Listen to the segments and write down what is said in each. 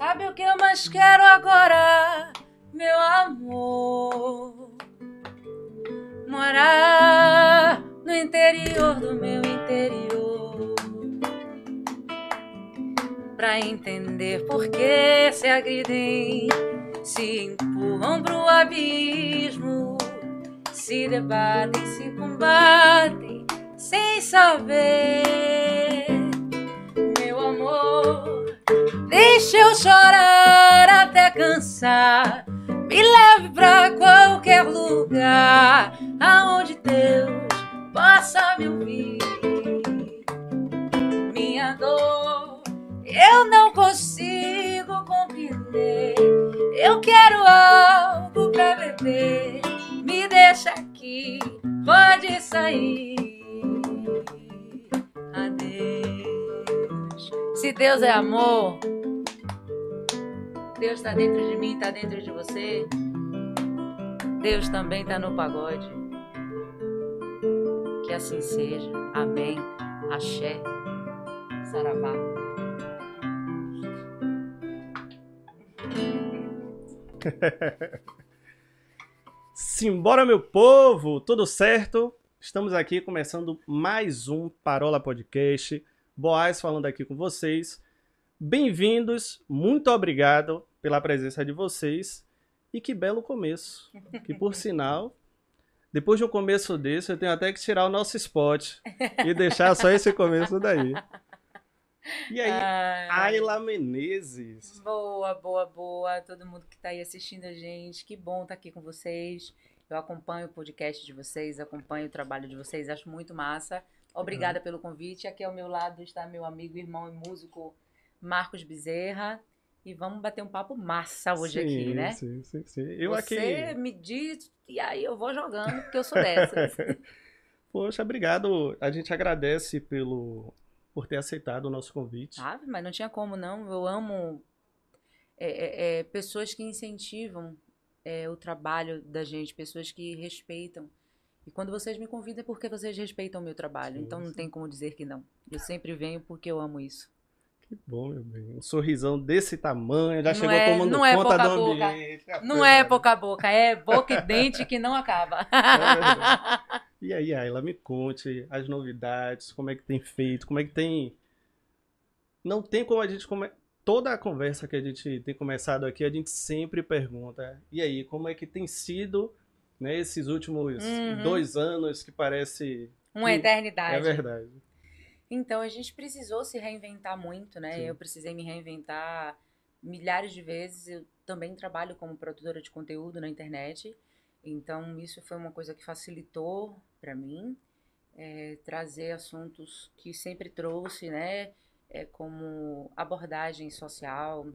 Sabe o que eu mais quero agora, meu amor? Morar no interior do meu interior. Pra entender por que se agridem, se empurram pro abismo, se debatem, se combatem, sem saber, meu amor. Deixa eu chorar até cansar. Me leve pra qualquer lugar aonde Deus possa me ouvir. Minha dor eu não consigo compreender. Eu quero algo pra beber. Me deixa aqui, pode sair. Adeus. Se Deus é amor, Deus está dentro de mim, está dentro de você. Deus também está no pagode. Que assim seja. Amém. Axé. Saravá. Simbora, meu povo! Tudo certo? Estamos aqui começando mais um Parola Podcast. Boaz falando aqui com vocês. Bem-vindos, muito obrigado pela presença de vocês e que belo começo. Que por sinal, depois de um começo desse, eu tenho até que tirar o nosso spot e deixar só esse começo daí. E aí, Ai. Ayla Menezes. Boa, boa, boa. Todo mundo que está aí assistindo a gente. Que bom estar aqui com vocês. Eu acompanho o podcast de vocês, acompanho o trabalho de vocês, acho muito massa. Obrigada pelo convite. Aqui ao meu lado está meu amigo, irmão e músico Marcos Bezerra. E vamos bater um papo massa hoje sim, aqui, né? Sim, sim, sim. Eu Você aqui. me diz e aí eu vou jogando, porque eu sou dessas. Poxa, obrigado. A gente agradece pelo por ter aceitado o nosso convite. Sabe? Mas não tinha como, não. Eu amo é, é, é, pessoas que incentivam é, o trabalho da gente, pessoas que respeitam. E quando vocês me convidam é porque vocês respeitam o meu trabalho. Sim, então não sim. tem como dizer que não. Eu sempre venho porque eu amo isso. Que bom, meu bem. Um sorrisão desse tamanho, já Não chegou é- tomando não é conta boca do boca. ambiente. Não é boca a boca, é boca e dente que não acaba. verdade. E aí, Ayla, me conte as novidades, como é que tem feito, como é que tem. Não tem como a gente. Come... Toda a conversa que a gente tem começado aqui, a gente sempre pergunta. E aí, como é que tem sido né, esses últimos Uhum. dois anos que parece. Uma eternidade. É verdade. Então, a gente precisou se reinventar muito, né? Sim. Eu precisei me reinventar milhares de vezes. Eu também trabalho como produtora de conteúdo na internet. Então, isso foi uma coisa que facilitou para mim é, trazer assuntos que sempre trouxe, né? É, como abordagem social.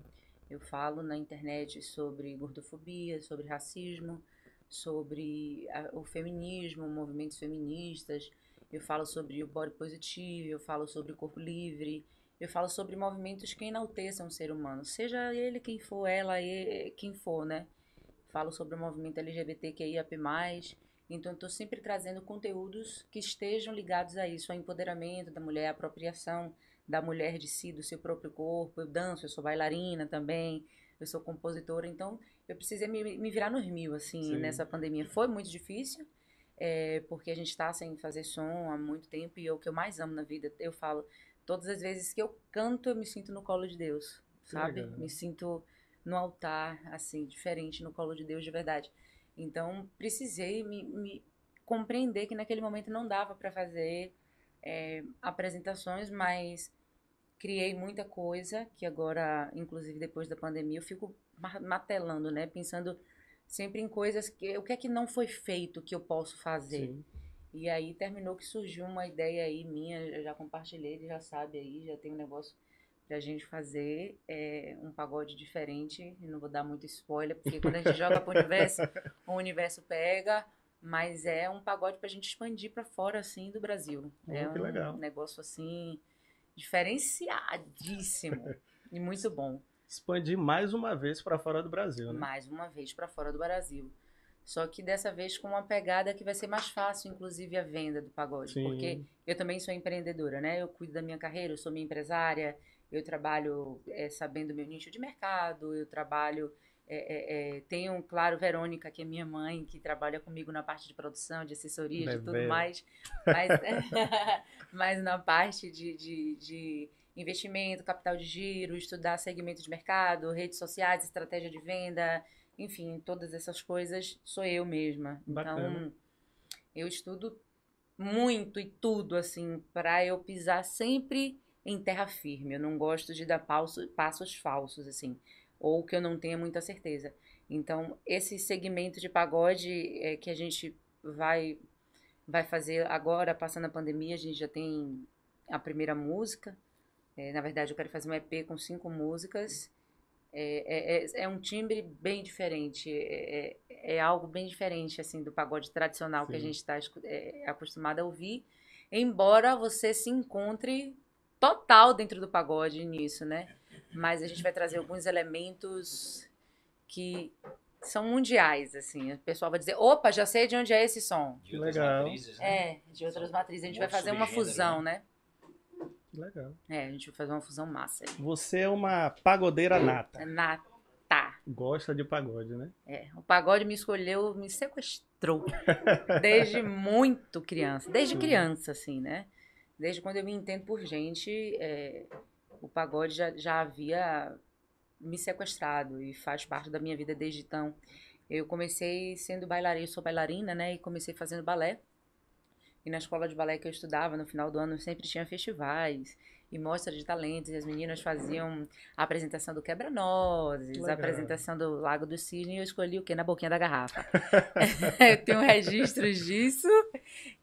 Eu falo na internet sobre gordofobia, sobre racismo, sobre a- o feminismo, movimentos feministas. Eu falo sobre o body positivo, eu falo sobre o corpo livre, eu falo sobre movimentos que enalteçam o ser humano, seja ele quem for, ela e quem for, né? Falo sobre o movimento LGBTQIAP+, então estou sempre trazendo conteúdos que estejam ligados a isso, ao empoderamento da mulher, à apropriação da mulher de si, do seu próprio corpo. Eu danço, eu sou bailarina também, eu sou compositora, então eu precisei me, me virar nos mil, assim, Sim. nessa pandemia. Foi muito difícil, é, porque a gente está sem fazer som há muito tempo e é o que eu mais amo na vida. Eu falo, todas as vezes que eu canto, eu me sinto no colo de Deus, sabe? legal. Me sinto no altar, assim, diferente, no colo de Deus de verdade. Então, precisei me, me compreender que naquele momento não dava para fazer é, apresentações, mas criei muita coisa que agora, inclusive depois da pandemia, eu fico ma- matelando, né? Pensando sempre em coisas que o que é que não foi feito que eu posso fazer. Sim. E aí terminou que surgiu uma ideia aí minha, eu já compartilhei, ele já sabe aí, já tem um negócio pra gente fazer é, um pagode diferente. Eu não vou dar muito spoiler, porque quando a gente joga pro universo, o universo pega, mas é um pagode pra gente expandir pra fora assim do Brasil. Oh, é um legal. negócio assim diferenciadíssimo e muito bom. Expandir mais uma vez para fora do Brasil, né? mais uma vez para fora do Brasil. Só que dessa vez com uma pegada que vai ser mais fácil, inclusive a venda do pagode, Sim. porque eu também sou empreendedora, né? Eu cuido da minha carreira, eu sou minha empresária, eu trabalho é, sabendo meu nicho de mercado, eu trabalho. É, é, tenho, claro, Verônica, que é minha mãe, que trabalha comigo na parte de produção, de assessoria, de tudo mais. Mas, mas na parte de, de, de investimento, capital de giro, estudar segmento de mercado, redes sociais, estratégia de venda, enfim, todas essas coisas sou eu mesma. Bacana. Então, eu estudo muito e tudo, assim, para eu pisar sempre em terra firme. Eu não gosto de dar passo, passos falsos, assim, ou que eu não tenha muita certeza. Então, esse segmento de pagode é, que a gente vai, vai fazer agora, passando a pandemia, a gente já tem a primeira música. É, na verdade, eu quero fazer um EP com cinco músicas. É, é, é, é um timbre bem diferente, é, é, é, algo bem diferente assim do pagode tradicional Sim. que a gente está é, acostumado a ouvir, embora você se encontre total dentro do pagode nisso, né? Mas a gente vai trazer alguns elementos que são mundiais, assim. O pessoal vai dizer, opa, já sei de onde é esse som. De legal. Matrizes, né? É, de outras matrizes. A gente vai fazer uma fusão, né? Né? Legal. É, a gente vai fazer uma fusão massa. Você é uma pagodeira nata. Nata. Gosta de pagode, né? É, o pagode me escolheu, me sequestrou. desde muito criança. Desde criança, assim, né? Desde quando eu me entendo por gente, é, o pagode já, já havia me sequestrado e faz parte da minha vida desde então. Eu comecei sendo bailarina, sou bailarina, né? E comecei fazendo balé. E na escola de balé que eu estudava, no final do ano, sempre tinha festivais e mostra de talentos. E as meninas faziam a apresentação do Quebra-Nozes, a apresentação do Lago do Cisne. E eu escolhi o quê? Na boquinha da garrafa. eu tenho registros disso.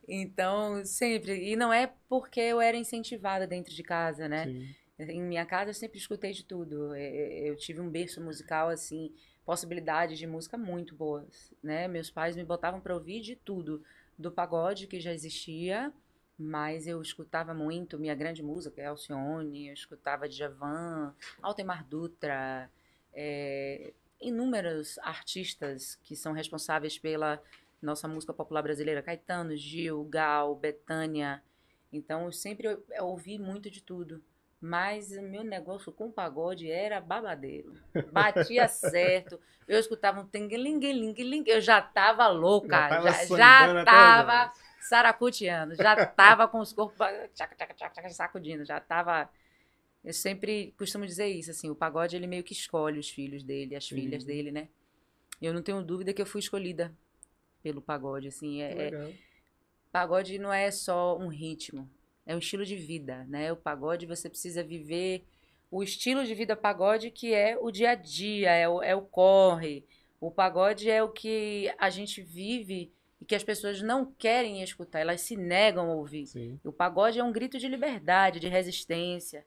Então, sempre. E não é porque eu era incentivada dentro de casa, né? Sim. Em minha casa eu sempre escutei de tudo. Eu tive um berço musical, assim, possibilidades de música muito boas, né? Meus pais me botavam para ouvir de tudo do pagode que já existia, mas eu escutava muito minha grande música, é Alcione, eu escutava Djavan, Altemar Dutra, é, inúmeros artistas que são responsáveis pela nossa música popular brasileira, Caetano, Gil, Gal, Betânia. Então eu sempre ouvi muito de tudo. Mas o meu negócio com pagode era babadeiro. Batia certo. Eu escutava um tinguelinguelingueling. Eu já tava louca. Já tava, já tava saracuteando. Já tava com os corpos tchaca, tchaca, tchaca, sacudindo. Já tava... Eu sempre costumo dizer isso, assim. O pagode, ele meio que escolhe os filhos dele, as Sim. filhas dele, né? Eu não tenho dúvida que eu fui escolhida pelo pagode, assim. É, é, pagode não é só um ritmo é um estilo de vida, né? O pagode você precisa viver o estilo de vida pagode que é o dia a dia, é o, é o corre. O pagode é o que a gente vive e que as pessoas não querem escutar, elas se negam a ouvir. Sim. O pagode é um grito de liberdade, de resistência.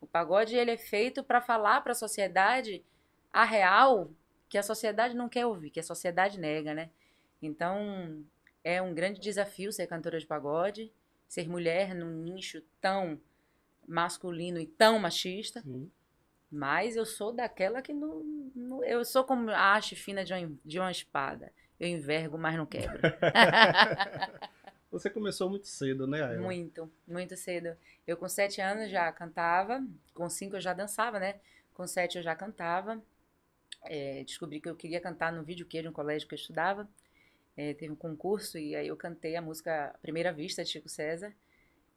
O pagode ele é feito para falar para a sociedade a real que a sociedade não quer ouvir, que a sociedade nega, né? Então, é um grande desafio ser cantora de pagode ser mulher num nicho tão masculino e tão machista. Sim. Mas eu sou daquela que não, não, eu sou como a haste fina de uma, de uma espada. Eu envergo, mas não quebro. Você começou muito cedo, né, Ayla? Muito, muito cedo. Eu com sete anos já cantava, com cinco eu já dançava, né? Com sete eu já cantava. É, descobri que eu queria cantar no vídeo que no colégio que eu estudava é, teve um concurso e aí eu cantei a música Primeira Vista de Chico César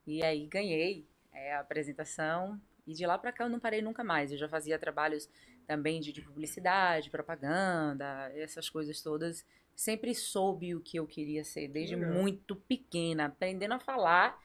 e aí ganhei é, a apresentação e de lá para cá eu não parei nunca mais. Eu já fazia trabalhos também de, de publicidade, propaganda, essas coisas todas. Sempre soube o que eu queria ser desde Legal. muito pequena, aprendendo a falar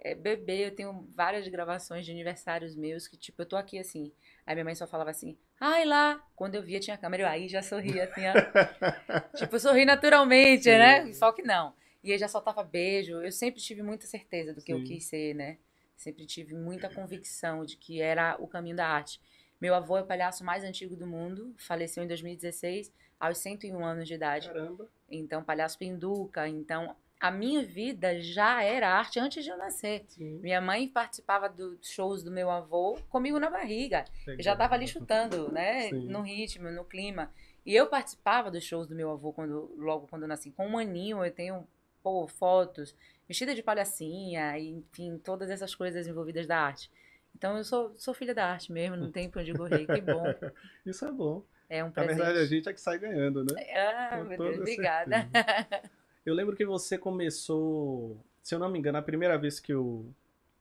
é, bebê, eu tenho várias gravações de aniversários meus que, tipo, eu tô aqui assim. Aí minha mãe só falava assim, ai lá. Quando eu via, tinha câmera, eu aí já sorria, assim, ó. tipo, sorri naturalmente, Sim. né? Só que não. E aí já soltava beijo. Eu sempre tive muita certeza do que Sim. eu quis ser, né? Sempre tive muita convicção de que era o caminho da arte. Meu avô é o palhaço mais antigo do mundo, faleceu em 2016, aos 101 anos de idade. Caramba. Então, palhaço pinduca. Então, a minha vida já era arte antes de eu nascer. Sim. Minha mãe participava dos shows do meu avô comigo na barriga. Eu já estava ali chutando, né? Sim. No ritmo, no clima. E eu participava dos shows do meu avô quando, logo quando eu nasci. Com um aninho eu tenho pô, fotos, vestida de palhacinha, enfim, todas essas coisas envolvidas da arte. Então eu sou, sou filha da arte mesmo, não tem pra onde correr, que bom. Isso é bom. É um Na presente. verdade, a gente é que sai ganhando, né? Ah, Com meu Deus, obrigada. Eu lembro que você começou, se eu não me engano, a primeira vez que eu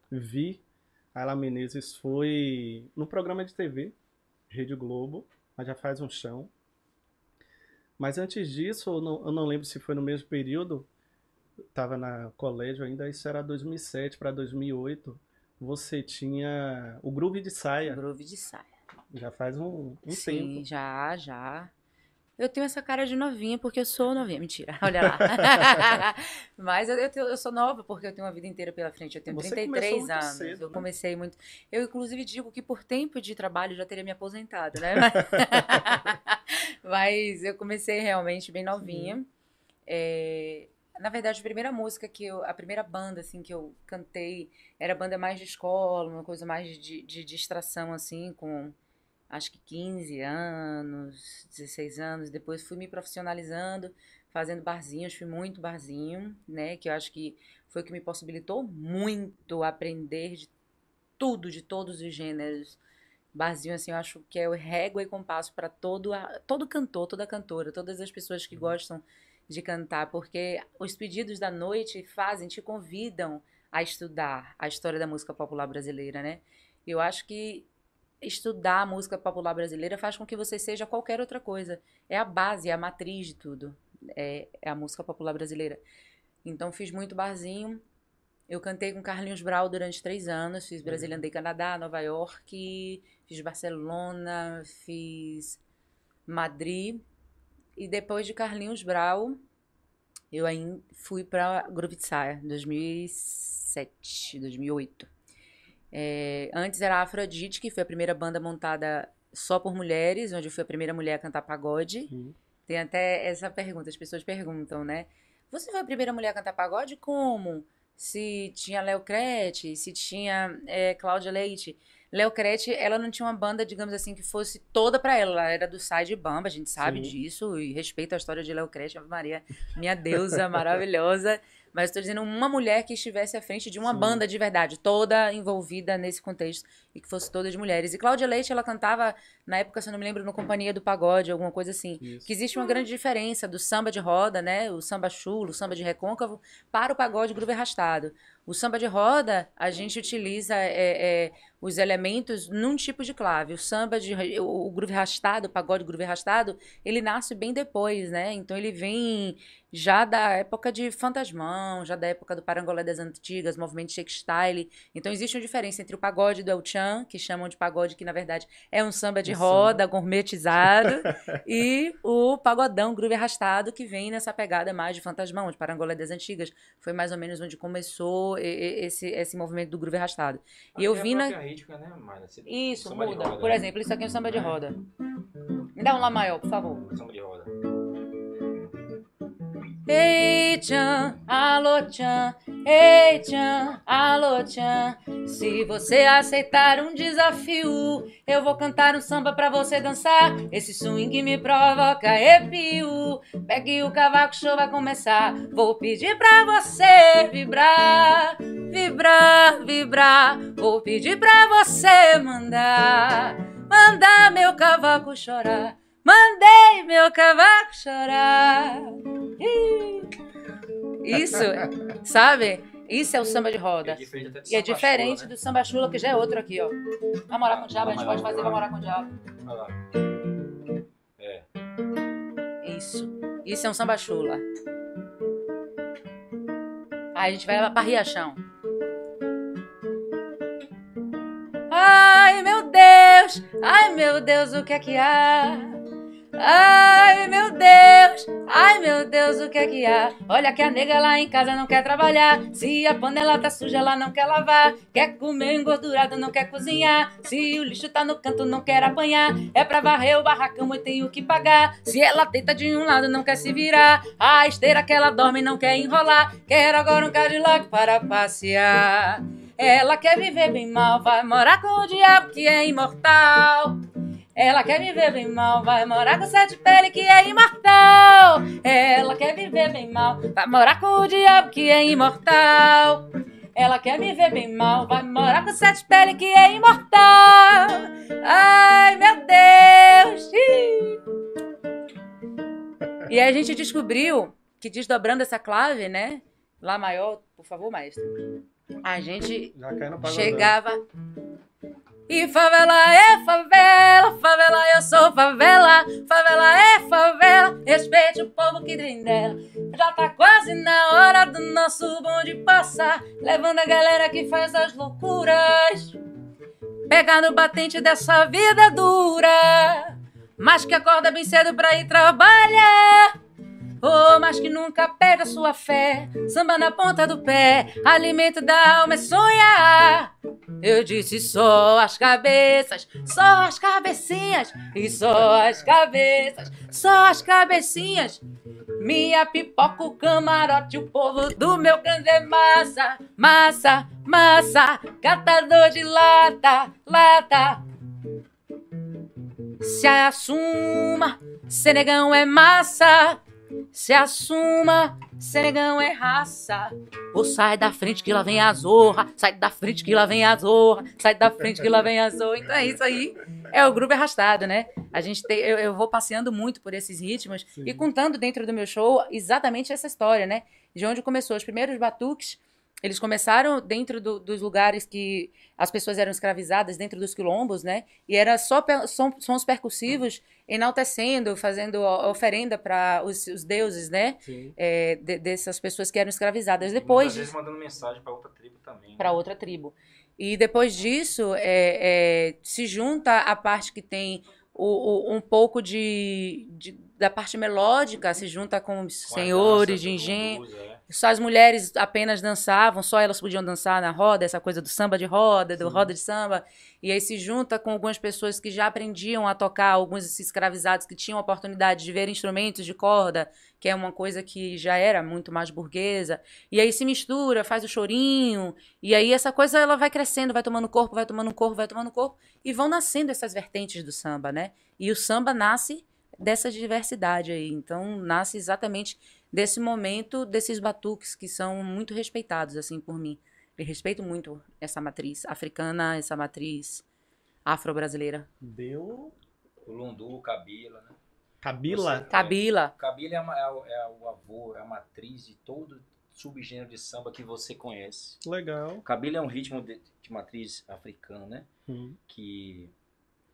vi a Ela Menezes foi no programa de TV, Rede Globo, mas já faz um chão. Mas antes disso, eu não, eu não lembro se foi no mesmo período, estava na colégio ainda, isso era 2007 para 2008. Você tinha o Groove de Saia, Groove de saia. já faz um, um Sim, tempo. já, já. Eu tenho essa cara de novinha porque eu sou novinha. Mentira, olha lá. Mas eu, eu, eu sou nova porque eu tenho uma vida inteira pela frente. Eu tenho Você 33 começou muito anos. cedo, eu né? comecei muito. Eu, inclusive, digo que por tempo de trabalho eu já teria me aposentado, né? Mas, Mas eu comecei realmente bem novinha. É, Na verdade, a primeira música que eu. A primeira banda, assim, que eu cantei era banda mais de escola, uma coisa mais de, de distração, assim, com acho que 15 anos, 16 anos. Depois fui me profissionalizando, fazendo barzinhos, fui muito barzinho, né? Que eu acho que foi o que me possibilitou muito aprender de tudo, de todos os gêneros. Barzinho, assim, eu acho que é o régua e compasso para todo, a- todo cantor, toda cantora, todas as pessoas que gostam de cantar, porque os pedidos da noite fazem, te convidam a estudar a história da música popular brasileira, né? Eu acho que estudar a música popular brasileira faz com que você seja qualquer outra coisa. É a base, é a matriz de tudo. É, é a música popular brasileira. Então fiz muito barzinho. Eu cantei com Carlinhos Brau durante três anos. Fiz Brazilian Day Canadá, Nova York, fiz Barcelona, fiz Madrid. E depois de Carlinhos Brau, eu aí fui para Grupo de Saia, 2007, 2008. É, antes era a Afrodite, que foi a primeira banda montada só por mulheres, onde eu fui a primeira mulher a cantar pagode. Uhum. Tem até essa pergunta, as pessoas perguntam, né? Você foi a primeira mulher a cantar pagode? Como? Se tinha Léo Crete, se tinha é, Cláudia Leite. Léo Crete, ela não tinha uma banda, digamos assim, que fosse toda pra ela. Ela era do Side Bamba, a gente sabe Sim. disso. E respeito a história de Léo Crete, Ave Maria, minha deusa maravilhosa. Mas estou dizendo uma mulher que estivesse à frente de uma Sim. banda de verdade, toda envolvida nesse contexto e que fosse toda de mulheres. E Cláudia Leite, ela cantava, na época, se eu não me lembro, no Companhia do Pagode, alguma coisa assim. Isso. Que existe uma grande diferença do samba de roda, né? O samba chulo, o samba de recôncavo, para o pagode groove arrastado. O samba de roda, a gente utiliza é, é, os elementos num tipo de clave. O samba de o, groove arrastado, o pagode groove arrastado, ele nasce bem depois, né? Então ele vem já da época de Fantasmão, já da época do Parangolé das Antigas, movimento shake style. Então existe uma diferença entre o pagode do El Chan, que chamam de pagode, que na verdade é um samba de Um roda gourmetizado, e o pagodão groove arrastado, que vem nessa pegada mais de Fantasmão, de Parangolé das Antigas. Foi mais ou menos onde começou esse, esse movimento do groove arrastado. E eu vi na- rítmica, né, Mayra? Você- Isso, muda. roda, Por né? exemplo, isso aqui é um samba de roda. Me dá um lá maior, por favor. Samba de roda. Ei, Tchan, alô, Tchan, ei, Tchan, alô, Tchan. Se você aceitar um desafio, eu vou cantar um samba pra você dançar. Esse swing me provoca arrepio. Pegue o cavaco, show vai começar. Vou pedir pra você vibrar, vibrar, vibrar. Vou pedir pra você mandar, mandar meu cavaco chorar. Mandei meu cavaco chorar. Isso, sabe? Isso é o samba de É roda. diferente até do E é diferente chula, né? do samba chula, que já é outro aqui, ó. Vai morar com o diabo, a gente pode fazer vai morar com o diabo. Olha lá. É. Isso. Isso é um samba chula. Aí a gente vai pra Riachão. Ai, meu Deus! Ai, meu Deus, o que é que há? Ai, meu Deus! Ai, meu Deus, o que é que há? Olha que a nega lá em casa não quer trabalhar. Se a panela tá suja, ela não quer lavar. Quer comer engordurado, não quer cozinhar. Se o lixo tá no canto, não quer apanhar. É pra varrer o barracão e tem o que pagar. Se ela deita de um lado, não quer se virar. A esteira que ela dorme não quer enrolar. Quer agora um Cadillac para passear. Ela quer viver bem mal, vai morar com o diabo que é imortal. Ela quer viver bem mal, vai morar com sete pele que é imortal. Ela quer viver bem mal, vai morar com o diabo que é imortal. Ela quer me ver bem mal, vai morar com sete pele que é imortal. Ai, meu Deus! E aí a gente descobriu que desdobrando essa clave, né? Lá maior, por favor, maestro. A gente chegava. E favela é favela, favela eu sou favela, favela é favela, respeite o povo que tem dela. Já tá quase na hora do nosso bonde passar, levando a galera que faz as loucuras. Pegar no batente dessa vida dura, mas que acorda bem cedo pra ir trabalhar. Oh, mas que nunca perde a sua fé. Samba na ponta do pé, alimento da alma é sonhar. Eu disse só as cabeças, só as cabecinhas, e só as cabeças, só as cabecinhas. Minha pipoca, o camarote, o povo do meu canto é massa, massa, massa, catador de lata, lata. Se assuma, Senegão é massa. Se assuma, Senegão é raça. Ou sai da frente que lá vem a zorra. Sai da frente que lá vem a zorra. Sai da frente que lá vem a zorra. Então é isso aí. É o grupo arrastado, né? A gente tem, eu, eu vou passeando muito por esses ritmos Sim. e contando dentro do meu show exatamente essa história, né? De onde começou. Os primeiros batuques, eles começaram dentro do- dos lugares que as pessoas eram escravizadas, dentro dos quilombos, né? E era só som- sons percussivos enaltecendo, fazendo oferenda para os, os deuses, né? É, de- dessas pessoas que eram escravizadas. E Depois Muitas vezes mandando mensagem pra outra tribo também. né? para outra tribo. E depois disso, é, é, se junta a parte que tem o, o- um pouco de, de- da parte melódica, se junta com os Com senhores dança de engenho. é. Só as mulheres apenas dançavam, só elas podiam dançar na roda, essa coisa do samba de roda, do Sim. roda de samba. E aí se junta com algumas pessoas que já aprendiam a tocar, alguns escravizados que tinham a oportunidade de ver instrumentos de corda, que é uma coisa que já era muito mais burguesa. E aí se mistura, faz o chorinho, e aí essa coisa ela vai crescendo, vai tomando corpo, vai tomando corpo, vai tomando corpo, e vão nascendo essas vertentes do samba, né? E o samba nasce dessa diversidade aí. Então nasce exatamente desse momento desses batuques que são muito respeitados assim por mim. Eu respeito muito essa matriz africana, essa matriz afro-brasileira. Deu. O lundu, o cabila, né? Cabila. Você- Cabila. O cabila é, uma- é o, é o avô, é a matriz de todo subgênero de samba que você conhece. Legal. Cabila é um ritmo de, de matriz africana, né? Hum. que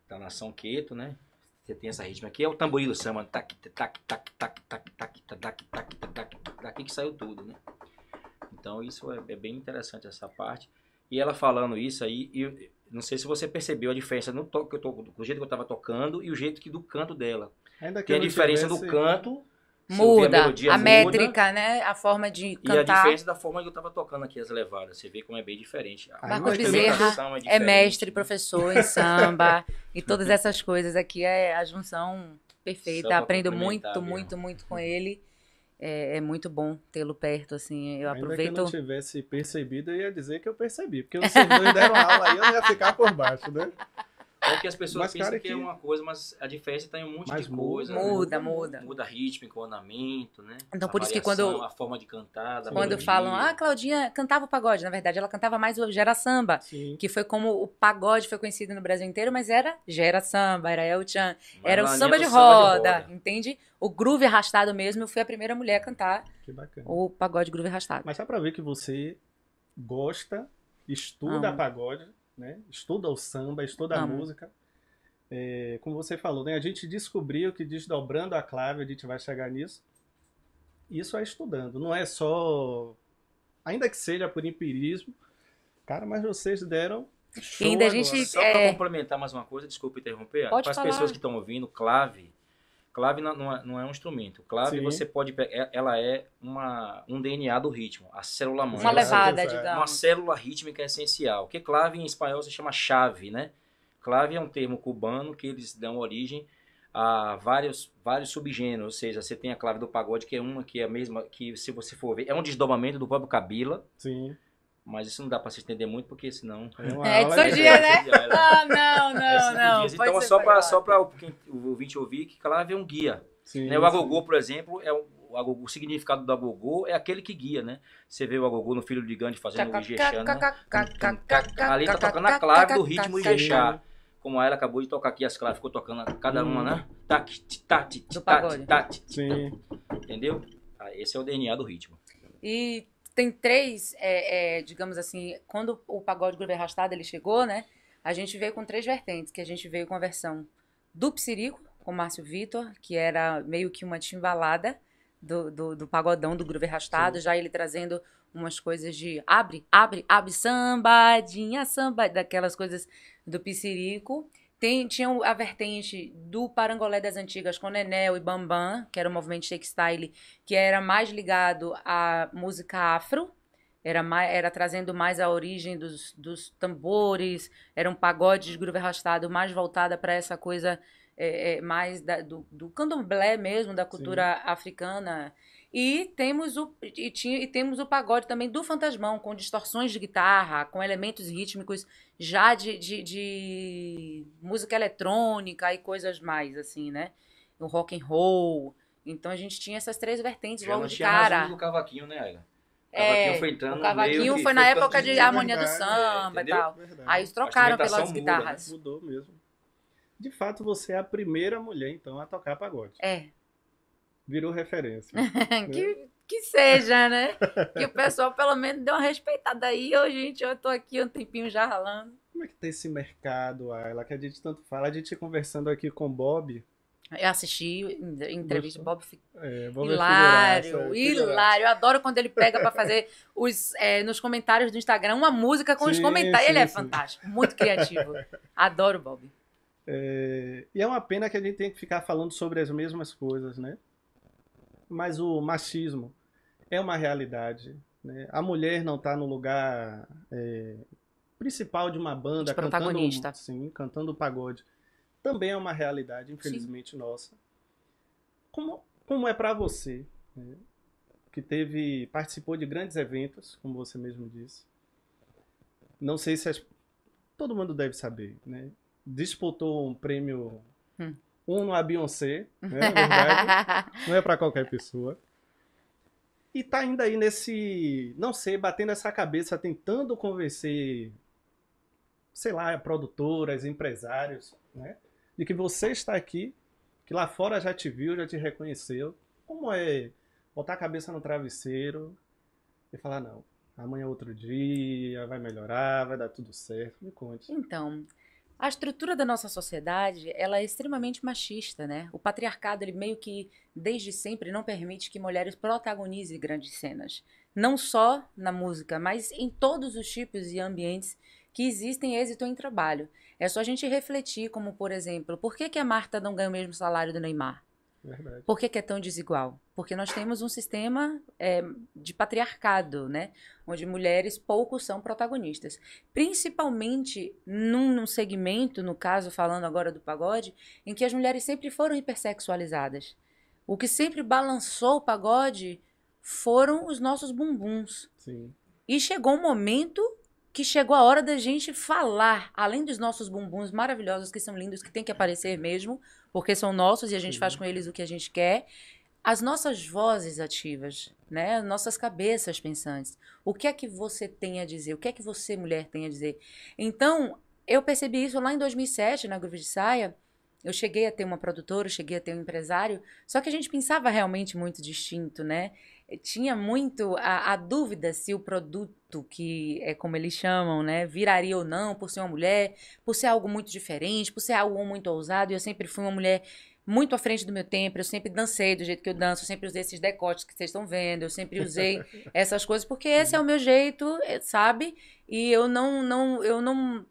da nação Queto, né? Você tem essa ritmo aqui, é o tamboril do samba, tac, tac, tac, tac, tac, tac, tac, tac, tac, daqui que saiu tudo, né? Então isso é, é bem interessante essa parte. E ela falando isso aí, e eu não sei se você percebeu a diferença no toque que eu tô, do jeito que eu tava tocando e o jeito que do canto dela. Ainda que Tem a diferença tivesse- do canto, Muda melodia, a muda, métrica, né? A forma de e a cantar. diferença da forma que eu tava tocando aqui as levadas. Você vê como é bem diferente. A Marcos Marcos Bezerra É diferente, mestre, professor em samba e todas essas coisas aqui é a junção perfeita. Só Aprendo muito, mesmo. muito, muito com ele. É, é muito bom tê-lo perto, assim. Eu Ainda que eu aproveito. não tivesse percebido, eu ia dizer que eu percebi. Porque vocês dois deram aula aí, eu ia ficar por baixo, né? É que as pessoas Mas, pensam cara, que, que- é uma coisa, mas a diferença está em um monte Mas de coisa. né? Muda, muda. Muda ritmo, ornamento, né? Então, A por isso que quando- A forma de cantar, da Quando falam, ah, Claudinha cantava o pagode. Na verdade, ela cantava mais o Gera Samba. Sim. Que foi como o pagode foi conhecido no Brasil inteiro, mas era Gera Samba, era El Chan. Mas Era o samba de é o roda, entende? O groove arrastado mesmo. Eu fui a primeira mulher a cantar Que bacana. o pagode groove arrastado. Mas dá pra ver que você gosta, estuda Amo. pagode, né? Estuda o samba, estuda a Amo. música. É, como você falou, né? A gente descobriu que desdobrando a clave, a gente vai chegar nisso. Isso é estudando, não é só. Ainda que seja por empirismo. Cara, mas vocês deram. show ainda a agora. gente- Só para É. complementar mais uma coisa, desculpa interromper. Para as pessoas que estão ouvindo, clave. Clave não, não é, não é um instrumento. Clave Sim. você pode pegar. Ela é uma, um DNA do ritmo, a célula mãe. Uma levada, é. uma digamos. célula rítmica essencial. Que clave em espanhol se chama chave, né? Clave é um termo cubano que eles dão origem a vários, vários subgêneros. Ou seja, você tem a clave do pagode, que é uma que é a mesma, que se você for ver, é um desdobramento do próprio Kabila, Sim. Mas isso não dá para se entender muito, porque senão. É, É, de- dia, né? É, Ah, não, é não, cinco não. dias. Então, só para só para o quem- o ouvinte ouvir que clave é um guia. Sim, né? O agogô, por exemplo, é o, o, agogô, o significado do agogô é aquele que guia, né? Você vê o agogô no filho de Gandhi fazendo o Ijexá, né? Ali tá tocando a clave do ritmo Ijexá. Como ela acabou de tocar aqui as claves, ficou tocando cada uma, né? Tac, tat, tat, tat, Sim. Entendeu? Ah, Esse é o DNA do ritmo. E tem três, é, é, digamos assim, quando o pagode groove arrastado ele chegou, né? A gente veio com três vertentes, que a gente veio com a versão do Psirico, com Márcio Vitor, que era meio que uma timbalada do, do, do pagodão do groove arrastado, já ele trazendo umas coisas de abre, abre, abre, sambadinha, samba, daquelas coisas do Psirico. Tem, tinha a vertente do Parangolé das Antigas com Nenel e Bambam, que era o movimento style, que era mais ligado à música afro, era, mais, era trazendo mais a origem dos, dos tambores, era um pagode de groove arrastado mais voltada para essa coisa é, é, mais da, do, do candomblé mesmo, da cultura africana. E temos, o, e, tinha, e temos o pagode também do fantasmão, com distorções de guitarra, com elementos rítmicos já de, de, de música eletrônica e coisas mais, assim, né? O rock and roll. Então a gente tinha essas três vertentes Já logo de mais cara. uso do cavaquinho, né, Ayla? O É, cavaquinho foi entrando o cavaquinho foi na época de de harmonia do samba e entendeu? tal. Verdade. Aí eles trocaram pelas muda, guitarras. Mudou mesmo. De fato, você é a primeira mulher, então, a tocar pagode. É. Virou referência. que, que seja, né? Que o pessoal pelo menos deu uma respeitada aí. Ô, gente, eu tô aqui um tempinho já ralando. Como é que tá esse mercado, Ayla, que a gente tanto fala? A gente conversando aqui com o Bob. Eu assisti entrevista, Gostou? Bob fica É, Bob hilário, figuraça, é hilário. Eu adoro quando ele pega pra fazer os, é, nos comentários do Instagram uma música com os Sim, comentários. sim, ele é sim. fantástico, muito criativo. Adoro o Bob. É, e é uma pena que a gente tem que ficar falando sobre as mesmas coisas, né? Mas o machismo é uma realidade. Né? A mulher não está no lugar é, principal de uma banda, De protagonista. cantando, sim, cantando pagode. Também é uma realidade, infelizmente nossa. Como, como é para você, né? que teve participou de grandes eventos, como você mesmo disse? Não sei se as, todo mundo deve saber, né? disputou um prêmio. Hum. Um no a Beyoncé, né? na verdade. não é pra qualquer pessoa. E tá ainda aí nesse. Não sei, batendo essa cabeça, tentando convencer, sei lá, produtoras, empresários, né? De que você está aqui, que lá fora já te viu, já te reconheceu. Como é botar a cabeça no travesseiro e falar, não, amanhã é outro dia, vai melhorar, vai dar tudo certo. Me conte. Então, a estrutura da nossa sociedade, ela é extremamente machista, né? O patriarcado, ele meio que, desde sempre, não permite que mulheres protagonizem grandes cenas. Não só na música, mas em todos os tipos e ambientes que existem êxito em trabalho. É só a gente refletir, como, por exemplo, por que, que a Marta não ganha o mesmo salário do Neymar? Verdade. Por que, que é tão desigual? Porque nós temos um sistema é, de patriarcado, né? Onde mulheres poucos são protagonistas. Principalmente num, num segmento, no caso, falando agora do pagode, em que as mulheres sempre foram hipersexualizadas. O que sempre balançou o pagode foram os nossos bumbuns. Sim. E chegou um momento que chegou a hora da gente falar, além dos nossos bumbuns maravilhosos, que são lindos, que tem que aparecer mesmo, porque são nossos e a gente Sim. faz com eles o que a gente quer, as nossas vozes ativas, né? As nossas cabeças pensantes. O que é que você tem a dizer? O que é que você, mulher, tem a dizer? Então, eu percebi isso lá em 2007, na Groove de Saia. Eu cheguei a ter uma produtora, cheguei a ter um empresário, só que a gente pensava realmente muito distinto, né? Tinha muito a, a dúvida se o produto, que é como eles chamam, né, viraria ou não por ser uma mulher, por ser algo muito diferente, por ser algo muito ousado. E eu sempre fui uma mulher muito à frente do meu tempo, eu sempre dancei do jeito que eu danço, eu sempre usei esses decotes que vocês estão vendo, eu sempre usei essas coisas porque esse é o meu jeito, eh, sabe? E eu não não eu não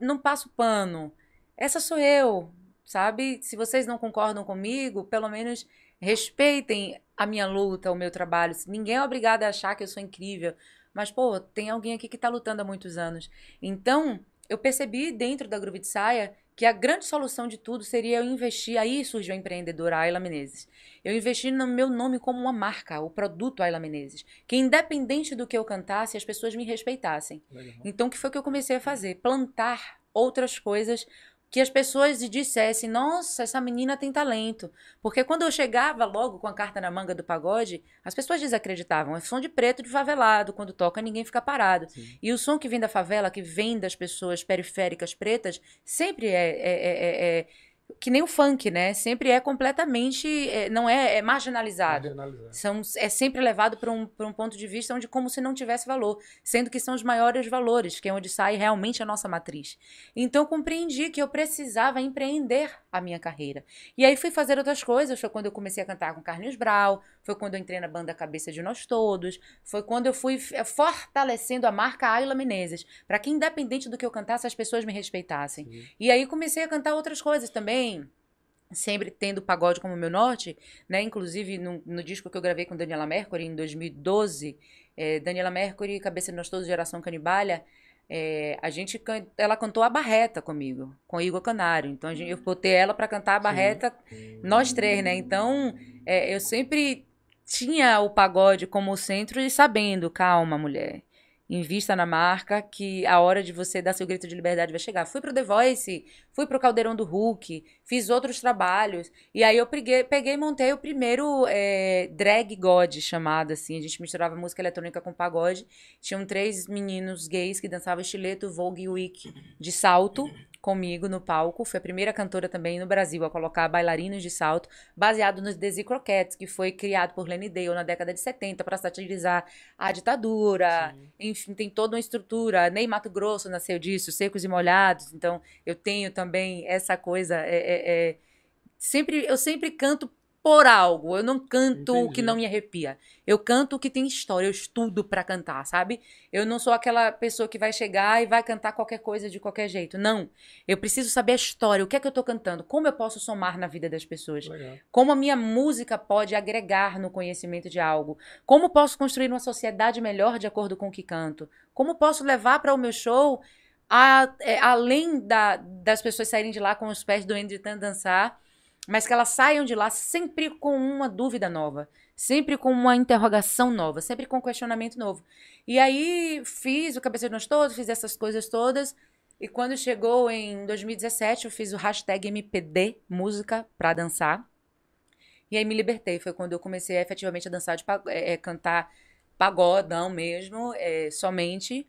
não passo pano. Essa sou eu, sabe? Se vocês não concordam comigo, pelo menos respeitem a minha luta, o meu trabalho. Ninguém é obrigado a achar que eu sou incrível, mas pô, tem alguém aqui que tá lutando há muitos anos. Então, eu percebi dentro da Groove de Saia que a grande solução de tudo seria eu investir. Aí surgiu a empreendedora Ayla Menezes. Eu investi no meu nome como uma marca, o produto Ayla Menezes. Que independente do que eu cantasse, as pessoas me respeitassem. Legal. Então, o que foi que eu comecei a fazer? Plantar outras coisas que as pessoas dissessem: nossa, essa menina tem talento. Porque quando eu chegava logo com a carta na manga do pagode, as pessoas desacreditavam. É som de preto de favelado, quando toca ninguém fica parado. Sim. E o som que vem da favela, que vem das pessoas periféricas pretas, sempre é, é, é, é que nem o funk, né? Sempre é completamente. É, não é, é marginalizado. marginalizado. São, é sempre levado para um, um ponto de vista onde como se não tivesse valor. Sendo que são os maiores valores, que é onde sai realmente a nossa matriz. Então compreendi que eu precisava empreender a minha carreira. E aí fui fazer outras coisas. Foi quando eu comecei a cantar com Carlinhos Brau, foi quando eu entrei na banda Cabeça de Nós Todos, foi quando eu fui eh, fortalecendo a marca Ayla Menezes, para que independente do que eu cantasse, as pessoas me respeitassem. E aí comecei a cantar outras coisas também, sempre tendo pagode como meu norte, né? Inclusive no, no disco que eu gravei com Daniela Mercury em 2012, é, Daniela Mercury, Cabeça de Nós Todos, Geração Canibalha, é, a gente ela cantou a Barreta comigo, com Igor Canário. Então a gente, eu botei ela para cantar a Barreta, Sim. nós três, né? Então é, eu sempre tinha o pagode como centro e sabendo, calma, mulher. Invista na marca que a hora de você dar seu grito de liberdade vai chegar. Fui pro The Voice, fui pro Caldeirão do Hulk, fiz outros trabalhos. E aí eu peguei, peguei e montei o primeiro é, drag god chamado assim. A gente misturava música eletrônica com pagode. Tinham três meninos gays que dançavam estileto, Vogue Week de salto comigo no palco. Foi a primeira cantora também no Brasil a colocar bailarinos de salto, baseado nos Desi Croquettes, que foi criado por Lenny Dale na década de 70 para satirizar a ditadura. Sim. Enfim, tem toda uma estrutura. Ney Mato Grosso nasceu disso, Secos e Molhados. Então, eu tenho também essa coisa. É, é, é... Sempre, eu sempre canto por algo. Eu não canto Entendi. o que não me arrepia. Eu canto o que tem história, eu estudo para cantar, sabe? Eu não sou aquela pessoa que vai chegar e vai cantar qualquer coisa de qualquer jeito. Não. Eu preciso saber a história, o que é que eu tô cantando, como eu posso somar na vida das pessoas. Legal. Como a minha música pode agregar no conhecimento de algo. Como posso construir uma sociedade melhor de acordo com o que canto. Como posso levar para o meu show a, é, além da, das pessoas saírem de lá com os pés doendo de tanto dançar mas que elas saiam de lá sempre com uma dúvida nova, sempre com uma interrogação nova, sempre com um questionamento novo. E aí fiz o Cabeça de Nós Todos, fiz essas coisas todas, e quando chegou em 2017, eu fiz o hashtag MPD, música para dançar, e aí me libertei, foi quando eu comecei efetivamente a dançar, de, é, é, cantar pagodão mesmo, é, somente,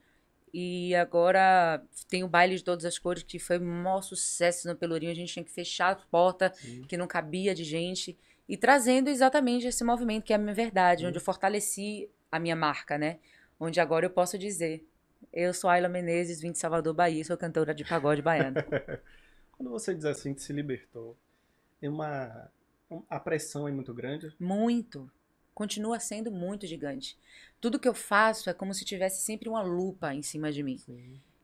e agora tem o baile de todas as cores, que foi um maior sucesso no Pelourinho. A gente tinha que fechar a porta, Sim. que não cabia de gente. E trazendo exatamente esse movimento, que é a minha verdade, Sim. onde eu fortaleci a minha marca, né? Onde agora eu posso dizer: eu sou Ayla Menezes, vim de Salvador, Bahia, sou cantora de pagode baiano. Quando você diz assim que se libertou, é uma. A pressão é muito grande? Muito continua sendo muito gigante. Tudo que eu faço é como se tivesse sempre uma lupa em cima de mim.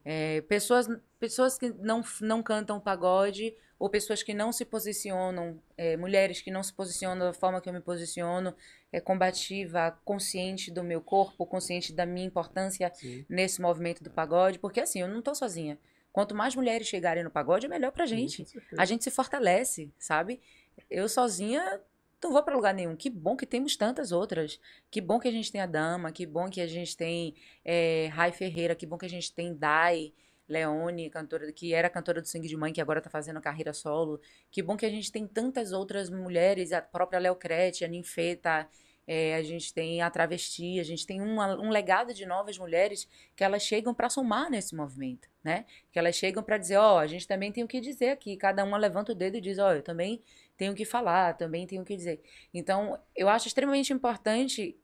É, pessoas, pessoas que não, não cantam pagode ou pessoas que não se posicionam, é, mulheres que não se posicionam da forma que eu me posiciono, é, combativa, consciente do meu corpo, consciente da minha importância Sim. nesse movimento do pagode, porque assim, eu não estou sozinha. Quanto mais mulheres chegarem no pagode, é melhor pra gente. Sim, a gente se fortalece, sabe? Eu sozinha não vou para lugar nenhum. Que bom que temos tantas outras. Que bom que a gente tem a Dama, que bom que a gente tem é, Rai Ferreira, que bom que a gente tem Dai Leone, cantora que era cantora do Sangue de Mãe, que agora está fazendo carreira solo. Que bom que a gente tem tantas outras mulheres, a própria Léo Crete, a Ninfeta, é, a gente tem a Travesti, a gente tem uma, um legado de novas mulheres que elas chegam para somar nesse movimento, né? Que elas chegam para dizer, ó, oh, a gente também tem o que dizer aqui. Cada uma levanta o dedo e diz, ó, oh, eu também tenho que falar, também tenho que dizer. Então, eu acho extremamente importante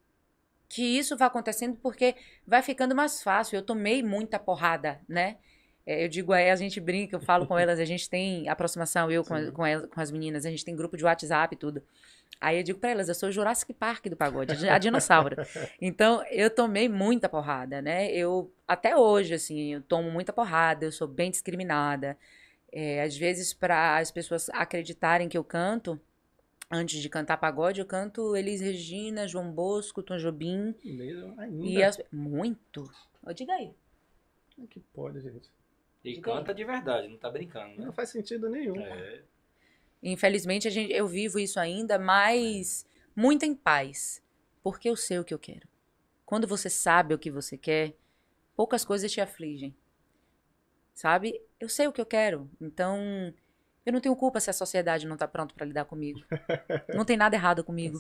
que isso vá acontecendo porque vai ficando mais fácil. Eu tomei muita porrada, né? É, eu digo aí, a gente brinca, eu falo com elas, a gente tem aproximação, eu com, com, elas, com as meninas, a gente tem grupo de WhatsApp e tudo. Aí eu digo pra elas, eu sou o Jurassic Park do pagode, a dinossauro. Então, eu tomei muita porrada, né? Eu, até hoje, assim, eu tomo muita porrada, eu sou bem discriminada. É, às vezes, para as pessoas acreditarem que eu canto, antes de cantar pagode, eu canto Elis Regina, João Bosco, Tom Jobim. Ainda? E as... Muito. Diga aí. Como é que pode, gente? E canta de verdade, não tá brincando, né? Não faz sentido nenhum. É. Infelizmente, a gente, eu vivo isso ainda, mas é. muito em paz. Porque eu sei o que eu quero. Quando você sabe o que você quer, poucas coisas te afligem. Sabe? Eu sei o que eu quero. Então, eu não tenho culpa se a sociedade não está pronta para lidar comigo. Não tem nada errado comigo.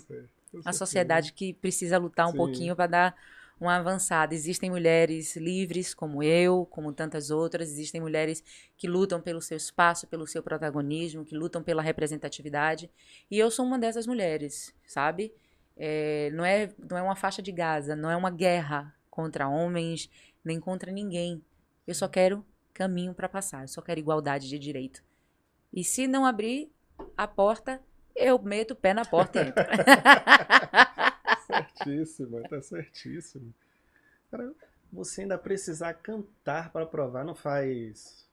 A sociedade que precisa lutar um Sim. pouquinho para dar uma avançada. Existem mulheres livres, como eu, como tantas outras. Existem mulheres que lutam pelo seu espaço, pelo seu protagonismo, que lutam pela representatividade. E eu sou uma dessas mulheres, sabe? É, não, é, não é uma faixa de Gaza, não é uma guerra contra homens, nem contra ninguém. Eu só quero caminho para passar, eu só quero igualdade de direito. E se não abrir a porta, eu meto o pé na porta e entro. Certíssimo, tá certíssimo. Cara, você ainda precisar cantar para provar não faz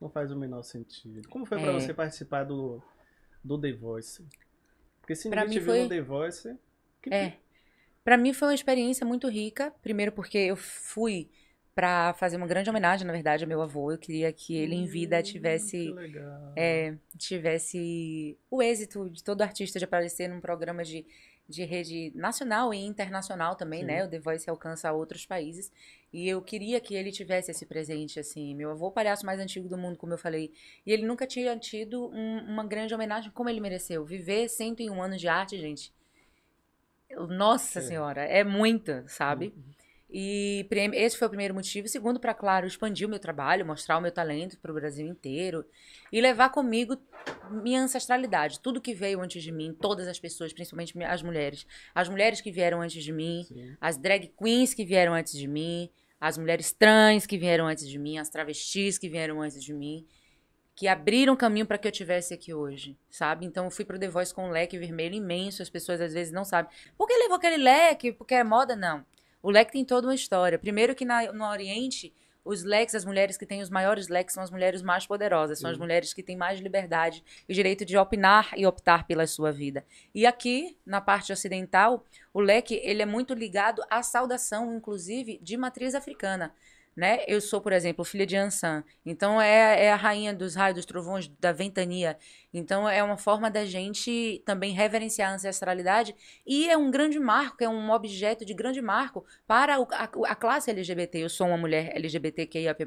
não faz o menor sentido. Como foi para É. você participar do do The Voice? Porque se Pra ninguém te viu foi- no The Voice, que- É. Pra mim foi uma experiência muito rica. Primeiro porque eu fui pra fazer uma grande homenagem, na verdade, ao meu avô. Eu queria que ele em vida Hum, tivesse Que legal. é, tivesse o êxito de todo artista de aparecer num programa de, de rede nacional e internacional também, Sim. né? O The Voice alcança outros países. E eu queria que ele tivesse esse presente, assim. Meu avô, é o palhaço mais antigo do mundo, como eu falei. E ele nunca tinha tido um- uma grande homenagem como ele mereceu. Viver 101 anos de arte, gente. Nossa É. Senhora, é muita, sabe? Uhum. E esse foi o primeiro motivo. Segundo, para, claro, expandir o meu trabalho, mostrar o meu talento para o Brasil inteiro e levar comigo minha ancestralidade, tudo que veio antes de mim, todas as pessoas, principalmente as mulheres. As mulheres que vieram antes de mim, Sim. as drag queens que vieram antes de mim, as mulheres trans que vieram antes de mim, as travestis que vieram antes de mim, que abriram caminho para que eu tivesse aqui hoje, sabe? Então eu fui pro The Voice com um leque vermelho imenso, as pessoas às vezes não sabem. Por que levou aquele leque? Porque é moda? Não. O leque tem toda uma história. Primeiro que na- no Oriente, os leques, as mulheres que têm os maiores leques são as mulheres mais poderosas, são as Sim. mulheres que têm mais liberdade e direito de opinar e optar pela sua vida. E aqui, na parte ocidental, o leque ele é muito ligado à saudação, inclusive, de matriz africana. Né? Eu sou, por exemplo, filha de Ansan. Então é, é a rainha dos raios, dos trovões, da ventania. Então é uma forma da gente também reverenciar a ancestralidade e é um grande marco, é um objeto de grande marco para o- a, a classe LGBT. Eu sou uma mulher LGBTQIAP+,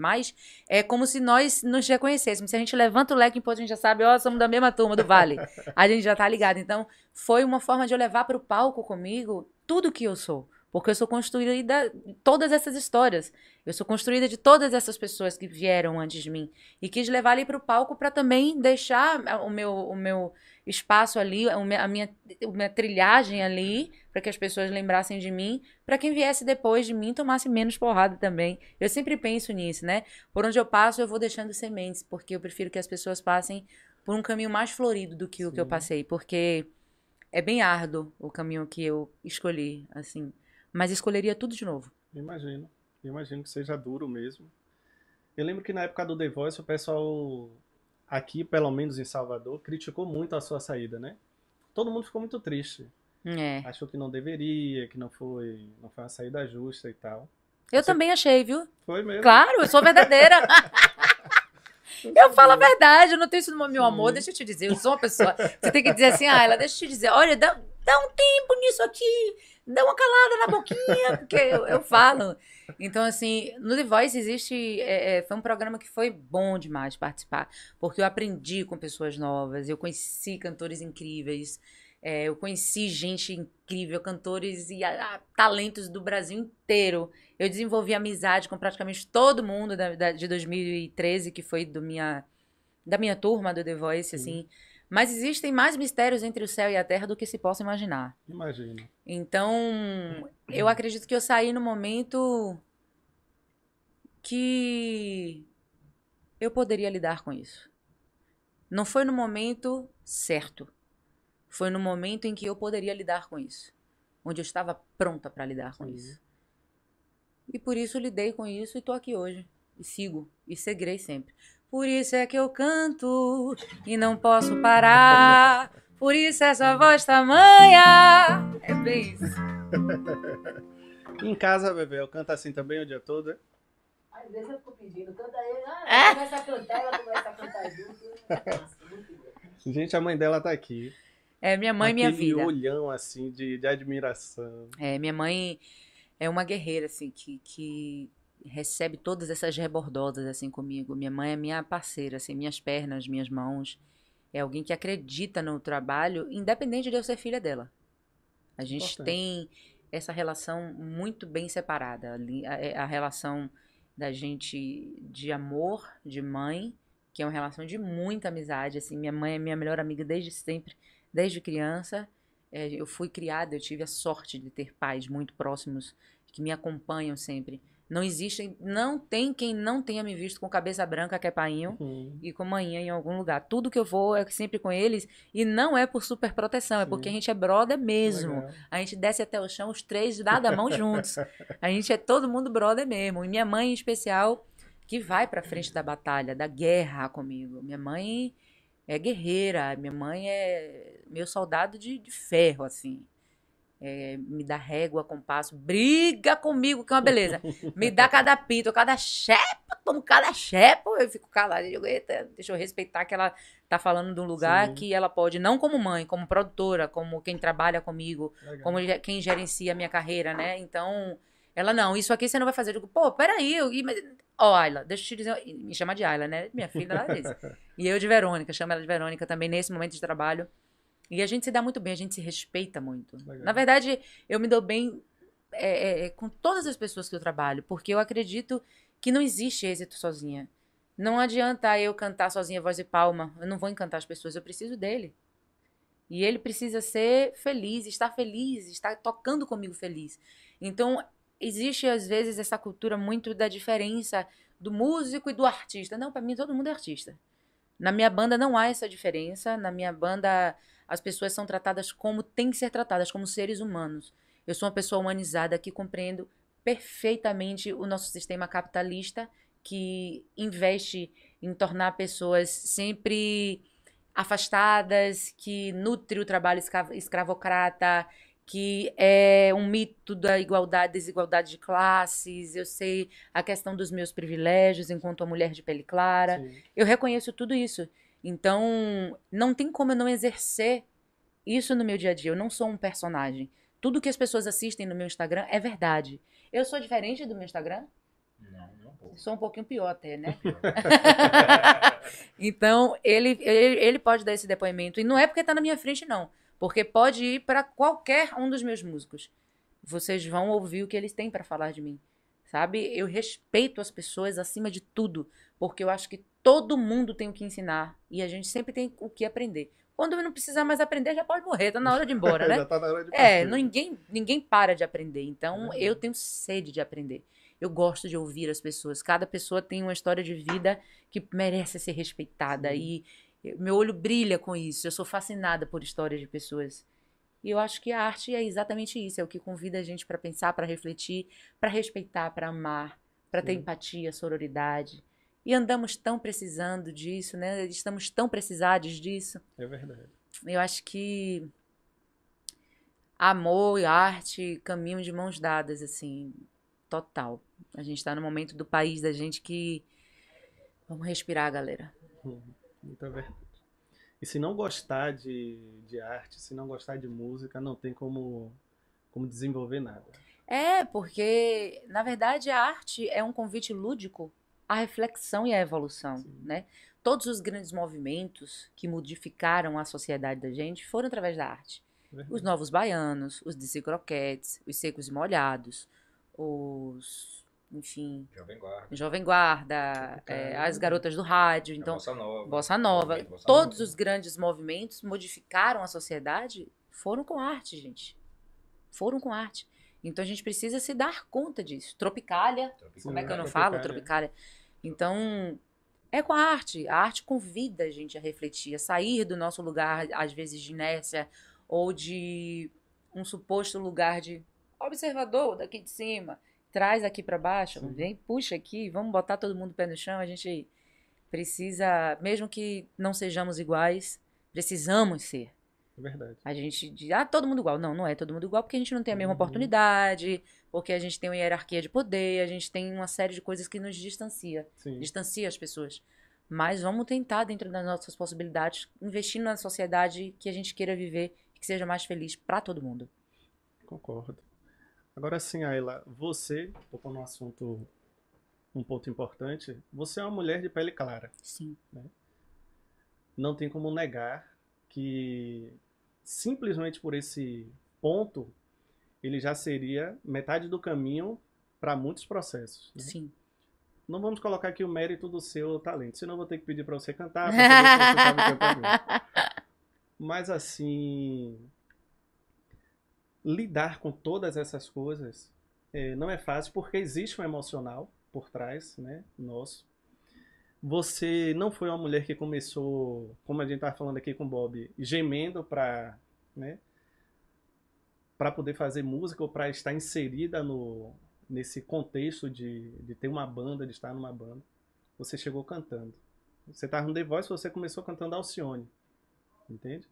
é como se nós nos reconhecêssemos. Se a gente levanta o leque, a gente já sabe, ó, somos da mesma turma do Vale. A gente já tá ligado. Então, foi uma forma de eu levar para o palco comigo tudo que eu sou. Porque eu sou construída de todas essas histórias. Eu sou construída de todas essas pessoas que vieram antes de mim. E quis levar ali para o palco para também deixar o meu, o meu espaço ali, a minha, a minha trilhagem ali, para que as pessoas lembrassem de mim, para quem viesse depois de mim tomasse menos porrada também. Eu sempre penso nisso, né? Por onde eu passo, eu vou deixando sementes, porque eu prefiro que as pessoas passem por um caminho mais florido do que o que eu Sim. passei, porque é bem árduo o caminho que eu escolhi, assim. Mas escolheria tudo de novo. Imagino. Imagino que seja duro mesmo. Eu lembro que na época do The Voice o pessoal aqui, pelo menos em Salvador, criticou muito a sua saída, né? Todo mundo ficou muito triste. É. Achou que não deveria, que não foi, não foi uma saída justa e tal. Eu Você- também achei, viu? Foi mesmo. Claro, eu sou verdadeira. Eu falo a verdade, eu não tenho isso no meu amor, deixa eu te dizer, eu sou uma pessoa. Você tem que dizer assim, ah, ela, deixa eu te dizer, olha, dá, dá um tempo nisso aqui, dá uma calada na boquinha, porque eu, eu falo. Então, assim, no The Voice existe. é, é, foi um programa que foi bom demais participar, porque eu aprendi com pessoas novas, eu conheci cantores incríveis. é, eu conheci gente incrível, cantores e ah, talentos do Brasil inteiro. Eu desenvolvi amizade com praticamente todo mundo da, da- de 2013, que foi do minha, da minha turma do The Voice, Sim. assim. Mas existem mais mistérios entre o céu e a terra do que se possa imaginar. Imagino. Então, eu acredito que eu saí no momento que eu poderia lidar com isso. Não foi no momento certo. Foi no momento em que eu poderia lidar com isso. Onde eu estava pronta para lidar com Sim. isso. E por isso lidei com isso e tô aqui hoje. E sigo. E seguirei sempre. Por isso é que eu canto e não posso parar. Por isso essa voz tamanha. É bem isso. Em casa, Bebel, canta assim também o dia todo, é? Às vezes eu fico pedindo, canta aí, ah, É? ela começa a cantar, ela começa a cantar junto. Gente, a mãe dela tá aqui. É minha mãe e minha Aquele vida. olhão, assim, de, de admiração. É, minha mãe é uma guerreira, assim, que, que recebe todas essas rebordosas assim comigo. Minha mãe é minha parceira, assim, minhas pernas, minhas mãos. É alguém que acredita no trabalho, independente de eu ser filha dela. A gente Importante. tem essa relação muito bem separada. A, a relação da gente de amor, de mãe, que é uma relação de muita amizade. Assim, minha mãe é minha melhor amiga desde sempre, desde criança. É, eu fui criada, eu tive a sorte de ter pais muito próximos que me acompanham sempre. Não existe, não tem quem não tenha me visto com cabeça branca, que é painho, Uhum. e com manhã em algum lugar. Tudo que eu vou é sempre com eles, e não é por super proteção, é Sim. porque a gente é brother mesmo. Legal. A gente desce até o chão, os três dada a mão juntos. A gente é todo mundo brother mesmo. E minha mãe, em especial, que vai pra frente da batalha, da guerra comigo. Minha mãe é guerreira, minha mãe é meu soldado de, de ferro, assim. É, me dá régua, compasso, briga comigo, que é uma beleza. Me dá cada pito, cada chepa, tomo cada chepa, eu fico calada. Eu digo, eita, deixa eu respeitar que ela tá falando de um lugar Sim. que ela pode, não como mãe, como produtora, como quem trabalha comigo, Legal. como quem gerencia a minha carreira, né? Então, ela, não, isso aqui você não vai fazer. Eu digo, pô, peraí, eu, ó, Ayla, deixa eu te dizer, me chama de Ayla, né? Minha filha, ela diz. E eu de Verônica, chamo ela de Verônica também nesse momento de trabalho. E a gente se dá muito bem, a gente se respeita muito. Legal. Na verdade, eu me dou bem é, é, é, com todas as pessoas que eu trabalho, porque eu acredito que não existe êxito sozinha. Não adianta eu cantar sozinha voz e palma. Eu não vou encantar as pessoas, eu preciso dele. E ele precisa ser feliz, estar feliz, estar tocando comigo feliz. Então, existe às vezes essa cultura muito da diferença do músico e do artista. Não, para mim todo mundo é artista. Na minha banda não há essa diferença. Na minha banda as pessoas são tratadas como têm que ser tratadas, como seres humanos. Eu sou uma pessoa humanizada que compreendo perfeitamente o nosso sistema capitalista que investe em tornar pessoas sempre afastadas, que nutre o trabalho escra- escravocrata, que é um mito da igualdade, desigualdade de classes. Eu sei a questão dos meus privilégios enquanto uma mulher de pele clara. Sim. Eu reconheço tudo isso. Então, não tem como eu não exercer isso no meu dia a dia. Eu não sou um personagem. Tudo que as pessoas assistem no meu Instagram é verdade. Eu sou diferente do meu Instagram? Não, não um pouco. Sou um pouquinho pior até, né? Então, ele, ele, ele pode dar esse depoimento. E não é porque tá na minha frente, não. Porque pode ir para qualquer um dos meus músicos. Vocês vão ouvir o que eles têm para falar de mim. Sabe? Eu respeito as pessoas acima de tudo. Porque eu acho que todo mundo tem o que ensinar. E a gente sempre tem o que aprender. Quando não precisar mais aprender, já pode morrer. Tá na hora de ir embora, né? Já tá na hora de É, partir. ninguém, ninguém para de aprender. Então, Verdade. eu tenho sede de aprender. Eu gosto de ouvir as pessoas. Cada pessoa tem uma história de vida que merece ser respeitada. Sim. E eu- meu olho brilha com isso. Eu sou fascinada por histórias de pessoas. E eu acho que a arte é exatamente isso. É o que convida a gente para pensar, para refletir, para respeitar, para amar, para ter empatia, sororidade. E andamos tão precisando disso, né? Estamos tão precisados disso. É verdade. Eu acho que amor e arte caminham de mãos dadas, assim, total. A gente tá no momento do país da gente que. Vamos respirar, galera. Uhum. Muita verdade. E se não gostar de, de arte, se não gostar de música, não tem como, como desenvolver nada. É, porque, na verdade, a arte é um convite lúdico à reflexão e à evolução, Sim. né? Todos os grandes movimentos que modificaram a sociedade da gente foram através da arte. Verdade. Os Novos Baianos, os DC Croquetes, os Secos e Molhados, os, enfim, Jovem Guarda. Jovem Guarda, é, as Garotas do Rádio, então, Bossa Nova. Bossa Nova. Bossa Todos Nova. os grandes movimentos modificaram a sociedade, foram com arte, gente. Foram com arte. Então a gente precisa se dar conta disso. Tropicália, como é que eu não falo? Tropicália. Tropicália. Então, é com a arte. A arte convida a gente a refletir, a sair do nosso lugar, às vezes, de inércia ou de um suposto lugar de observador daqui de cima. Traz aqui para baixo, Sim. vem, puxa aqui, vamos botar todo mundo pé no chão. A gente precisa, mesmo que não sejamos iguais, precisamos ser. É verdade. A gente diz, ah, todo mundo igual. Não, não é todo mundo igual porque a gente não tem a mesma Uhum. oportunidade, porque a gente tem uma hierarquia de poder, a gente tem uma série de coisas que nos distancia, Sim. distancia as pessoas. Mas vamos tentar, dentro das nossas possibilidades, investir na sociedade que a gente queira viver e que seja mais feliz para todo mundo. Concordo. Agora sim, Ayla, você tocou num assunto um ponto importante. Você é uma mulher de pele clara. Sim. Não tem como negar que simplesmente por esse ponto ele já seria metade do caminho para muitos processos. né? Sim. Não vamos colocar aqui o mérito do seu talento, senão eu vou ter que pedir para você cantar. pra saber você sabe é mim. Mas assim, lidar com todas essas coisas eh, não é fácil porque existe um emocional por trás, né, nosso. Você não foi uma mulher que começou, como a gente estava falando aqui com o Bob, gemendo para, né, poder fazer música ou para estar inserida no nesse contexto de, de ter uma banda, de estar numa banda. Você chegou cantando. Você estava no The Voice, você começou cantando Alcione. Entende?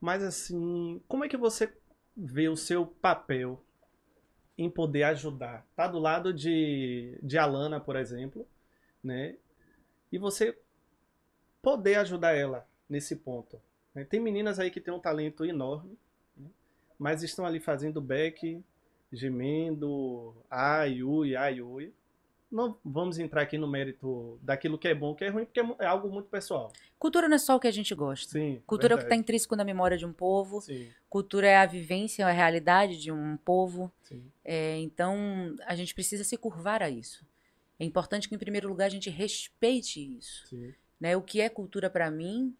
Mas assim, como é que você vê o seu papel em poder ajudar? Tá do lado de, de Alana, por exemplo, né? E você poder ajudar ela nesse ponto. né? Tem meninas aí que têm um talento enorme, né? mas estão ali fazendo back, gemendo, ai, ui, ai, ui. Não vamos entrar aqui no mérito daquilo que é bom, que é ruim, porque é é algo muito pessoal. Cultura não é só o que a gente gosta. Sim. Cultura é o que está verdade. intrínseco na memória de um povo. Sim, Cultura é a vivência, a realidade de um povo. sim. É, então, a gente precisa se curvar a isso. É importante que, em primeiro lugar, a gente respeite isso. sim. né? O que é cultura para mim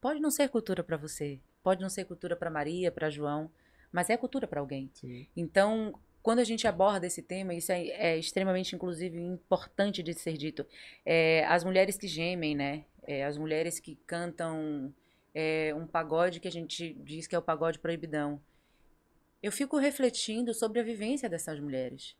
pode não ser cultura para você, pode não ser cultura para Maria, para João, mas é cultura para alguém. sim. Então, quando a gente aborda esse tema, isso é, é extremamente, inclusive, importante de ser dito. É, as mulheres que gemem, né? É, as mulheres que cantam é, um pagode que a gente diz que é o pagode proibidão. Eu fico refletindo sobre a vivência dessas mulheres.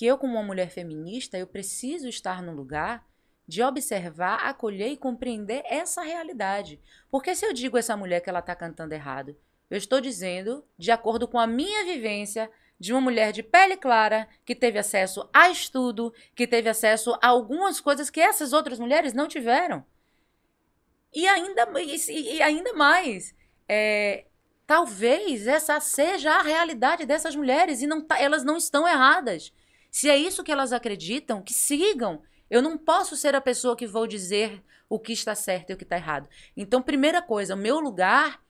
Que eu, como uma mulher feminista, eu preciso estar no lugar de observar, acolher e compreender essa realidade. Porque se eu digo a essa mulher que ela está cantando errado, eu estou dizendo, de acordo com a minha vivência, de uma mulher de pele clara, que teve acesso a estudo, que teve acesso a algumas coisas que essas outras mulheres não tiveram. E ainda, e, ainda mais, é, talvez essa seja a realidade dessas mulheres e não tá- elas não estão erradas. Se é isso que elas acreditam, que sigam. Eu não posso ser a pessoa que vou dizer o que está certo e o que está errado. Então, primeira coisa, o meu lugar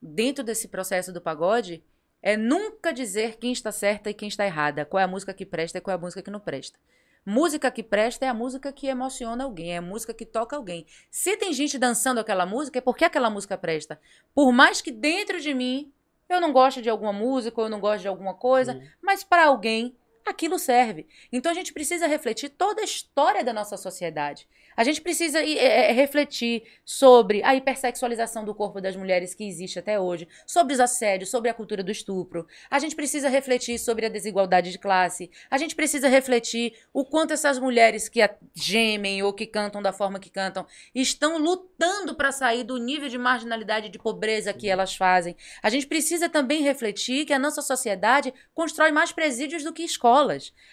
dentro desse processo do pagode é nunca dizer quem está certa e quem está errada, qual é a música que presta e qual é a música que não presta. Música que presta é a música que emociona alguém, é a música que toca alguém. Se tem gente dançando aquela música, é porque aquela música presta. Por mais que dentro de mim eu não goste de alguma música, ou eu não gosto de alguma coisa, Sim. mas para alguém aquilo serve. Então a gente precisa refletir toda a história da nossa sociedade. A gente precisa é, é, refletir sobre a hipersexualização do corpo das mulheres que existe até hoje, sobre os assédios, sobre a cultura do estupro. A gente precisa refletir sobre a desigualdade de classe. A gente precisa refletir o quanto essas mulheres que gemem ou que cantam da forma que cantam estão lutando para sair do nível de marginalidade e de pobreza que elas fazem. A gente precisa também refletir que a nossa sociedade constrói mais presídios do que escolas.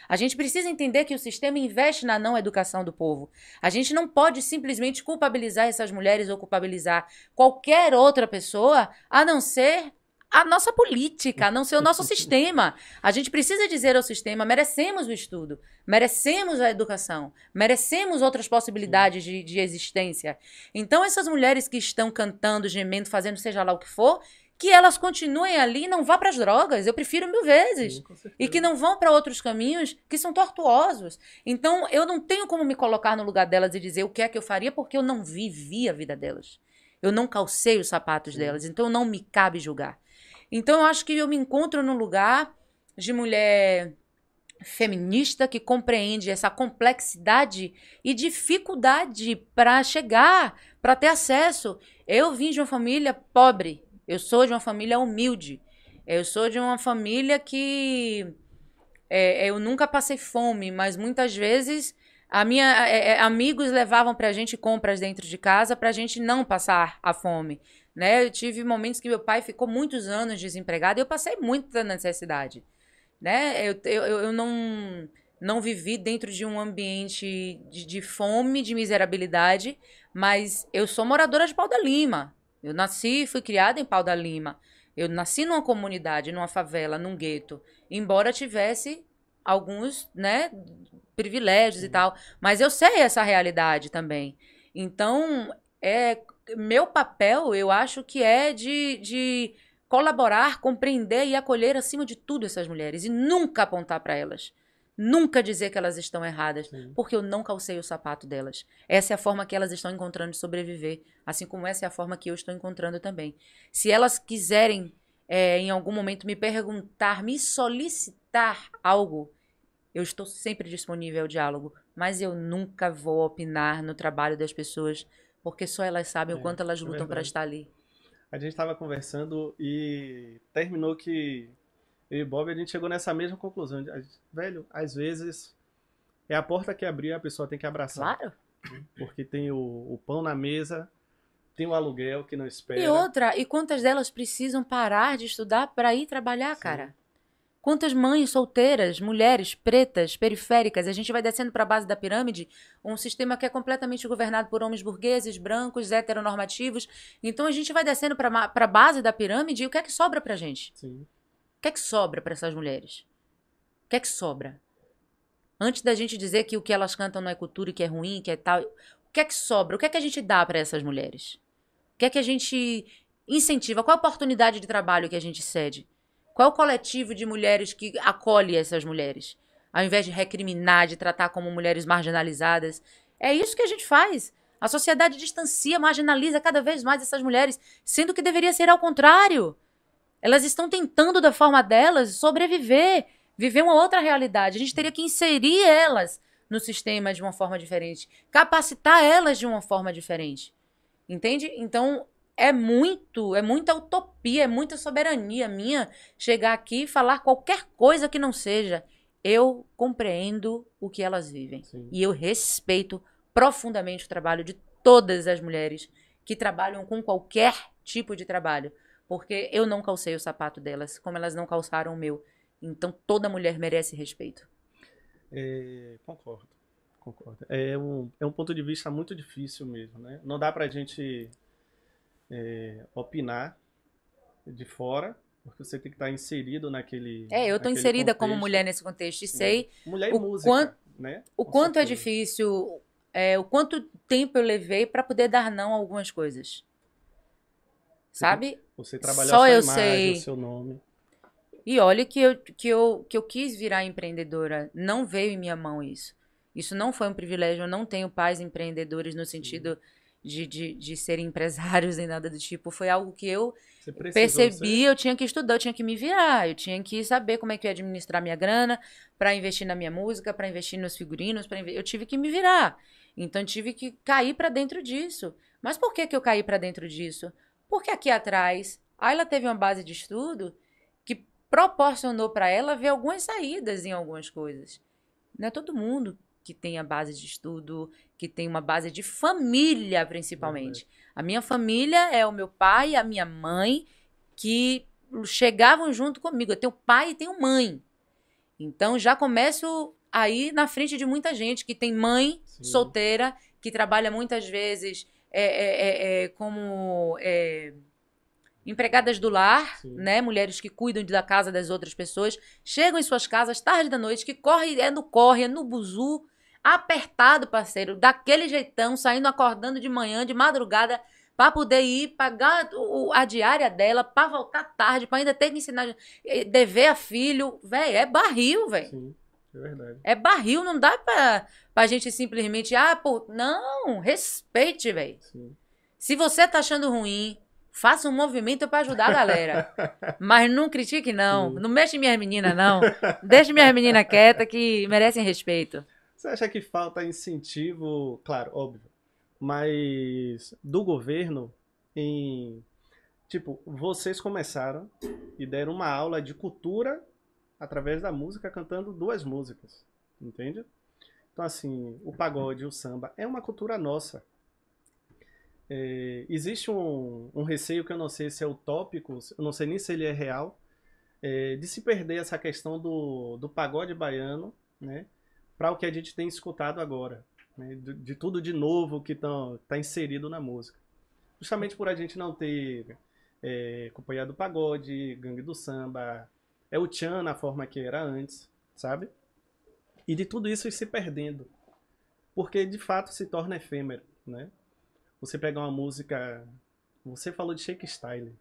A gente precisa entender que o sistema investe na não educação do povo. A gente não pode simplesmente culpabilizar essas mulheres ou culpabilizar qualquer outra pessoa a não ser a nossa política, a não ser o nosso sistema. A gente precisa dizer ao sistema: merecemos o estudo, merecemos a educação, merecemos outras possibilidades de, de existência. Então, essas mulheres que estão cantando, gemendo, fazendo seja lá o que for, que elas continuem ali e não vá para as drogas. Eu prefiro mil vezes. Sim. E que não vão para outros caminhos que são tortuosos. Então, eu não tenho como me colocar no lugar delas e dizer o que é que eu faria, porque eu não vivi a vida delas. Eu não calcei os sapatos Sim. delas. Então, não me cabe julgar. Então, eu acho que eu me encontro num lugar de mulher feminista que compreende essa complexidade e dificuldade para chegar, para ter acesso. Eu vim de uma família pobre, eu sou de uma família humilde, eu sou de uma família que é, eu nunca passei fome, mas muitas vezes a minha, é, é, amigos levavam pra gente compras dentro de casa pra gente não passar a fome. Né? Eu tive momentos que meu pai ficou muitos anos desempregado e eu passei muita necessidade. Né? Eu, eu, eu não, não vivi dentro de um ambiente de, de fome, de miserabilidade, mas eu sou moradora de Pau da Lima. Eu nasci e fui criada em Pau da Lima. Eu nasci numa comunidade, numa favela, num gueto. Embora tivesse alguns, né, privilégios e tal, mas eu sei essa realidade também. Então, é meu papel, eu acho que é de, de colaborar, compreender e acolher acima de tudo essas mulheres e nunca apontar para elas. Nunca dizer que elas estão erradas, Sim. porque eu não calcei o sapato delas. Essa é a forma que elas estão encontrando de sobreviver, assim como essa é a forma que eu estou encontrando também. Se elas quiserem, é, em algum momento, me perguntar, me solicitar algo, eu estou sempre disponível ao diálogo, mas eu nunca vou opinar no trabalho das pessoas, porque só elas sabem É, o quanto elas é lutam para verdade. estar ali. A gente tava conversando e terminou que eu e Bob a gente chegou nessa mesma conclusão. gente- Velho, às vezes é a porta que abrir, a pessoa tem que abraçar. Claro. Porque tem o, o pão na mesa, tem o aluguel que não espera. E outra, e quantas delas precisam parar de estudar para ir trabalhar, Sim. cara? Quantas mães solteiras, mulheres pretas, periféricas, a gente vai descendo para a base da pirâmide, um sistema que é completamente governado por homens burgueses, brancos, heteronormativos. Então a gente vai descendo para a base da pirâmide e o que é que sobra pra gente? Sim. Que é que sobra para essas mulheres? O que é que sobra? Antes da gente dizer que o que elas cantam não é cultura e que é ruim, que é tal, o que é que sobra? O que é que a gente dá para essas mulheres? O que é que a gente incentiva? Qual a oportunidade de trabalho que a gente cede? Qual é o coletivo de mulheres que acolhe essas mulheres? Ao invés de recriminar, de tratar como mulheres marginalizadas. É isso que a gente faz. A sociedade distancia, marginaliza cada vez mais essas mulheres, sendo que deveria ser ao contrário. Elas estão tentando, da forma delas, sobreviver, viver uma outra realidade. A gente teria que inserir elas no sistema de uma forma diferente, capacitar elas de uma forma diferente. Entende? Então, é muito, é muita utopia, é muita soberania minha chegar aqui e falar qualquer coisa que não seja. Eu compreendo o que elas vivem. Sim. E eu respeito profundamente o trabalho de todas as mulheres que trabalham com qualquer tipo de trabalho. Porque eu não calcei o sapato delas, como elas não calçaram o meu. Então toda mulher merece respeito. É, concordo. Concordo. É um, é um ponto de vista muito difícil mesmo, né? Não dá pra gente é, opinar de fora, porque você tem que estar inserido naquele. É, eu naquele inserida como contexto. mulher nesse contexto e sei Mulher e o música, quanto- né? o Com quanto é certeza. difícil, é, o quanto tempo eu levei pra poder dar não a algumas coisas. Sabe? Você trabalhar Só a sua eu imagem, sei. o seu nome. E olha que eu, que, eu, que eu quis virar empreendedora. Não veio em minha mão isso. Isso não foi um privilégio. Eu não tenho pais empreendedores no sentido de, de, de serem empresários nem nada do tipo. Foi algo que eu percebi, ser- eu tinha que estudar, eu tinha que me virar, eu tinha que saber como é que eu ia administrar minha grana para investir na minha música, para investir nos figurinos, para eu tive que me virar. Então tive que cair para dentro disso. Mas por que que eu caí para dentro disso? Porque aqui atrás, a Ayla teve uma base de estudo que proporcionou para ela ver algumas saídas em algumas coisas. Não é todo mundo que tem a base de estudo, que tem uma base de família, principalmente. A minha família é o meu pai e a minha mãe que chegavam junto comigo. Eu tenho pai e tenho mãe. Então já começo aí na frente de muita gente que tem mãe Sim. solteira, que trabalha muitas vezes é, é, é, é, como é, empregadas do lar, Sim. né? Mulheres que cuidam da casa das outras pessoas, chegam em suas casas tarde da noite, que corre, é no corre, é no buzu, apertado, parceiro, daquele jeitão, saindo, acordando de manhã, de madrugada, para poder ir pagar a diária dela, para voltar tarde, para ainda ter que ensinar, eh, dever a filho, velho, é barril, velho. Sim, é verdade. É barril, não dá pra, pra gente simplesmente, ah, pô, não, respeite, velho. Se você tá achando ruim, faça um movimento pra ajudar a galera. Mas não critique, não. Sim. Não mexe minhas meninas, não. Deixe minhas meninas quietas que merecem respeito. Você acha que falta incentivo, claro, óbvio, mas do governo em tipo, vocês começaram e deram uma aula de cultura através da música cantando duas músicas, entende? Então assim, o pagode, o samba é uma cultura nossa. É, existe um, um receio que eu não sei se é utópico, eu não sei nem se ele é real, é, de se perder essa questão do, do pagode baiano, né? para o que a gente tem escutado agora, né? de, de tudo de novo que está inserido na música. Justamente por a gente não ter é, Companhia do Pagode, Gangue do Samba, é o Tchan na forma que era antes, sabe? E de tudo isso se perdendo. Porque de fato se torna efêmero, né? Você pega uma música. Você falou de Shake Style.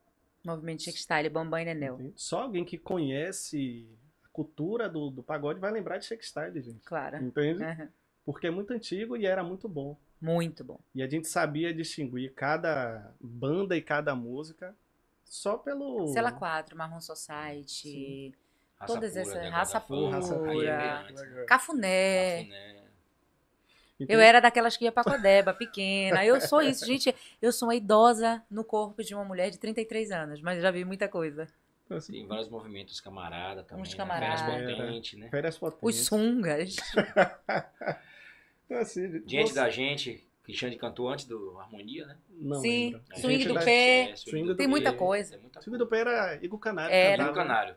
Movimento Style, Bambam e Nenel. Só alguém que conhece a cultura do, do pagode vai lembrar de Shake Style, gente. Claro. Entende? Aham. Porque é muito antigo e era muito bom. Muito bom. E a gente sabia distinguir cada banda e cada música só pelo. Cela 4, Marrom Society, Raça todas pura, essas. né? Raça pura. é antes, né? Cafuné. Cafuné. Eu era daquelas que ia pra Codeba, pequena. Eu sou isso, gente. Eu sou uma idosa no corpo de uma mulher de 33 anos, mas já vi muita coisa. assim, Tem vários movimentos camarada também. Uns né? camarada. Férias potentes, né? Férias potentes. Os sungas. Então, assim, Diante você- da gente, que Xande cantou antes do Harmonia, né? Não Sim, lembro. Swing do da- pé. é, Swing do Tem pé. muita coisa. É muita O time do pé era Igor Canário. Era. cantava. Rio Canário.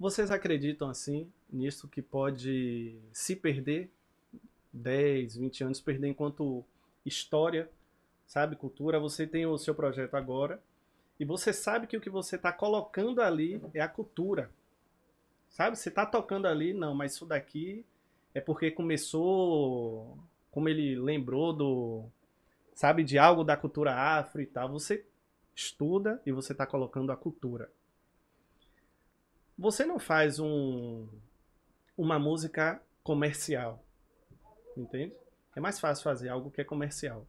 Vocês acreditam, assim, nisso que pode se perder 10, 20 anos, perder enquanto história, sabe, cultura? Você tem o seu projeto agora e você sabe que o que você está colocando ali é a cultura. Sabe? Você está tocando ali, não, mas isso daqui é porque começou, como ele lembrou do, sabe, de algo da cultura afro e tal. Você estuda e você está colocando a cultura. Você não faz um, uma música comercial, entende? É mais fácil fazer algo que é comercial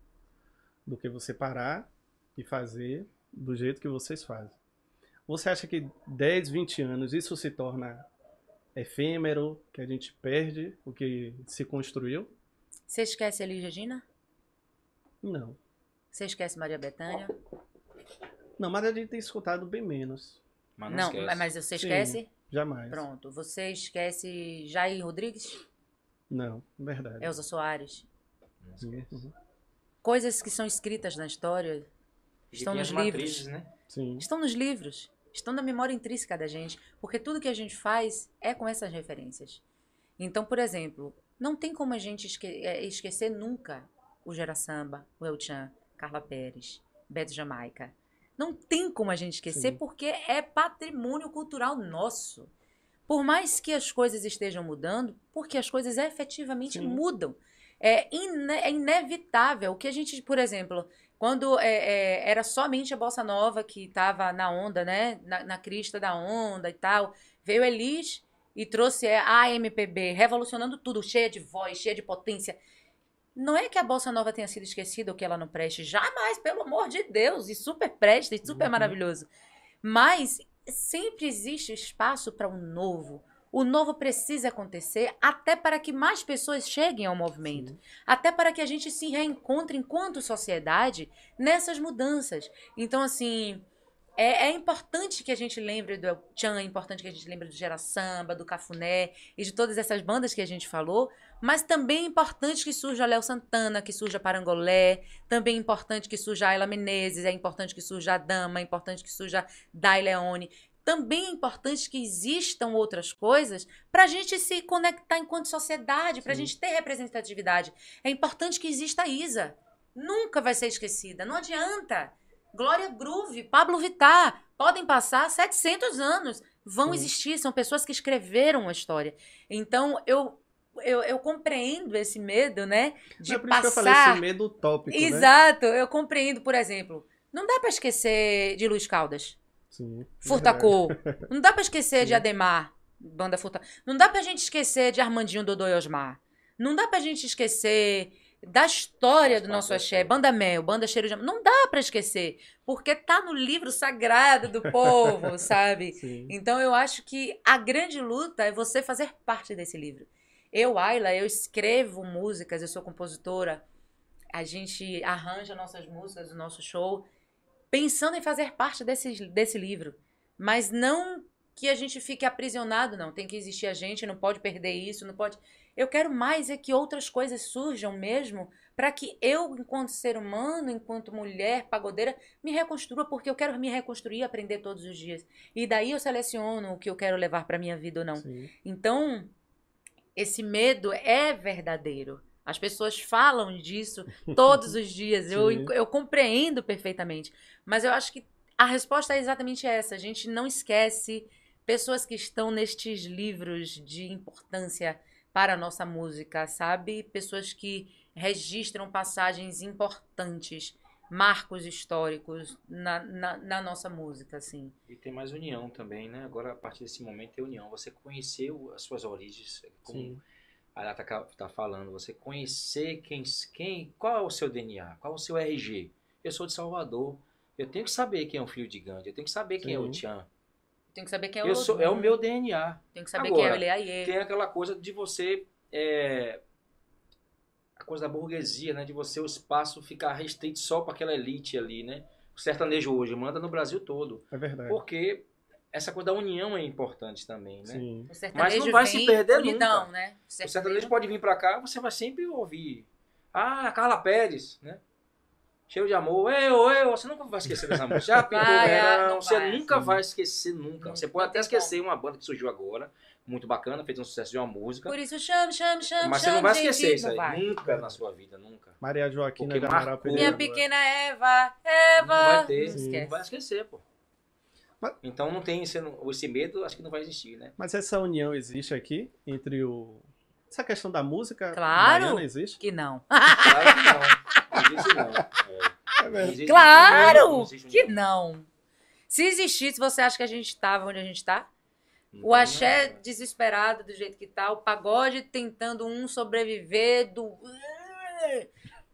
do que você parar e fazer do jeito que vocês fazem. Você acha que 10, 20 anos isso se torna efêmero, que a gente perde o que se construiu? Você esquece Elis Regina? Não. Você esquece Maria Bethânia? Não, mas a gente tem escutado bem menos. Mas não, Não, esquece. mas você Sim. esquece? Jamais. Pronto. Você esquece Jair Rodrigues? Não, verdade. Elza Soares? Não esquece. Uhum. Coisas que são escritas na história estão nos livros. matrizes, né? Sim. Estão nos livros, estão na memória intrínseca da gente, porque tudo que a gente faz é com essas referências. Então, por exemplo, não tem como a gente esque- eh, esquecer nunca o Gera Samba, o El Chan, Carla Pérez, Beto Jamaica. Não tem como a gente esquecer Sim. porque é patrimônio cultural nosso. Por mais que as coisas estejam mudando, porque as coisas efetivamente Sim. mudam. É, ine- é inevitável. O que a gente, por exemplo, quando é, é, era somente a bossa nova que estava na onda, né? Na, na crista da onda e tal, veio Elis e trouxe é, a MPB, revolucionando tudo, cheia de voz, cheia de potência. Não é que a bossa nova tenha sido esquecida ou que ela não preste, jamais, pelo amor de Deus, e super presta, e super Uhum. maravilhoso. Mas sempre existe espaço para um novo. O novo precisa acontecer até para que mais pessoas cheguem ao movimento até para que a gente se reencontre enquanto sociedade nessas mudanças. Então, assim, é, é importante que a gente lembre do El Chan, é importante que a gente lembre do Gera Samba, do Cafuné e de todas essas bandas que a gente falou, mas também é importante que surja Léo Santana, que surja Parangolé, também é importante que surja Ayla Menezes, é importante que surja a Dama, é importante que surja Dai Leone. Também é importante que existam outras coisas para a gente se conectar enquanto sociedade, para a gente ter representatividade. É importante que exista a Isa. Nunca vai ser esquecida. Não adianta. Glória Groove, Pablo Vittar, podem passar 700 anos. Vão Sim. existir, são pessoas que escreveram a história. Então, eu, eu, eu compreendo esse medo, né? De é por isso que eu passar. falei esse medo utópico, né? Exato, eu compreendo, por exemplo. Não dá para esquecer de Luiz Caldas. Sim. Furtacô. Não dá pra esquecer de Sim. Ademar, banda Furtacô. Não dá pra gente esquecer de Armandinho Dodô e Osmar. Não dá pra gente esquecer da história do nosso axé, banda Mel, banda Cheiro de. Não dá pra esquecer, porque tá no livro sagrado do povo, sabe? Sim. Então eu acho que a grande luta é você fazer parte desse livro. Eu, Ayla, eu escrevo músicas, eu sou compositora. A gente arranja nossas músicas, o nosso show, pensando em fazer parte desse, desse livro. Mas não que a gente fique aprisionado, não. Tem que existir a gente, não pode perder isso, não pode. Eu quero mais é que outras coisas surjam mesmo para que eu, enquanto ser humano, enquanto mulher pagodeira, me reconstrua, porque eu quero me reconstruir e aprender todos os dias. E daí eu seleciono o que eu quero levar para minha vida ou não. Sim. Então, esse medo é verdadeiro. As pessoas falam disso todos os dias. Eu, eu compreendo perfeitamente. Mas eu acho que a resposta é exatamente essa. A gente não esquece pessoas que estão nestes livros de importância para a nossa música, sabe? Pessoas que registram passagens importantes, marcos históricos na, na, na nossa música, assim. E tem mais união também, né? Agora, a partir desse momento, é união. Você conheceu as suas origens, como Sim. a Ela tá, tá falando, você conhecer quem, quem, qual é o seu DNA, qual é o seu RG. Eu sou de Salvador. Eu tenho que saber quem é o filho de Gandhi, eu tenho que saber quem é o Sim. Tian. Tem que saber quem é o Eu sou, é o meu DNA. Tem que saber Agora, quem é o Eleaie. Tem aquela coisa de você. é, a coisa da burguesia, né? De você o espaço ficar restrito só para aquela elite ali, né? O sertanejo hoje manda no Brasil todo. É verdade. Porque essa coisa da união é importante também, né? Sim. O sertanejo Mas não vai se perder unidão, nunca. né? O sertanejo pode vir pra cá, você vai sempre ouvir. Ah, Carla Pérez, né? Cheio de amor. Eu, eu, você nunca vai esquecer dessa música. Já pintou Vai, o ah, verão, não você vai. nunca Sim. vai esquecer nunca. Não, Você pode até esquecer uma banda que surgiu agora, muito bacana, fez um sucesso de uma música. Por isso chame, chame, chame, Mas você chame, não vai gente. esquecer isso Não aí. vai. Nunca na sua vida, nunca. Maria Joaquina Porque Amaral marcou. Minha pequena Eva, Eva. Não vai ter, Não Sim. não esquece. vai esquecer, pô. Mas- Então não tem esse, esse medo, acho que não vai existir, né? Mas essa união existe aqui entre o. Essa questão da música Claro. baiana existe? Que não. Claro que não. Não existe não. É, É Claro não existe que não. Se existisse, você acha que a gente estava onde a gente tá? Não O axé nada. desesperado do jeito que tá, o pagode tentando um sobreviver do.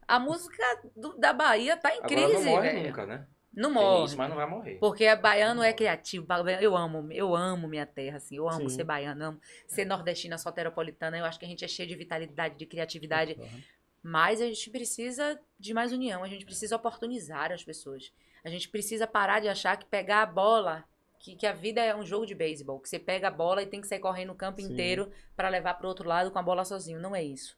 A música do- da Bahia tá em Agora crise, não morre velho. nunca, né? Não morre. isso, mas não vai morrer. Porque a baiano é criativo. Eu amo, eu amo minha terra, assim. Eu amo Sim. ser baiana, amo ser nordestina, soteropolitana. Eu acho que a gente é cheio de vitalidade, de criatividade. Uhum. Mas a gente precisa de mais união, a gente precisa oportunizar as pessoas. A gente precisa parar de achar que pegar a bola, que, que a vida é um jogo de beisebol, que você pega a bola e tem que sair correndo o campo Sim. inteiro para levar para o outro lado com a bola sozinho. Não é isso.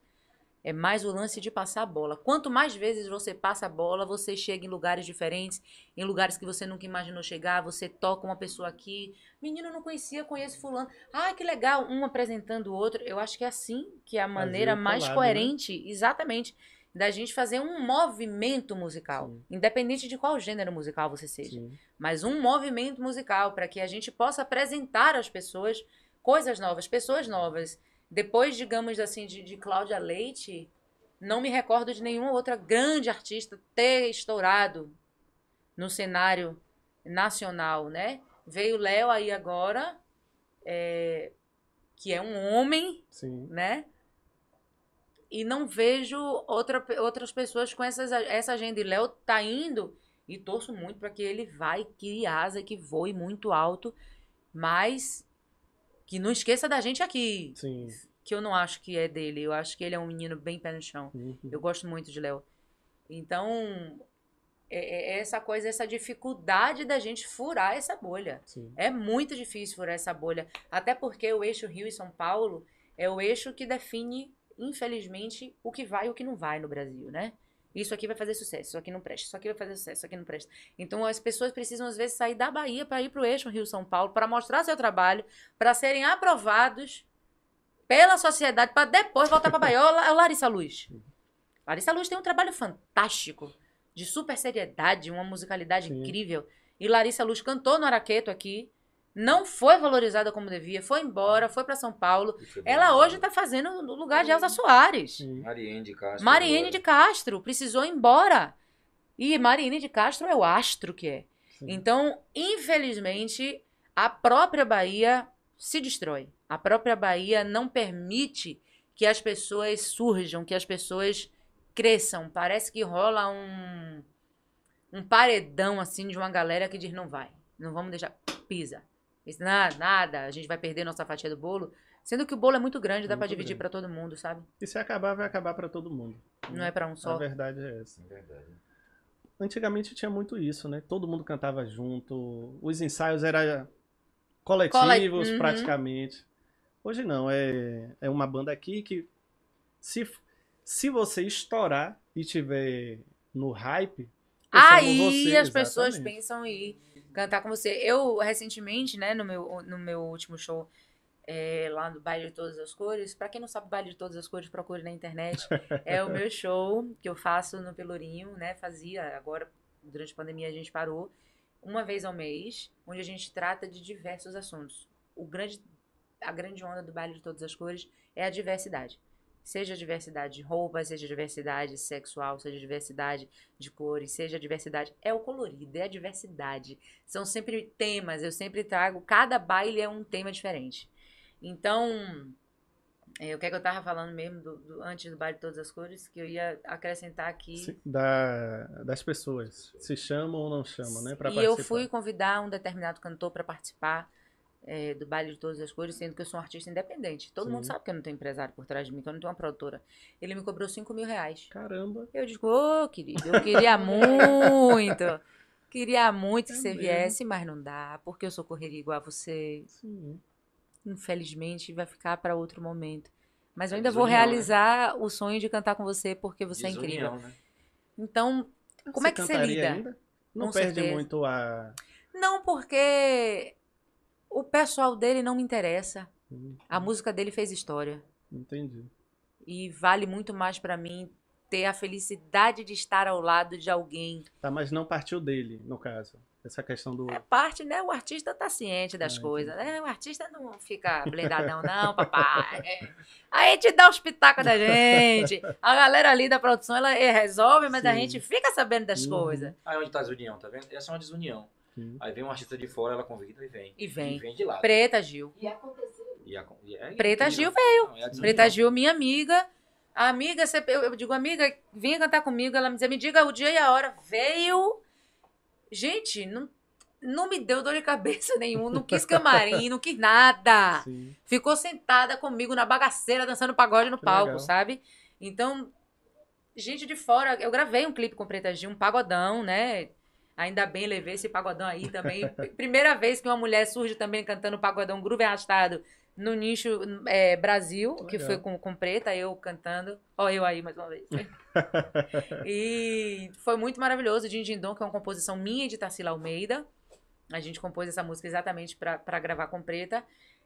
É mais o lance de passar a bola. Quanto mais vezes você passa a bola, você chega em lugares diferentes, em lugares que você nunca imaginou chegar, você toca uma pessoa aqui. Menino, não conhecia, conheço fulano. Ah, que legal, um apresentando o outro. Eu acho que é assim que é a maneira o mais collab, coerente, exatamente, da gente fazer um movimento musical. Sim. Independente de qual gênero musical você seja. Sim. Mas um movimento musical para que a gente possa apresentar às pessoas coisas novas, pessoas novas. Depois, digamos assim, de, de Cláudia Leite, não me recordo de nenhuma outra grande artista ter estourado no cenário nacional, né? Veio Léo aí agora, é, que é um homem, Sim. né? E não vejo outra, outras pessoas com essas, essa agenda. E Léo tá indo e torço muito para que ele vai, que asa, que voe muito alto, mas que não esqueça da gente aqui, Sim. que eu não acho que é dele. Eu acho que ele é um menino bem pé no chão. Uhum. Eu gosto muito de Léo. Então, é, é essa coisa, essa dificuldade da gente furar essa bolha. Sim. É muito difícil furar essa bolha. Até porque o eixo Rio e São Paulo é o eixo que define, infelizmente, o que vai e o que não vai no Brasil, né? Isso aqui vai fazer sucesso, isso aqui não presta, isso aqui vai fazer sucesso, isso aqui não presta. Então as pessoas precisam, às vezes, sair da Bahia para ir para o eixo Rio-São Paulo, para mostrar seu trabalho, para serem aprovados pela sociedade, para depois voltar para Bahia. Ô, La- ô, Larissa Luz. Larissa Luz tem um trabalho fantástico, de super seriedade, uma musicalidade Sim. incrível. E Larissa Luz cantou no Araqueto aqui, não foi valorizada como devia, foi embora, foi para São Paulo. Ela bom. hoje está fazendo no lugar de Elza Soares. Sim. Mariene de Castro. Mariene de Castro precisou ir embora. E Mariene de Castro é o astro que é. Sim. Então, infelizmente, a própria Bahia se destrói. A própria Bahia não permite que as pessoas surjam, que as pessoas cresçam. Parece que rola um, um paredão assim de uma galera que diz não vai, não vamos deixar, pisa. Isso, nada, nada, a gente vai perder nossa fatia do bolo. Sendo que o bolo é muito grande, dá pra Muito dividir pra todo mundo, sabe? E se acabar, vai acabar para todo mundo. Não é pra um A só. verdade é essa. É verdade. Antigamente tinha muito isso, né? Todo mundo cantava junto. Os ensaios eram coletivos, Cole- Uhum. praticamente. Hoje não, é, é uma banda aqui que se, se você estourar e tiver no hype, eu Aí você, as pessoas exatamente. pensam em ir cantar com você. Eu, recentemente, né, no meu, no meu último show é, lá no Baile de Todas as Cores, pra quem não sabe Baile de Todas as Cores, procure na internet. É o meu show que eu faço no Pelourinho, né? Fazia, agora, durante a pandemia, a gente parou. Uma vez ao mês, onde a gente trata de diversos assuntos. o grande, a grande onda do baile de todas as cores é a diversidade. Seja diversidade de roupa, seja diversidade sexual, seja diversidade de cores, seja diversidade. É o colorido, é a diversidade. São sempre temas, eu sempre trago. Cada baile é um tema diferente. Então, é, o que é que eu tava falando mesmo do, do- antes do baile de todas as cores? Que eu ia acrescentar aqui. Da, das pessoas. Se chamam ou não chamam, né? Pra e eu participar. fui convidar um determinado cantor para participar é, do baile de todas as cores, sendo que eu sou um artista independente. Todo Sim. mundo sabe que eu não tenho empresário por trás de mim, que eu não tenho uma produtora. Ele me cobrou 5 mil reais. Caramba. Eu digo, ô querido, eu queria muito. Queria muito que É você viesse, mas não dá, porque eu sou correria igual a você. Sim. Infelizmente, vai ficar para outro momento. Mas eu É ainda vou desunião, né? realizar o sonho de cantar com você, porque você é incrível. Desunião, né? Então, Como é que você lida? Ainda? Não Com perde certeza. muito a. não porque o pessoal dele não me interessa. Hum, A música dele fez história. Entendi. E vale muito mais pra mim ter a felicidade de estar ao lado de alguém. Tá, mas não partiu dele, no caso. Essa questão do. É parte, né? O artista tá ciente das Ah, coisas, né? O artista não fica blindadão, não, papai. Aí te dá os pitacos da gente. A galera ali da produção, ela eh, resolve, mas a Sim. gente fica sabendo das Uhum. coisas. Aí onde tá a desunião, tá vendo? Essa é uma desunião. Sim. Aí vem um artista de fora, ela convida e vem. E vem. E vem de lá. Preta Gil. E aconteceu. E a- e é Preta incrível. Gil veio. Não, é. Preta Gil, minha amiga. A amiga, eu, digo, amiga, vinha cantar comigo. Ela me dizia, me diga o dia e a hora. Veio. Gente, não, não me deu dor de cabeça nenhuma. Não quis camarim, não quis nada. Sim. Ficou sentada comigo na bagaceira, dançando pagode no Que palco, legal. sabe? Então, gente de fora. Eu gravei um clipe com Preta Gil, um pagodão, né? Ainda bem levei esse pagodão aí também. Primeira vez que uma mulher surge também cantando pagodão groove arrastado no nicho é, Brasil, que Legal. foi com, com Preta, eu cantando. Ó, eu aí mais uma vez. e foi muito maravilhoso. Din Din Dom, que é uma composição minha de Tarsila Almeida. A gente compôs essa música exatamente para gravar com Preta.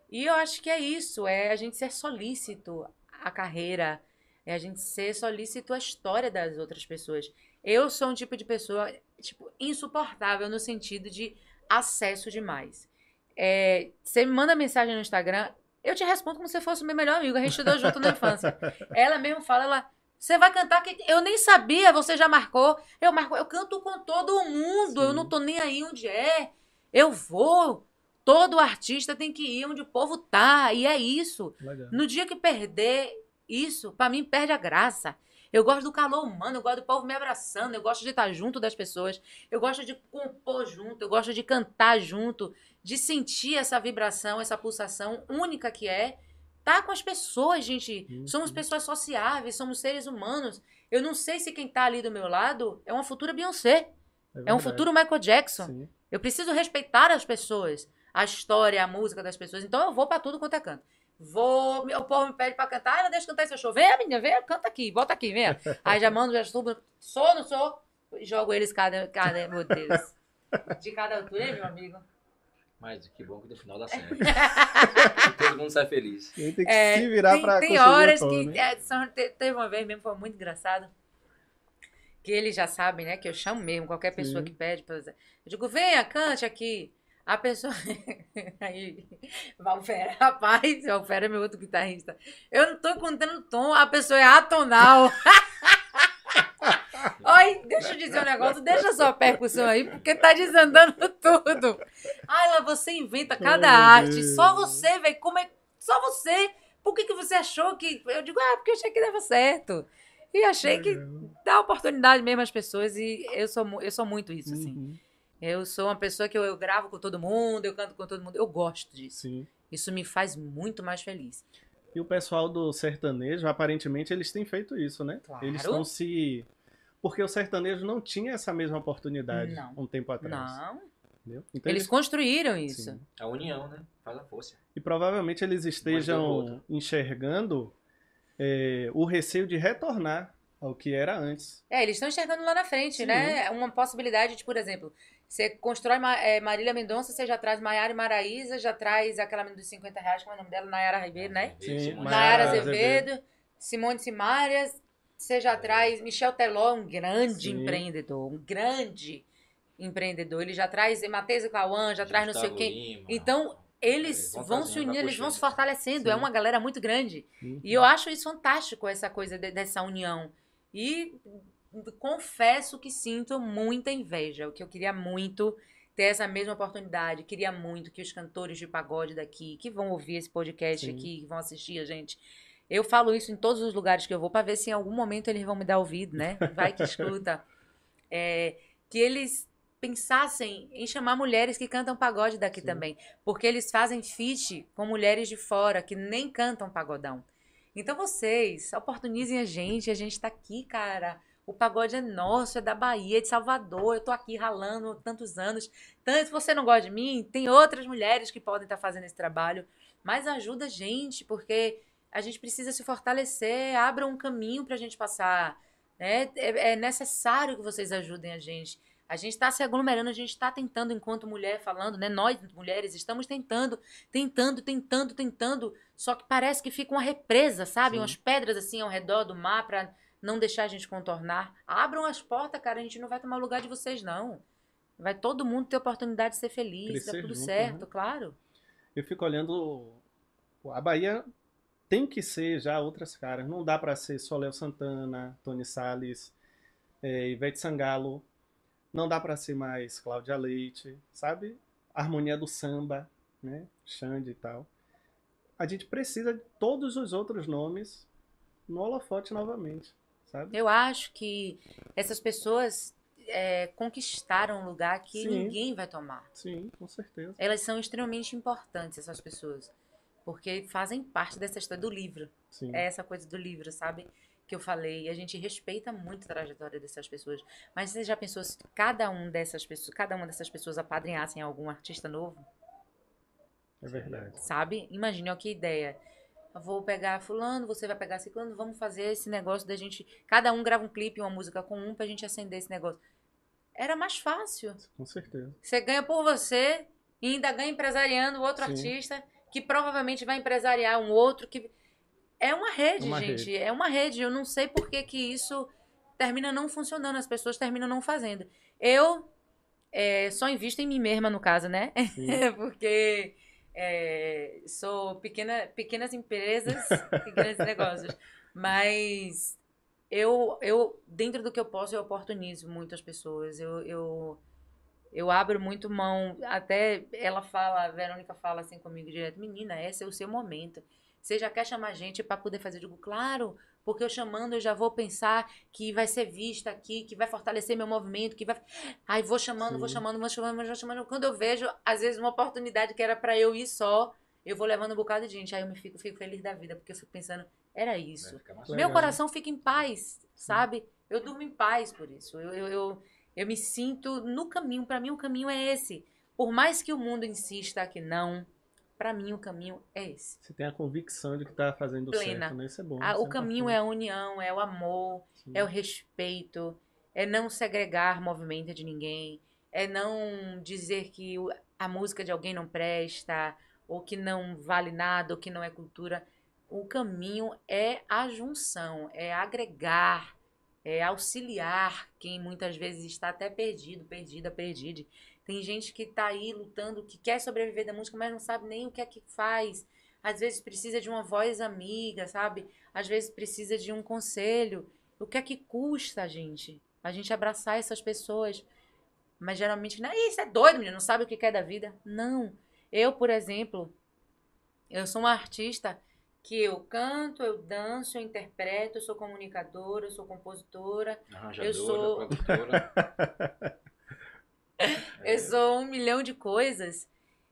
E eu acho que é isso, é a gente ser solícito à carreira, é a gente ser solícito à história das outras pessoas. Eu sou um tipo de pessoa, tipo, insuportável no sentido de acesso demais. É, você me manda mensagem no Instagram, eu te respondo como se fosse o meu melhor amigo, a gente estudou junto na infância. Ela mesmo fala, ela, você vai cantar que eu nem sabia, você já marcou. Eu marco, eu canto com todo mundo, eu Sim. não tô nem aí onde é. Eu vou. Todo artista tem que ir onde o povo tá, e é isso. Legal. No dia que perder isso, pra mim perde a graça. Eu gosto do calor humano, eu gosto do povo me abraçando, eu gosto de estar junto das pessoas, eu gosto de compor junto, eu gosto de cantar junto, de sentir essa vibração, essa pulsação única que é estar com as pessoas, gente. Uhum. Somos pessoas sociáveis, somos seres humanos. Eu não sei se quem tá ali do meu lado é uma futura Beyoncé, é um verdade. futuro Michael Jackson. Sim. Eu preciso respeitar as pessoas, a história, a música das pessoas. Então eu vou pra tudo quanto é canto. Vou, o povo me pede pra cantar, ah, não deixa eu cantar esse show. Vem, menina, vem, canta aqui, bota aqui, vem. Aí já mando, já subo, sou, não sou? Jogo eles cada, cada, meu Deus. De cada altura, hein, meu amigo? Mas que bom que no final dá certo. Todo mundo sai feliz. Tem que É, se virar tem, pra tem horas tom, que. né? é, são- teve uma vez mesmo, foi muito engraçado. Que eles já sabem, né? Que eu chamo mesmo, qualquer pessoa Sim. que pede. Pra... Eu digo, venha, cante aqui. A pessoa. Aí, Valfera, rapaz, Valfera é meu outro guitarrista. Eu não tô encontrando tom, a pessoa é atonal. Oi, deixa eu dizer um negócio, deixa só a percussão aí, porque tá desandando tudo. Ai, lá você inventa cada meu arte, Deus. só você, velho, como é. Só você. Por que, que você achou que. Eu digo, ah, porque eu achei que dava certo. E achei que dá oportunidade mesmo às pessoas, e eu sou, eu sou muito isso, assim. Uhum. Eu sou uma pessoa que eu, eu gravo com todo mundo, eu canto com todo mundo, eu gosto disso. Sim. Isso me faz muito mais feliz. E o pessoal do sertanejo, aparentemente, eles têm feito isso, né? Claro. Eles estão se. Porque o sertanejo não tinha essa mesma oportunidade Não. um tempo atrás. Não. entendeu? Então Eles construíram isso. Sim. A união, né? Faz a força. E provavelmente eles estejam enxergando é, o receio de retornar ao que era antes. É, eles estão enxergando lá na frente, Sim. né? Uma possibilidade de, por exemplo, você constrói é, Marília Mendonça, você já traz Maiara e Maraísa, já traz aquela menina dos 50 reais, como é o nome dela? Nayara Ribeiro, né? Sim, Simone Nayara Azevedo, Simone Simaria, você já traz Michel Teló, um grande Sim. empreendedor, um grande empreendedor. Ele já traz Matheus e Cauã, já traz não sei o Gustavo quê. Lima. Então, eles É, vão vão se unindo, vai eles vão se fortalecendo. É Sim. uma galera muito grande. Uhum. E eu acho isso fantástico, essa coisa de- dessa união. E confesso que sinto muita inveja, o que eu queria muito ter essa mesma oportunidade, queria muito que os cantores de pagode daqui, que vão ouvir esse podcast Sim. aqui, que vão assistir a gente, eu falo isso em todos os lugares que eu vou para ver se em algum momento eles vão me dar ouvido, né? Vai que escuta. É, que eles pensassem em chamar mulheres que cantam pagode daqui Sim. também, porque eles fazem feat com mulheres de fora que nem cantam pagodão. Então vocês oportunizem a gente, a gente tá aqui, cara. O pagode é nosso, é da Bahia, é de Salvador. Eu tô aqui ralando há tantos anos. Tanto se você não gosta de mim, tem outras mulheres que podem estar fazendo esse trabalho. Mas ajuda a gente, porque a gente precisa se fortalecer, abra um caminho pra gente passar. né? É, é necessário que vocês ajudem a gente. A gente está se aglomerando, a gente está tentando, enquanto mulher, falando, né? Nós, mulheres, estamos tentando, tentando, tentando, tentando. Só que parece que fica uma represa, sabe? Sim. Umas pedras assim ao redor do mar para não deixar a gente contornar. Abram as portas, cara. A gente não vai tomar o lugar de vocês, não. Vai todo mundo ter oportunidade de ser feliz, Crescer tá tudo junto, certo, né? claro. Eu fico olhando. A Bahia tem que ser já outras caras. Não dá pra ser só Léo Santana, Tony Salles, eh, Ivete Sangalo. Não dá pra ser mais Cláudia Leite, sabe? Harmonia do samba, né? Xande e tal. A gente precisa de todos os outros nomes no holofote novamente, sabe? Eu acho que essas pessoas é, conquistaram um lugar que Sim. ninguém vai tomar. Sim, com certeza. Elas são extremamente importantes, essas pessoas. Porque fazem parte dessa história do livro. Sim. É essa coisa do livro, sabe? Que eu falei. E a gente respeita muito a trajetória dessas pessoas. Mas você já pensou se cada um dessas pessoas, cada uma dessas pessoas apadrinhassem algum artista novo? É verdade. Sabe? Imagine, ó, que ideia. Vou pegar fulano, você vai pegar ciclano, vamos fazer esse negócio da gente. Cada um grava um clipe, uma música com um pra gente acender esse negócio. Era mais fácil. Com certeza. Você ganha por você e ainda ganha empresariando outro Sim. artista que provavelmente vai empresariar um outro que é uma rede, Uma gente, rede. é uma rede. Eu não sei por que que isso termina não funcionando, as pessoas terminam não fazendo. Eu é, só invisto em mim mesma no caso, né? Porque é, sou pequena, pequenas empresas e grandes negócios. Mas eu, eu, dentro do que eu posso, eu oportunizo muito as pessoas. Eu, eu, eu abro muito mão. Até ela fala, a Verônica fala assim comigo direto: Menina, esse é o seu momento. Você já quer chamar gente para poder fazer? Eu digo, claro, porque eu chamando eu já vou pensar que vai ser vista aqui, que vai fortalecer meu movimento, que vai. Aí vou chamando, vou chamando, vou chamando, vou chamando. Quando eu vejo, às vezes, uma oportunidade que era para eu ir só, eu vou levando um bocado de gente. Aí eu me fico, fico feliz da vida, porque eu fico pensando, era isso. Vai ficar mais Legal. Meu coração fica em paz, sabe? Eu durmo em paz por isso. Eu, eu, eu, eu me sinto no caminho. Pra mim, o caminho é esse. Por mais que o mundo insista que não, pra mim, o caminho é esse. Você tem a convicção de que tá fazendo Plena. certo, né? Isso é bom. Ah, isso o caminho importante. é a união, é o amor, Sim. é o respeito, é não segregar movimento de ninguém, é não dizer que a música de alguém não presta, ou que não vale nada, ou que não é cultura. O caminho é a junção, é agregar, é auxiliar quem muitas vezes está até perdido, perdida, perdida. Tem gente que está aí lutando, que quer sobreviver da música, mas não sabe nem o que é que faz. Às vezes precisa de uma voz amiga, sabe? Às vezes precisa de um conselho. O que é que custa, gente? A gente abraçar essas pessoas. Mas geralmente, não, "Ih, isso é doido, menino, não sabe o que quer da vida. Não. Eu, por exemplo, eu sou uma artista que eu canto, eu danço, eu interpreto, eu sou comunicadora, eu sou compositora, Eu sou- produtora. eu sou um milhão de coisas.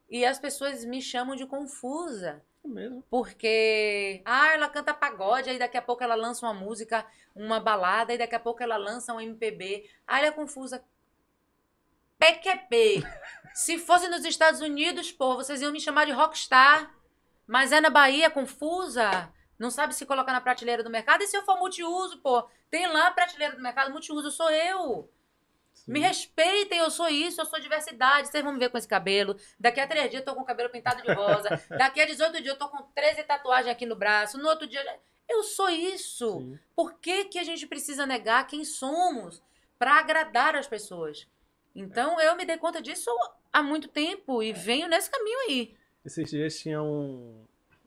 E as pessoas me chamam de confusa. É mesmo. Porque, ah, ela canta pagode, aí daqui a pouco ela lança uma música, uma balada, aí daqui a pouco ela lança um MPB. Ah, ela é confusa. PQP. Se fosse nos Estados Unidos, pô, vocês iam me chamar de rockstar. Mas é na Bahia, confusa. Não sabe se colocar na prateleira do mercado. E se eu for multiuso, pô? Tem lá a prateleira do mercado, multiuso sou eu. Sim. Me respeitem, eu sou isso, eu sou diversidade. Vocês vão me ver com esse cabelo. Daqui a três dias eu tô com o cabelo pintado de rosa. Daqui a 18 dias eu tô com 13 tatuagens aqui no braço. No outro dia. Eu sou isso. Sim. Por que, que a gente precisa negar quem somos para agradar as pessoas? Então eu me dei conta disso há muito tempo e venho nesse caminho aí. Esses dias tinha um.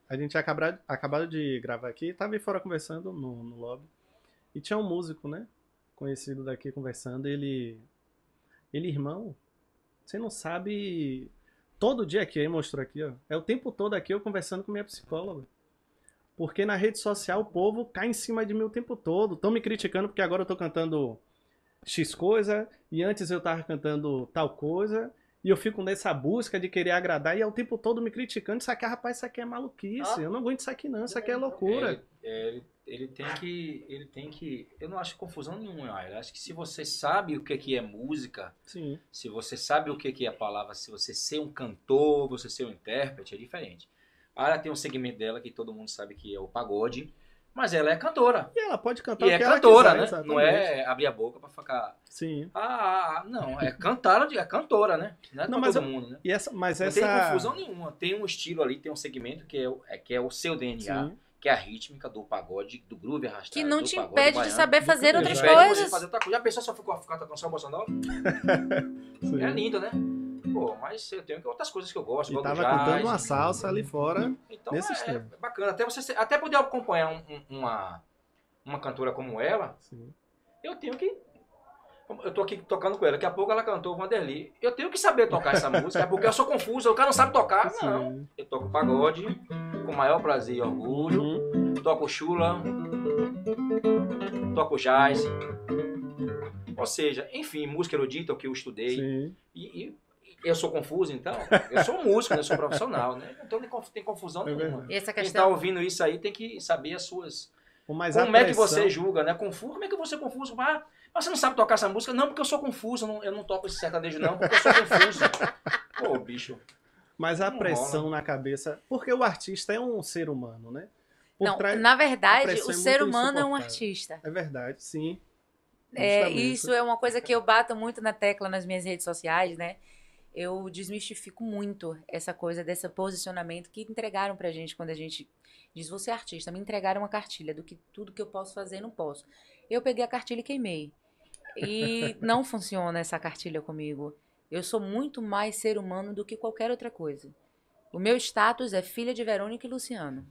A gente acabado, acabado de gravar aqui, tava aí fora conversando no, no lobby. E tinha um músico, né? Conhecido daqui conversando. Ele. Ele, irmão, você não sabe. Todo dia aqui, aí mostrou aqui, ó. É o tempo todo aqui eu conversando com minha psicóloga. Porque na rede social o povo cai em cima de mim o tempo todo. Estão me criticando porque agora eu tô cantando X coisa e antes eu tava cantando tal coisa. E eu fico nessa busca de querer agradar e é o tempo todo me criticando. Isso aqui, rapaz, isso aqui é maluquice. Eu não aguento isso aqui, não. Isso aqui é loucura. É, é, ele, ele tem que. Ele tem que. Eu não acho confusão nenhuma. Eu acho que se você sabe o que, que é música, Sim. se você sabe o que, que é a palavra, se você ser um cantor, você ser um intérprete, é diferente. Ela tem um segmento dela que todo mundo sabe que é o pagode, mas ela é cantora. E ela pode cantar E o é cantora, quiser, né? exatamente. Não é abrir a boca pra ficar. Sim. Ah, Ah, não, é cantar, é cantora, né? Não é Não, todo eu- mundo, né? E essa, mas Não essa. tem confusão nenhuma. Tem um estilo ali, tem um segmento que é, o- é, que é o seu DNA, Sim. Que é a rítmica do pagode, do groove arrastado. Que não do te pagode impede de baiano. saber fazer outras coisas. fazer outra coisa. Já pensou se eu ficar ficar tocando só bossa nova? É lindo, né? Pô, mas eu tenho outras coisas que eu gosto. E gosto tava jazz, cantando uma salsa ali fora. Então nesse é, estilo. é bacana. Até você até poder acompanhar um- um- uma, uma cantora como ela, Sim. eu tenho que. Eu tô aqui tocando com ela. Daqui a pouco ela cantou o Vanderly. Eu tenho que saber tocar essa música, porque eu sou confuso. O cara não sabe tocar. Não. Sim. Eu toco pagode com o maior prazer e orgulho. Uhum. Toco chula. Toco jazz. Ou seja, enfim, música erudita, o que eu estudei. Sim. E, e eu sou confuso, então. Eu sou músico, né? eu sou profissional, né? Então tem conf- tem confusão É nenhuma. Quem está questão. ouvindo isso aí tem que saber as suas. Como é que você julga, né? Confuso? Como é que você é confuso? Ah, mas você não sabe tocar essa música? Não, porque eu sou confuso. Eu não, eu não toco esse sertanejo, não, porque eu sou confuso. Pô, bicho. Mas a Não pressão na cabeça. Porque o artista é um ser humano, né? Por Não, trás- na verdade, o é ser humano é um artista. É verdade, sim. É, isso é uma coisa que eu bato muito na tecla nas minhas redes sociais, né? Eu desmistifico muito essa coisa desse posicionamento que entregaram pra gente quando a gente diz você é artista, me entregaram uma cartilha do que tudo que eu posso fazer não posso. Eu peguei a cartilha e queimei. E não funciona essa cartilha comigo. Eu sou muito mais ser humano do que qualquer outra coisa. O meu status é filha de Verônica e Luciano.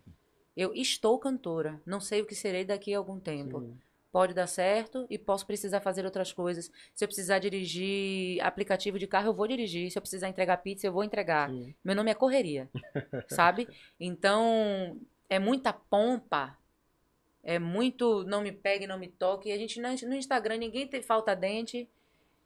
Eu estou cantora, não sei o que serei daqui a algum tempo sim. pode dar certo e posso precisar fazer outras coisas. Se eu precisar dirigir aplicativo de carro, eu vou dirigir. Se eu precisar entregar pizza, eu vou entregar. sim. Meu nome é correria, sabe? Então, é muita pompa, é muito não me pegue, não me toque. A gente no no Instagram, ninguém tem falta dente,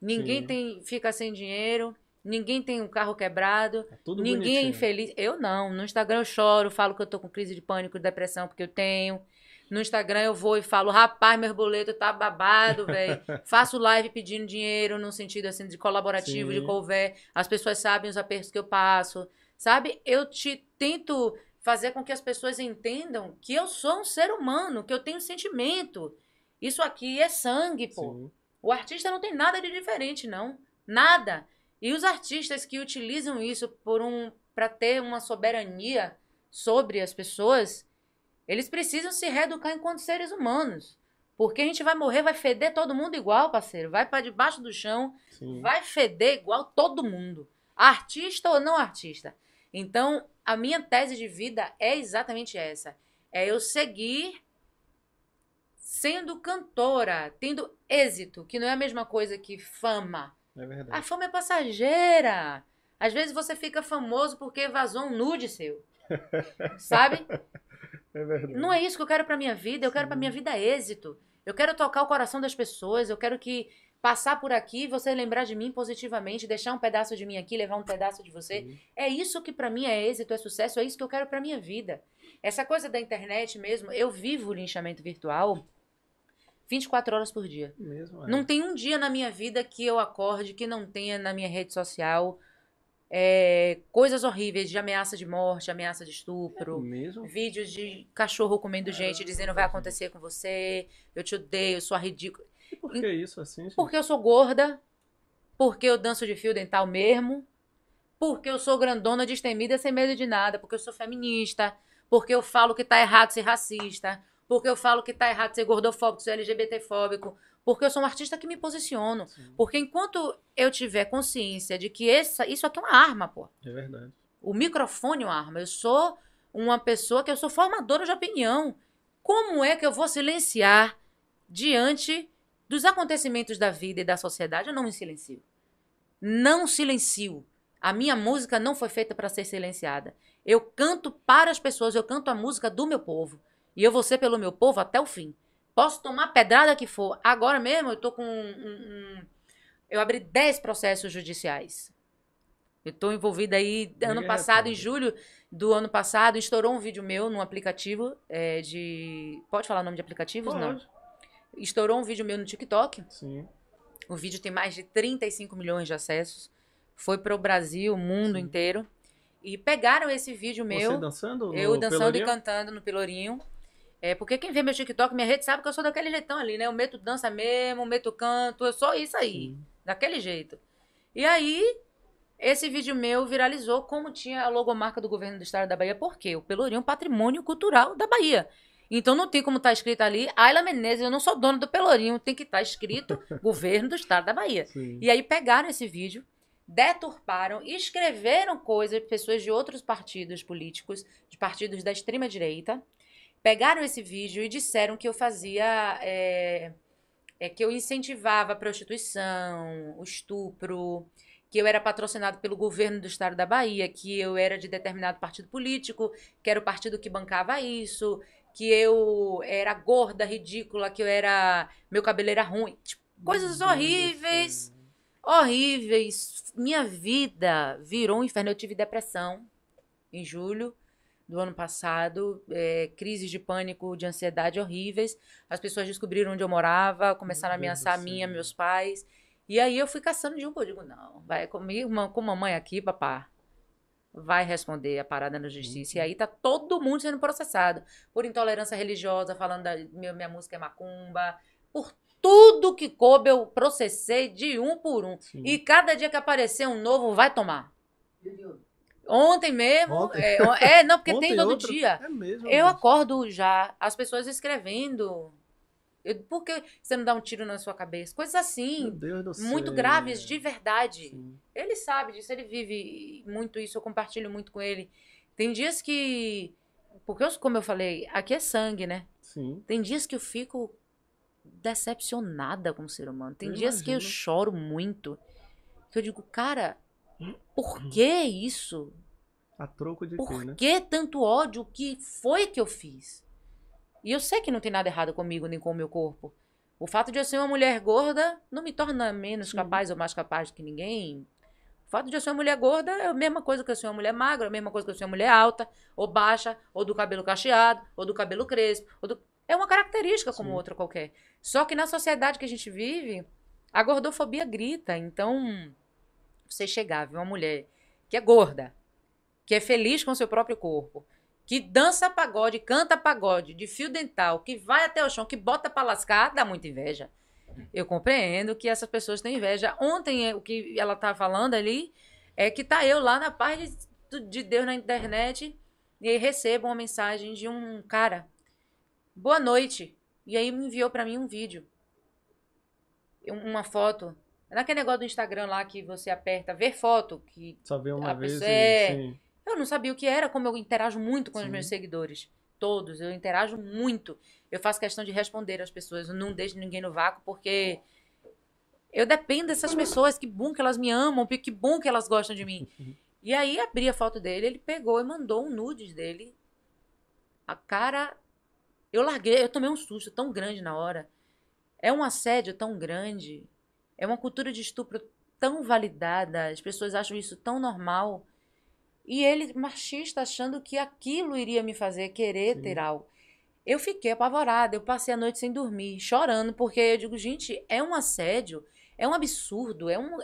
ninguém Sim. tem fica sem dinheiro, ninguém tem um carro quebrado. Tudo Ninguém é bonitinho. infeliz. Eu não. No Instagram eu choro, falo que eu tô com crise de pânico, depressão, porque eu tenho. No Instagram eu vou e falo, rapaz, meu boleto tá babado, velho. Faço live pedindo dinheiro, no sentido assim de colaborativo, Sim. de couver. As pessoas sabem os apertos que eu passo. Sabe? Eu te tento fazer com que as pessoas entendam que eu sou um ser humano, que eu tenho sentimento. Isso aqui é sangue, pô. Sim. O artista não tem nada de diferente, não. Nada. E os artistas que utilizam isso por um para ter uma soberania sobre as pessoas, eles precisam se reeducar enquanto seres humanos. Porque a gente vai morrer, vai feder todo mundo igual, parceiro. Vai para debaixo do chão, Sim. vai feder igual todo mundo. Artista ou não artista. Então, a minha tese de vida é exatamente essa. É eu seguir sendo cantora, tendo êxito, que não é a mesma coisa que fama. É verdade. A fama é passageira. Às vezes você fica famoso porque vazou um nude seu. Sabe? É verdade. Não é isso que eu quero pra minha vida. Eu quero pra minha vida êxito. Eu quero tocar o coração das pessoas. Eu quero que passar por aqui, você lembrar de mim positivamente, deixar um pedaço de mim aqui, levar um pedaço de você. Sim. É isso que pra mim é êxito, é sucesso, é isso que eu quero pra minha vida. Essa coisa da internet mesmo, eu vivo o linchamento virtual 24 horas por dia. Mesmo, é. Não tem um dia na minha vida que eu acorde que não tenha na minha rede social é, coisas horríveis de ameaça de morte, ameaça de estupro, Mesmo? vídeos de cachorro comendo gente dizendo vai acontecer com você, eu te odeio, eu sou ridícula. E por que isso assim? gente? Porque eu sou gorda, porque eu danço de fio dental mesmo, porque eu sou grandona, destemida, sem medo de nada, porque eu sou feminista, porque eu falo que tá errado ser racista, porque eu falo que tá errado ser gordofóbico, ser LGBTfóbico, porque eu sou um artista que me posiciono. Sim. Porque enquanto eu tiver consciência de que essa, isso aqui é uma arma, pô. É verdade. O microfone é uma arma. Eu sou uma pessoa que eu sou formadora de opinião. Como é que eu vou silenciar diante dos acontecimentos da vida e da sociedade? Eu não me silencio. Não silencio. A minha música não foi feita para ser silenciada. Eu canto para as pessoas, eu canto a música do meu povo. E eu vou ser pelo meu povo até o fim. Posso tomar pedrada que for. Agora mesmo eu tô com um, um, um eu abri 10 processos judiciais. Eu estou envolvida aí ano passado, em julho do ano passado, estourou um vídeo meu num aplicativo é, de. Pode falar o nome de aplicativos? Pode. Não. Estourou um vídeo meu no TikTok. Sim. O vídeo tem mais de 35 milhões de acessos. Foi para o Brasil, o mundo Sim. inteiro. E pegaram esse vídeo meu. Você dançando? Eu dançando Pelourinho? e cantando no Pelourinho. É, porque quem vê meu TikTok, minha rede, sabe que eu sou daquele jeitão ali, né? Eu meto dança mesmo, meto canto, eu sou isso aí. Sim. Daquele jeito. E aí, esse vídeo meu viralizou como tinha a logomarca do governo do estado da Bahia. Por quê? O Pelourinho é um patrimônio cultural da Bahia. Então não tem como estar escrito ali, Ayla Menezes, eu não sou dono do Pelourinho, tem que estar escrito governo do estado da Bahia. Sim. E aí pegaram esse vídeo, deturparam, escreveram coisas, pessoas de outros partidos políticos, de partidos da extrema direita, pegaram esse vídeo e disseram que eu fazia, é, é, que eu incentivava a prostituição, o estupro, que eu era patrocinado pelo governo do estado da Bahia, que eu era de determinado partido político, que era o partido que bancava isso, que eu era gorda, ridícula, que eu era meu cabelo era ruim, tipo, coisas horríveis horríveis. Minha vida virou um inferno. Eu tive depressão em julho do ano passado, é, crises de pânico, de ansiedade horríveis. As pessoas descobriram onde eu morava, começaram a Meu Deus ameaçar a minha, meus pais. E aí eu fui caçando de um por um. Eu digo, não, vai comigo, com mamãe aqui, papá. Vai responder a parada na justiça. E aí tá todo mundo sendo processado por intolerância religiosa, falando da minha, minha música é macumba, por tudo que coube eu processei de um por um. Sim. E cada dia que aparecer um novo, vai tomar. Júlio, Ontem mesmo. Ontem? É, é, não, porque Ontem tem todo outro? dia. É mesmo. Eu Deus. acordo já, as pessoas escrevendo. Eu, por que você não dá um tiro na sua cabeça? Coisas assim, muito graves, de verdade. Sim. Ele sabe disso, ele vive muito isso, eu compartilho muito com ele. Tem dias que. Porque, eu, como eu falei, aqui é sangue, né? Sim. Tem dias que eu fico decepcionada com o ser humano. Tem Eu dias que eu imagino. choro muito. Que eu digo, cara, por que isso? A troco de quê, Por né? que tanto ódio? O que foi que eu fiz? E eu sei que não tem nada errado comigo nem com o meu corpo. O fato de eu ser uma mulher gorda não me torna menos capaz ou mais capaz que ninguém. O fato de eu ser uma mulher gorda é a mesma coisa que eu ser uma mulher magra, é a mesma coisa que eu ser uma mulher alta, ou baixa, ou do cabelo cacheado, ou do cabelo crespo. ou do- É uma característica como Sim. outra qualquer. Só que na sociedade que a gente vive, a gordofobia grita. Então, você chegar, ver uma mulher que é gorda, que é feliz com seu próprio corpo, que dança pagode, canta pagode, de fio dental, que vai até o chão, que bota pra lascar, dá muita inveja. Eu compreendo que essas pessoas têm inveja. Ontem, eh, o que ela tá falando ali é que tá eu lá na paz de, de Deus na internet e recebo uma mensagem de um cara. Boa noite. E aí me enviou pra mim um vídeo. Um- Uma foto. Naquele negócio do Instagram lá que você aperta ver foto, que Só vê uma vez pessoa é- Sim. eu não sabia o que era, como eu interajo muito com os Sim. meus seguidores. Todos, eu interajo muito. Eu faço questão de responder às pessoas. Eu não deixo ninguém no vácuo, porque eu dependo dessas pessoas. Que bom que elas me amam, que bom que elas gostam de mim. E aí abri a foto dele, ele pegou e mandou um nudes dele. A cara. Eu larguei, eu tomei um susto tão grande na hora. É um assédio tão grande. É uma cultura de estupro tão validada. As pessoas acham isso tão normal. E ele, machista, achando que aquilo iria me fazer querer Sim. ter algo. Eu fiquei apavorada, eu passei a noite sem dormir, chorando, porque eu digo, gente, é um assédio, é um absurdo, é um.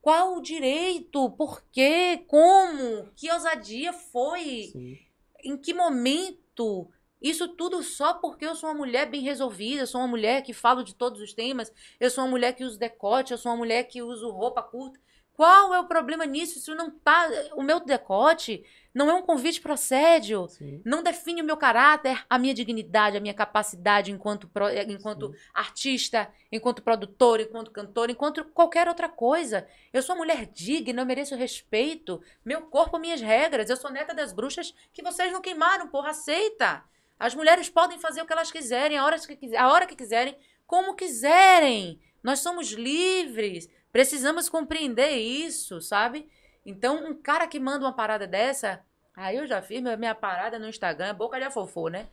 Qual o direito? Por quê? Como? Que ousadia foi? Sim. Em que momento? Isso tudo só porque eu sou uma mulher bem resolvida, eu sou uma mulher que falo de todos os temas, eu sou uma mulher que uso decote, eu sou uma mulher que uso roupa curta. Qual é o problema nisso? Isso não tá. O meu decote não é um convite para assédio. Sim. Não define o meu caráter, a minha dignidade, a minha capacidade enquanto, pro- enquanto Sim. artista, enquanto produtor, enquanto cantor, enquanto qualquer outra coisa. Eu sou mulher digna, eu mereço respeito. Meu corpo, minhas regras. Eu sou neta das bruxas que vocês não queimaram, porra, aceita. As mulheres podem fazer o que elas quiserem, a hora que, a hora que quiserem, como quiserem. Nós somos livres. Precisamos compreender isso, sabe? Então, um cara que manda uma parada dessa, aí eu já fiz minha, minha parada no Instagram, é boca de afofô, né?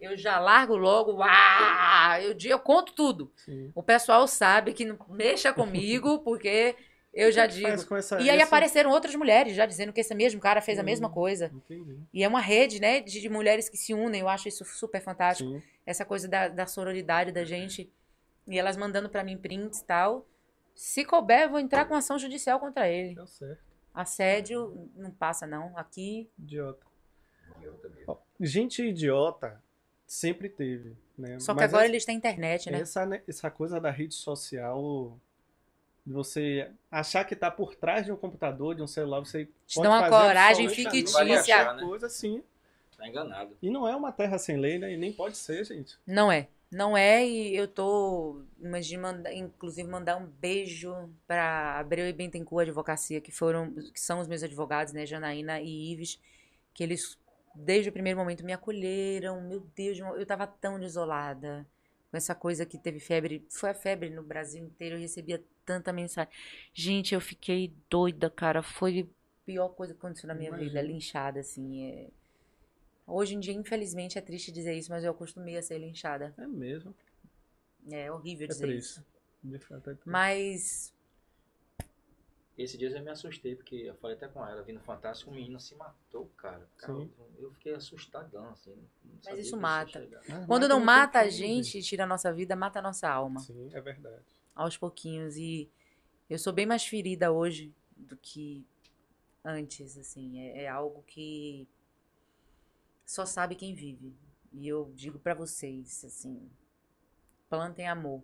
Eu já largo logo, uau, eu, eu conto tudo. Sim. O pessoal sabe que não mexa comigo, porque eu já faz digo. com essa- E aí esse- apareceram outras mulheres já dizendo que esse mesmo cara fez a mesma Hum. coisa. Entendi. E é uma rede, né, de, de mulheres que se unem. Eu acho isso super fantástico. Sim. Essa coisa da, da sororidade da gente. E elas mandando pra mim prints e tal. Se couber, eu vou entrar com ação judicial contra ele. Deu certo. Assédio não passa, não. Aqui. Idiota. Idiota mesmo. Ó, gente idiota sempre teve, né? Só que Mas agora essa, eles têm internet, né? essa, né, essa coisa da rede social, você achar que tá por trás de um computador, de um celular, você Te pode dá uma fazer coragem fictícia. qualquer coisa assim. Tá enganado. E não é uma terra sem lei, né? E nem pode ser, gente. Não é. Não é, e eu tô, imagina, inclusive mandar um beijo pra Abreu e Bentencourt Advocacia, que foram, que são os meus advogados, né, Janaína e Ives, que eles, desde o primeiro momento, me acolheram, meu Deus, eu tava tão desolada, com essa coisa que teve febre, foi a febre no Brasil inteiro, eu recebia tanta mensagem. Gente, eu fiquei doida, cara, foi a pior coisa que aconteceu na minha vida, Imagino. linchada, assim, é... Hoje em dia, infelizmente, é triste dizer isso, mas eu acostumei a ser linchada. É mesmo. É horrível É dizer triste. isso. De fato, é triste. Mas Esse dia eu me assustei, porque eu falei até com ela, vi no Fantástico, um menino se matou, cara. Cara, eu fiquei assustadão, assim. não sabia isso mata. Ah, quando mata não mata a gente, tira a nossa vida, mata a nossa alma. Sim, é verdade. Aos pouquinhos. E eu sou bem mais ferida hoje do que antes, assim. É, é algo que só sabe quem vive. E eu digo pra vocês, assim, plantem amor.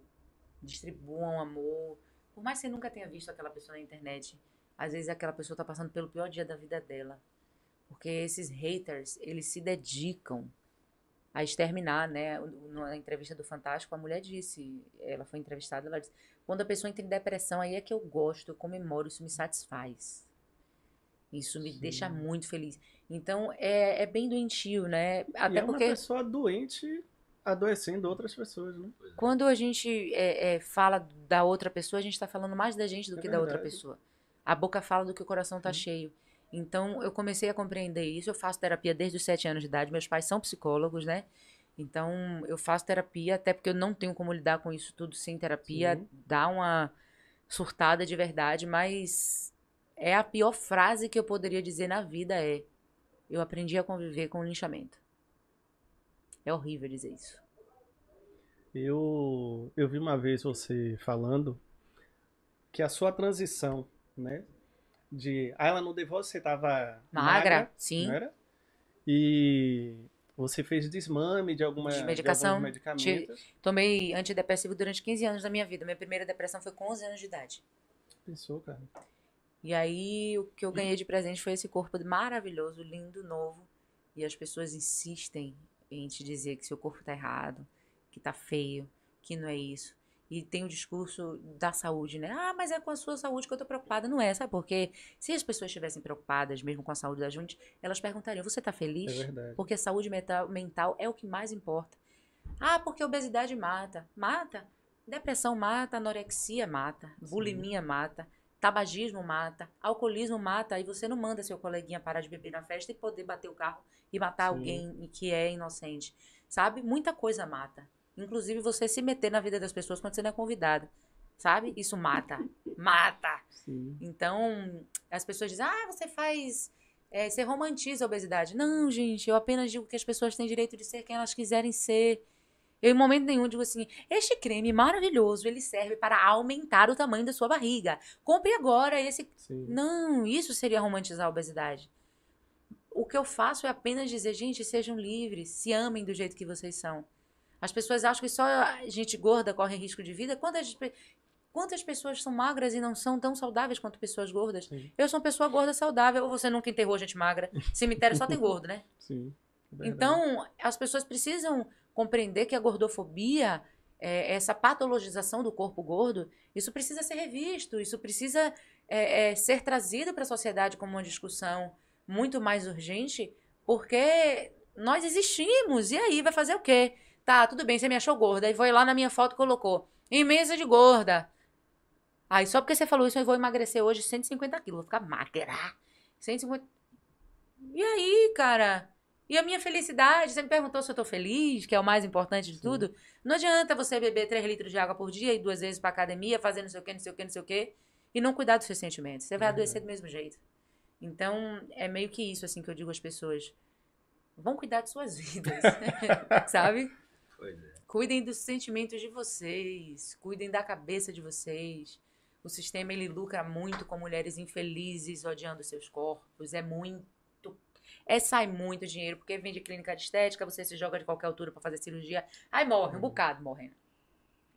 Distribuam amor. Por mais que você nunca tenha visto aquela pessoa na internet, às vezes aquela pessoa tá passando pelo pior dia da vida dela. Porque esses haters, eles se dedicam a exterminar, né? Na entrevista do Fantástico, a mulher disse, ela foi entrevistada, ela disse, quando a pessoa entra em depressão, aí é que eu gosto, eu comemoro, isso me satisfaz. Isso me Sim. deixa muito feliz. Então, é, é bem doentio, né? e Até é uma porque pessoa doente adoecendo outras pessoas, né? É. quando a gente é, é, fala da outra pessoa, a gente está falando mais da gente do É que da outra verdade. pessoa. A boca fala do que o coração tá Sim. cheio. Então, eu comecei a compreender isso. Eu faço terapia desde os sete anos de idade. Meus pais são psicólogos, né? Então, eu faço terapia, até porque eu não tenho como lidar com isso tudo sem terapia. Sim. Dá uma surtada de verdade, mas é a pior frase que eu poderia dizer na vida é eu aprendi a conviver com o linchamento. É horrível dizer isso. Eu, eu vi uma vez você falando que a sua transição, né? De. Ah, ela no The Voice você estava Magra, sim. não era? E você fez desmame de alguma De medicação. alguns medicamentos. Tomei antidepressivo durante 15 anos da minha vida. Minha primeira depressão foi com 11 anos de idade. Pensou, cara? E aí o que eu ganhei de presente foi esse corpo maravilhoso, lindo, novo. E as pessoas insistem em te dizer que seu corpo tá errado, que tá feio, que não é isso. E tem o discurso da saúde, né? Ah, mas é com a sua saúde que eu tô preocupada. Não é, sabe? Porque se as pessoas estivessem preocupadas mesmo com a saúde da gente, elas perguntariam: você tá É feliz? verdade. Porque saúde mental, mental é o que mais importa. Ah, porque obesidade mata. Mata. Depressão mata, anorexia mata, bulimia mata, tabagismo mata, alcoolismo mata. Aí você não manda seu coleguinha parar de beber na festa e poder bater o carro e matar Sim. alguém que é inocente. Sabe? Muita coisa mata. Inclusive você se meter na vida das pessoas quando você não é convidado. Sabe? Isso mata. Mata. Sim. Então, as pessoas dizem, ah, você faz. é, você romantiza a obesidade. Não, gente, eu apenas digo que as pessoas têm direito de ser quem elas quiserem ser. Eu, em momento nenhum, digo assim: este creme maravilhoso, ele serve para aumentar o tamanho da sua barriga. Compre agora esse. Sim. Não, isso seria romantizar a obesidade. O que eu faço é apenas dizer, gente, sejam livres, se amem do jeito que vocês são. As pessoas acham que só a gente gorda corre risco de vida. Gente. Quantas pessoas são magras e não são tão saudáveis quanto pessoas gordas? Sim. Eu sou uma pessoa gorda saudável. Ou você nunca enterrou gente magra? Cemitério só tem gordo, né? Sim. é verdade. Então, as pessoas precisam compreender que a gordofobia, é, essa patologização do corpo gordo, isso precisa ser revisto, isso precisa é, é, ser trazido para a sociedade como uma discussão muito mais urgente, porque nós existimos. E aí, vai fazer o quê? Tá, tudo bem, você me achou gorda. Aí foi lá na minha foto e colocou imensa de gorda. Aí, só porque você falou isso, eu vou emagrecer hoje 150 quilos. Vou ficar magra. 150. E aí, cara? E a minha felicidade? Você me perguntou se eu tô feliz, que é o mais importante de Sim. tudo. Não adianta você beber 3 litros de água por dia e duas vezes pra academia, fazer não sei o que, não sei o que, não sei o que, e não cuidar dos seus sentimentos. Você vai É adoecer do mesmo jeito. Então, é meio que isso, assim, que eu digo às pessoas. Vão cuidar de suas vidas, sabe? Pois é. Cuidem dos sentimentos de vocês, cuidem da cabeça de vocês. O sistema ele lucra muito com mulheres infelizes odiando seus corpos. É muito. É sai muito dinheiro, porque vende clínica de estética, você se joga de qualquer altura pra fazer cirurgia. Aí morre, um bocado morrendo.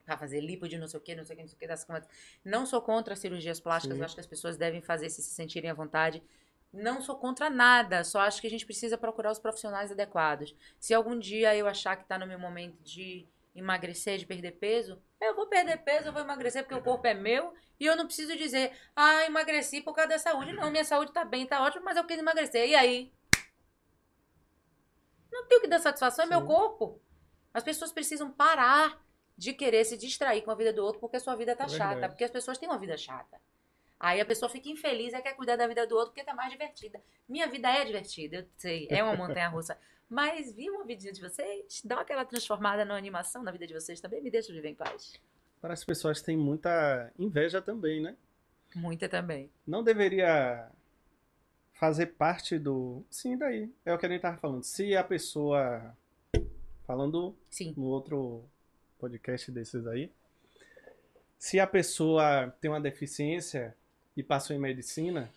Pra fazer lipo de não sei o que, não sei o que, não sei o que. Das... contas. Não sou contra cirurgias plásticas, Sim. eu acho que as pessoas devem fazer se se sentirem à vontade. Não sou contra nada, só acho que a gente precisa procurar os profissionais adequados. Se algum dia eu achar que tá no meu momento de emagrecer, de perder peso, eu vou perder peso, eu vou emagrecer porque o corpo é meu e eu não preciso dizer, ah, emagreci por causa da saúde. Não, minha saúde tá bem, tá ótimo, mas eu quis emagrecer. E aí? Não tenho que dar satisfação, é meu Sim. corpo. As pessoas precisam parar de querer se distrair com a vida do outro porque a sua vida tá É chata, verdade. porque as pessoas têm uma vida chata. Aí a pessoa fica infeliz e quer cuidar da vida do outro porque tá mais divertida. Minha vida é divertida, eu sei, é uma montanha russa. Mas vi um vídeo de vocês, dá aquela transformada na animação na vida de vocês também, me deixa viver em paz. Para as pessoas têm muita inveja também, né? Muita também. Não deveria fazer parte do. Sim, daí. É o que a gente tava falando. Se a pessoa. Falando Sim. no outro podcast desses aí. Se a pessoa tem uma deficiência e passou em medicina,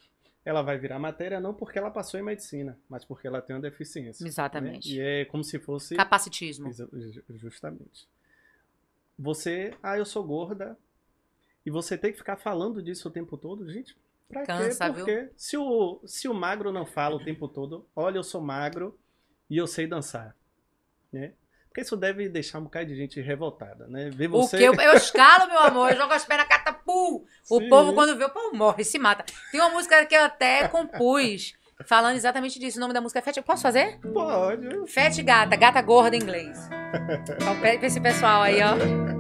ela vai virar matéria não porque ela passou em medicina, mas porque ela tem uma deficiência. né? Exatamente. E é como se fosse. Capacitismo. Justamente. Você, ah, eu sou gorda, e você tem que ficar falando disso o tempo todo, gente. Pra Cansa, quê? Porque se o, se o magro não fala o tempo todo, olha, eu sou magro e eu sei dançar, né? Porque isso deve deixar um bocado de gente revoltada, né? Ver O você... que eu, eu escalo, meu amor, eu jogo as pernas catapu. O Sim. povo, quando vê, o povo morre, se mata. Tem uma música que eu até compus, falando exatamente disso. O nome da música é Fat. Posso fazer? Pode. Fat Gata, gata gorda em inglês. Então, pra esse pessoal aí, ó.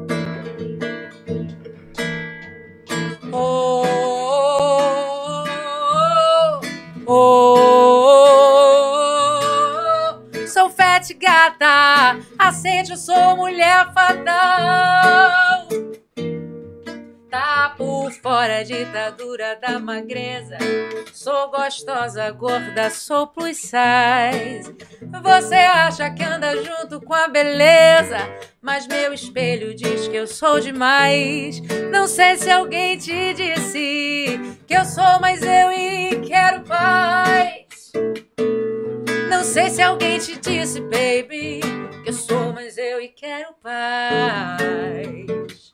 Fat gata, aceite, eu sou mulher fatal. Tá por fora a ditadura da magreza. Sou gostosa, gorda, sou plus size. Você acha que anda junto com a beleza, mas meu espelho diz que eu sou demais. Não sei se alguém te disse que eu sou, mas eu e quero paz. Não sei se alguém te disse, baby, que eu sou, mas eu e quero paz.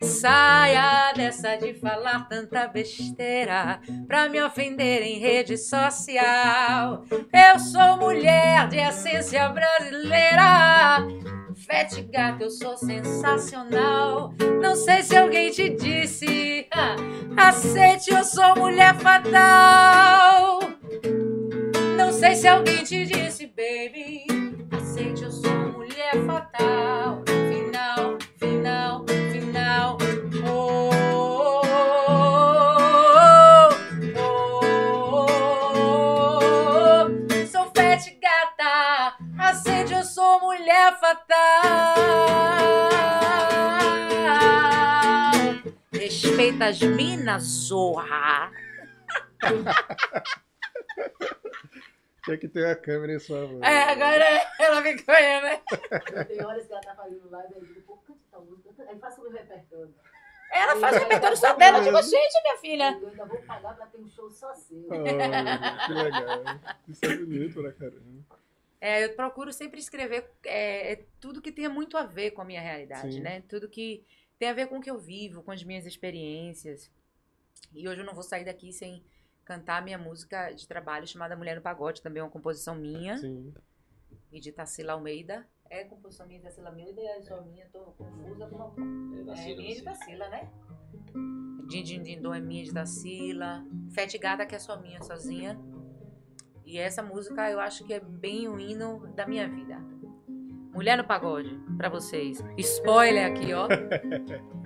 Saia dessa de falar tanta besteira pra me ofender em rede social. Eu sou mulher de essência brasileira. Fete gata, eu sou sensacional. Não sei se alguém te disse. Aceite, eu sou mulher fatal. Sei se alguém te disse, baby. Aceite, eu sou mulher fatal. Final, final, final. Oh, oh, oh, oh. Sou fete gata. Aceite, eu sou mulher fatal. Respeita as minas, zorra. Tinha que ter a câmera em sua mão. É, agora ela ficou aí, né? Tem horas que ela tá fazendo live aí, eu digo, pô, cante tal música, canta- aí faça o meu repertório. Ela faz o repertório só dela de vocês, minha filha. Eu ainda vou pagar pra ter um show só seu. Oh, que legal. Isso é bonito pra caramba. É, eu procuro sempre escrever é, é tudo que tenha muito a ver com a minha realidade, Sim. né? Tudo que tem a ver com o que eu vivo, com as minhas experiências. E hoje eu não vou sair daqui sem cantar a minha música de trabalho chamada Mulher no Pagode, também é uma composição minha Sim. e de Tarsila Almeida. É composição minha de Tarsila Almeida e é só minha, tô confusa com uma É é minha de. Tarsila, né? Din Din Din Dom é minha de Tarsila. Fete Gata que é só minha, sozinha. E essa música eu acho que é bem o hino da minha vida. Mulher no Pagode, pra vocês. Spoiler aqui, ó.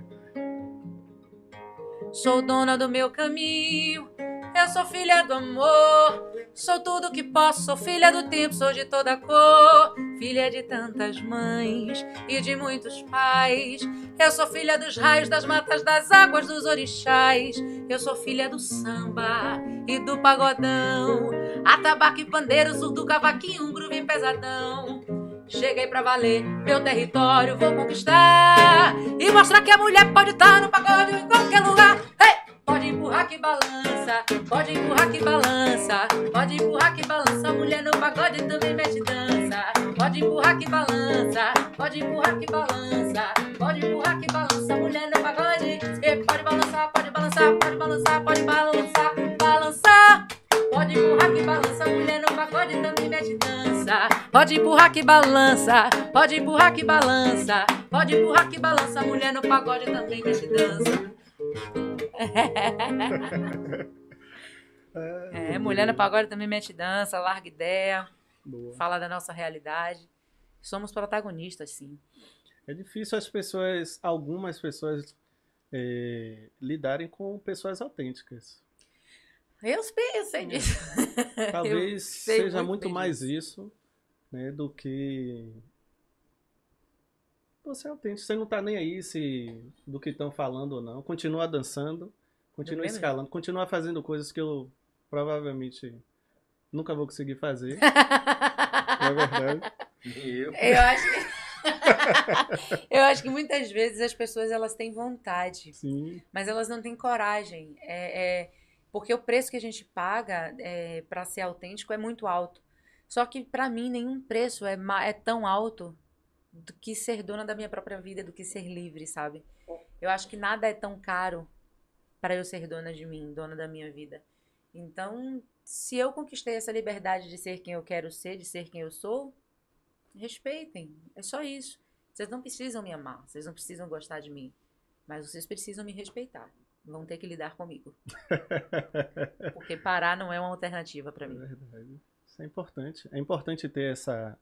Sou dona do meu caminho, eu sou filha do amor. Sou tudo que posso, sou filha do tempo, sou de toda cor. Filha de tantas mães e de muitos pais. Eu sou filha dos raios, das matas, das águas, dos orixás. Eu sou filha do samba e do pagodão. Atabaque, pandeiro, surdo, cavaquinho, um groove pesadão. Cheguei pra valer, meu território vou conquistar e mostrar que a mulher pode estar no pagode em qualquer lugar. Hey! Pode empurrar que balança, pode empurrar que balança, pode empurrar que balança. Mulher no pagode também mete dança. Pode empurrar que balança, pode empurrar que balança, pode empurrar que balança. Mulher no pagode, e pode balançar, pode balançar, pode balançar, pode balançar, balançar. Pode empurrar que balança, mulher no pagode também mete dança. Pode empurrar que balança, pode empurrar que balança, pode empurrar que balança, mulher no pagode também mete dança. É, mulher no pagode também mete dança, larga ideia, Boa. fala da nossa realidade. Somos protagonistas, sim. É difícil as pessoas, algumas pessoas, é, lidarem com pessoas autênticas. Eu sei, sei disso. Talvez sei seja muito muito mais isso, né, do que você é autêntico. Você não tá nem aí se do que estão falando ou não. Continua dançando, continua mesmo escalando, continua fazendo coisas que eu provavelmente nunca vou conseguir fazer. não é verdade? Eu. Eu acho que... eu acho que muitas vezes as pessoas elas têm vontade, Sim, mas elas não têm coragem. É, é- porque o preço que a gente paga é, para ser autêntico é muito alto. Só que para mim nenhum preço é, é tão alto do que ser dona da minha própria vida, do que ser livre, sabe? Eu acho que nada é tão caro para eu ser dona de mim, dona da minha vida. Então, se eu conquistei essa liberdade de ser quem eu quero ser, de ser quem eu sou, respeitem. É só isso. Vocês não precisam me amar, vocês não precisam gostar de mim, mas vocês precisam me respeitar. Vão ter que lidar comigo. Porque parar não é uma alternativa para é mim. verdade. Isso é importante. É importante ter essa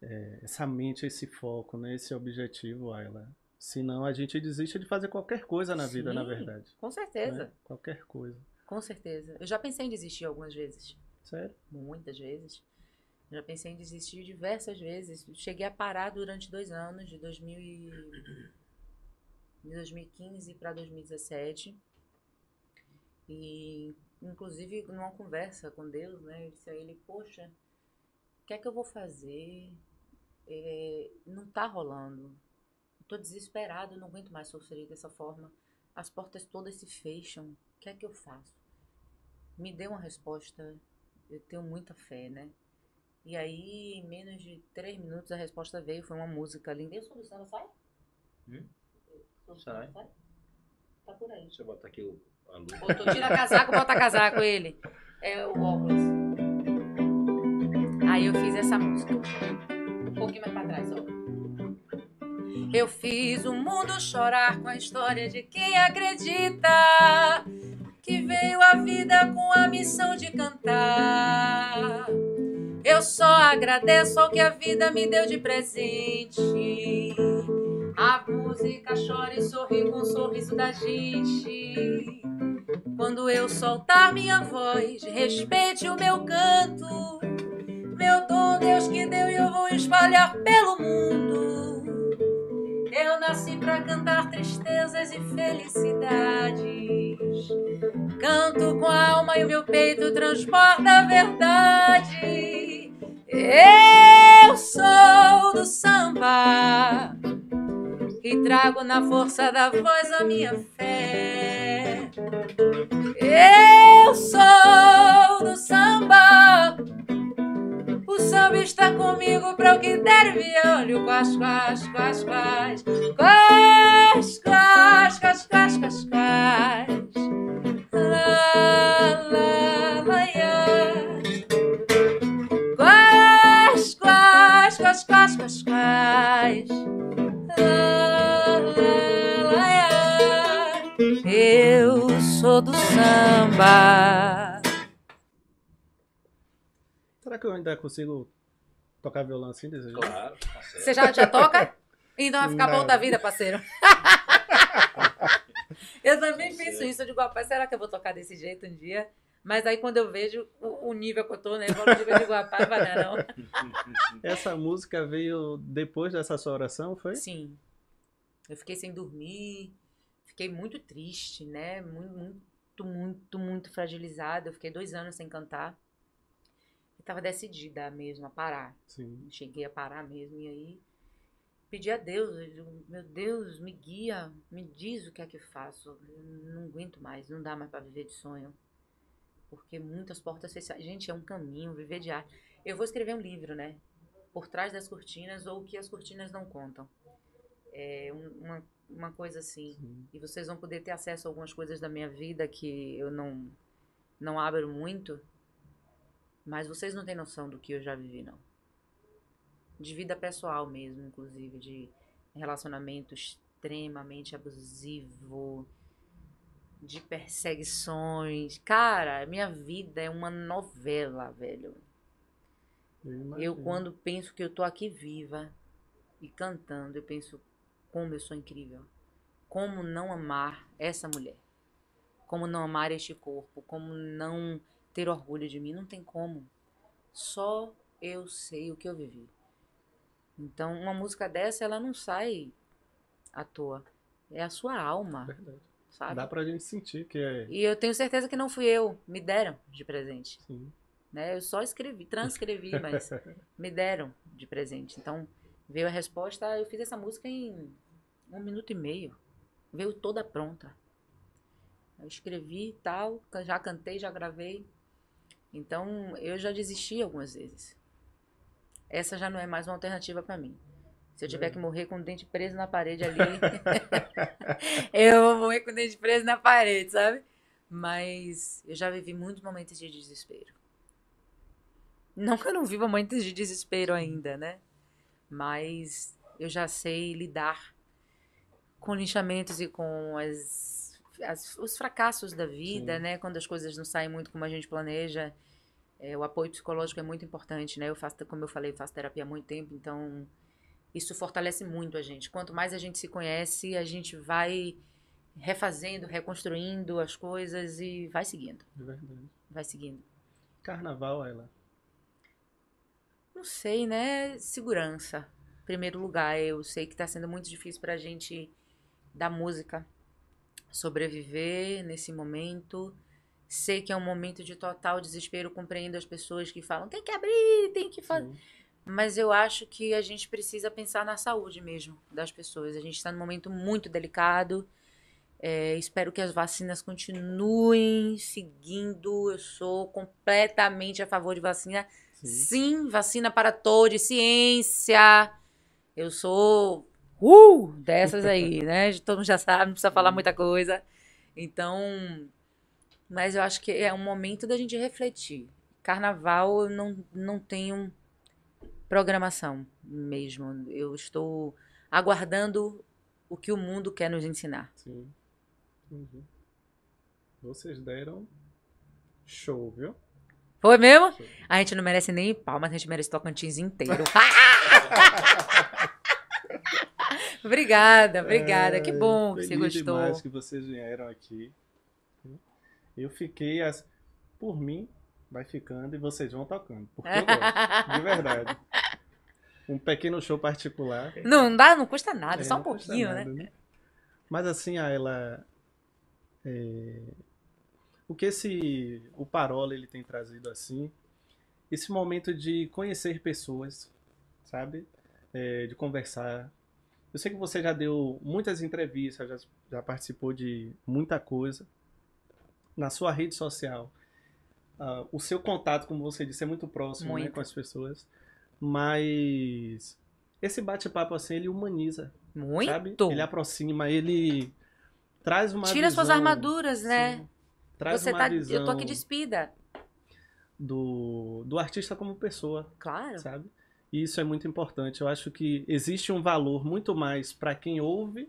é, essa mente, esse foco, né, esse objetivo, Ayla. Senão a gente desiste de fazer qualquer coisa na vida, na Sim. verdade. Com certeza, né? Qualquer coisa. com certeza. Eu já pensei em desistir algumas vezes. Sério? muitas vezes. Já pensei em desistir diversas vezes. Cheguei a parar durante dois anos, de 2000 e... de 2015 para 2017. E, inclusive, numa conversa com Deus, né, eu disse a ele: Poxa, o que é que eu vou fazer? É, não tá rolando. Tô desesperado, não aguento mais sofrer dessa forma. As portas todas se fecham. O que é que eu faço? Me dê uma resposta eu tenho muita fé, né? E aí, em menos de três minutos, a resposta veio. Foi uma música linda. Sou do samba, sai? Hum? Sai. sai? Tá por aí. Deixa eu botar aqui o, a luz. Botou, tira casaco, bota casaco, ele. É o óculos. Aí eu fiz essa música. Pouquinho mais pra trás, ó. Eu fiz o mundo chorar com a história de quem acredita que veio à vida com a missão de cantar. Eu só agradeço ao que a vida me deu de presente. A música chora e sorri com o sorriso da gente. Quando eu soltar minha voz, respeite o meu canto. Meu dom, Deus que deu e eu vou espalhar pelo mundo. Eu nasci pra cantar tristezas e felicidades. Canto com a alma e o meu peito transporta a verdade. Eu sou do samba e trago na força da voz a minha fé. Eu sou do samba, o samba está comigo pra o que der vier. Olha o quais, quais, quais, quais. Quais, quais, quais, quais, quais, quais. Lá, lá, lá, ia. Quais, quais, quais, quais, quais, quais. Lá, lá, lá, ia. Eu sou do samba. Será que eu ainda consigo tocar violão assim desse jeito? Claro, certo. Você já, já toca? Então vai ficar bom Não. da vida, parceiro. eu também penso isso. Eu digo, rapaz, será que eu vou tocar desse jeito um dia? Mas aí quando eu vejo o, o nível que eu tô, né? Eu digo, rapaz, vai dar não. Essa música veio depois dessa sua oração, foi? Sim. Eu fiquei sem dormir, fiquei muito triste, né? Muito, muito, muito, muito fragilizada. Eu fiquei dois anos sem cantar. E tava decidida mesmo a parar. Sim. Cheguei a parar mesmo. E aí pedi a Deus, eu digo, meu Deus, me guia, me diz o que é que eu faço. Eu não aguento mais, não dá mais para viver de sonho. Porque muitas portas fechadas. Gente, é um caminho, viver de arte. Eu vou escrever um livro, né? Por trás das cortinas ou o que as cortinas não contam. É um- uma, uma coisa assim. Sim. E vocês vão poder ter acesso a algumas coisas da minha vida que eu não, não abro muito. Mas vocês não têm noção do que eu já vivi, não. De vida pessoal mesmo, inclusive. De relacionamento extremamente abusivo. De perseguições. Cara, minha vida é uma novela, velho. Eu, Eu, quando penso que eu tô aqui viva e cantando, eu penso como eu sou incrível. Como não amar essa mulher. Como não amar este corpo. Como não ter orgulho de mim. Não tem como. Só eu sei o que eu vivi. Então, uma música dessa, ela não sai à toa. É a sua alma, Verdade. sabe? Dá pra gente sentir que é. E eu tenho certeza que não fui eu. Me deram de presente Sim. né? Eu só escrevi, transcrevi, mas me deram de presente. Então, veio a resposta, eu fiz essa música em um minuto e meio. Veio toda pronta. Eu escrevi e tal, já cantei, já gravei. Então, eu já desisti algumas vezes. Essa já não é mais uma alternativa pra mim. Se eu tiver que morrer com o dente preso na parede ali, eu vou morrer com o dente preso na parede, sabe? Mas eu já vivi muitos momentos de desespero. Não que eu não viva momentos de desespero ainda, né? Mas eu já sei lidar com linchamentos e com as, as- os fracassos da vida, Sim. né? Quando as coisas não saem muito como a gente planeja. É, o apoio psicológico é muito importante, né? Eu faço, como eu falei, faço terapia há muito tempo, então isso fortalece muito a gente. Quanto mais a gente se conhece, a gente vai refazendo, reconstruindo as coisas e vai seguindo, De verdade. vai seguindo. Carnaval, ela. Não sei, né? Segurança. Primeiro lugar, eu sei que está sendo muito difícil para a gente da música sobreviver nesse momento. Sei que é um momento de total desespero, compreendo as pessoas que falam tem que abrir, tem que fazer. Sim. Mas eu acho que a gente precisa pensar na saúde mesmo das pessoas. A gente está num momento muito delicado. É, espero que as vacinas continuem seguindo. Eu sou completamente a favor de vacina. Sim. Sim, vacina para todos, ciência. Eu sou uh, dessas aí, né? Todo mundo já sabe, não precisa falar muita coisa. Então, mas eu acho que é um momento da gente refletir. Carnaval eu não, não tenho programação mesmo. Eu estou aguardando o que o mundo quer nos ensinar. Sim. Entendi. Vocês deram show, viu? Foi mesmo? Show. A gente não merece nem palmas, a gente merece Tocantins inteiro. obrigada, obrigada. Que É, bom que você gostou. demais que vocês vieram aqui. Eu fiquei, as- por mim, vai ficando e vocês vão tocando. Porque eu gosto, de verdade. Um pequeno show particular. Não, não dá, não custa nada, É, só um pouquinho, nada, né? Mas assim, a ela. é, O que esse. O Parola ele tem trazido assim. Esse momento de conhecer pessoas, sabe? É, de conversar. Eu sei que você já deu muitas entrevistas, já, já participou de muita coisa na sua rede social. ah, o seu contato, como você disse, é muito próximo né, Muito. com as pessoas. Mas esse bate-papo assim, ele humaniza, Muito. sabe? Ele aproxima, ele traz uma Tira visão, suas armaduras, né? Sim. Traz Você uma tá. visão Eu tô aqui despida. do, do artista como pessoa, Claro. sabe? E isso é muito importante. Eu acho que existe um valor muito mais para quem ouve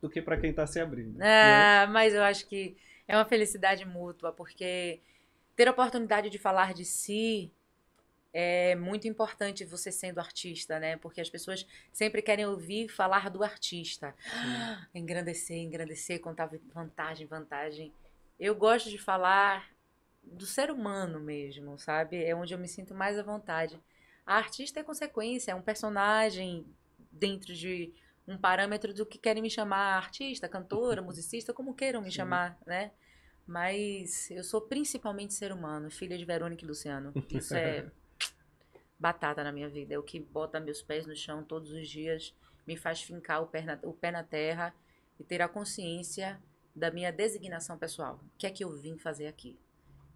do que para quem está se abrindo. né? Ah, mas eu acho que é uma felicidade mútua, porque ter a oportunidade de falar de si é muito importante você sendo artista, né? Porque as pessoas sempre querem ouvir falar do artista. Engrandecer, engrandecer, contar vantagem, vantagem. Eu gosto de falar do ser humano mesmo, sabe? É onde eu me sinto mais à vontade. A artista é consequência, é um personagem dentro de um parâmetro do que querem me chamar artista, cantora, musicista, como queiram me Sim. chamar, né? Mas eu sou principalmente ser humano, filha de Verônica e Luciano. Isso é batata na minha vida. É o que bota meus pés no chão todos os dias, me faz fincar o pé na, o pé na terra e ter a consciência da minha designação pessoal. O que é que eu vim fazer aqui?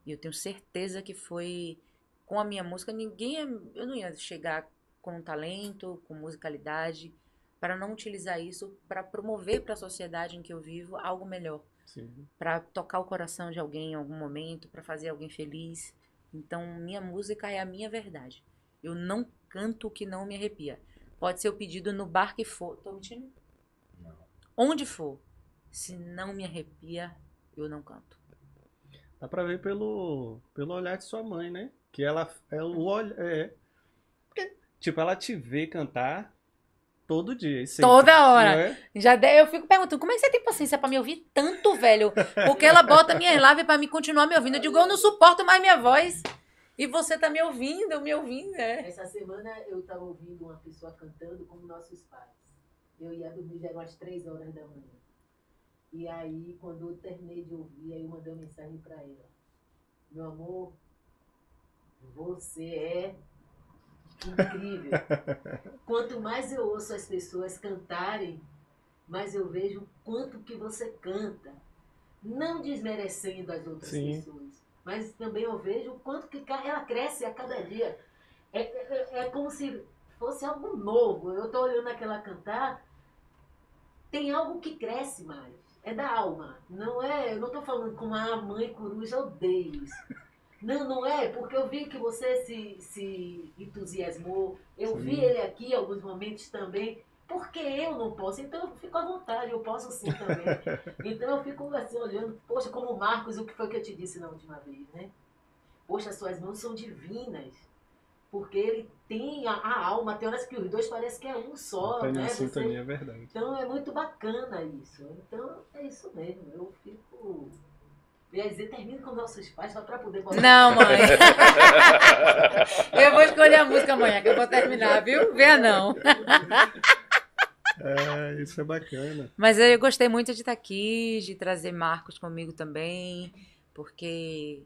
E eu tenho certeza que foi com a minha música, ninguém, eu não ia chegar com talento, com musicalidade, para não utilizar isso para promover para a sociedade em que eu vivo algo melhor para tocar o coração de alguém em algum momento, para fazer alguém feliz. Então, minha música é a minha verdade. Eu não canto o que não me arrepia. Pode ser o pedido no bar que for. Tô mentindo? Não. Onde for. Se não me arrepia, eu não canto. Dá pra ver pelo, pelo olhar de sua mãe, né? Que ela é o olho. É. Porque, tipo, ela te vê cantar todo dia. sempre, Toda hora. é? Já de- eu fico perguntando, como é que você tem paciência pra me ouvir tanto, velho? Porque ela bota minhas lives pra me continuar me ouvindo. Eu digo, eu não suporto mais minha voz. E você tá me ouvindo, me ouvindo, é. Essa semana eu estava ouvindo uma pessoa cantando como nossos pais. Eu ia dormir já eram umas três horas da manhã. E aí, quando eu terminei de ouvir, aí eu mandei uma mensagem para ela. Meu amor, você é incrível. Quanto mais eu ouço as pessoas cantarem, mais eu vejo o quanto que você canta. Não desmerecendo as outras Sim. pessoas, mas também eu vejo o quanto que ela cresce a cada dia. É, é, é como se fosse algo novo. Eu estou olhando aquela cantar, tem algo que cresce mais. É da alma. Não é, eu não estou falando como a mãe coruja, eu odeio isso. Não, não é, porque eu vi que você se, se entusiasmou. Eu Sim. vi ele aqui em alguns momentos também. Porque eu não posso, então eu fico à vontade, eu posso sim também. Então eu fico assim olhando, poxa, como o Marcos, o que foi que eu te disse na última vez, né? Poxa, suas mãos são divinas. Porque ele tem a, a alma, tem horas que os dois parecem que é um só, Tem né? Você- sintonia, é verdade. então é muito bacana isso. Então é isso mesmo. Eu fico. Ia dizer, termino com nossos pais só pra poder botar. Não, mãe. eu vou escolher a música amanhã, que eu vou terminar, viu? Venha não. É, isso é bacana. Mas eu gostei muito de estar aqui, de trazer Marcos comigo também, porque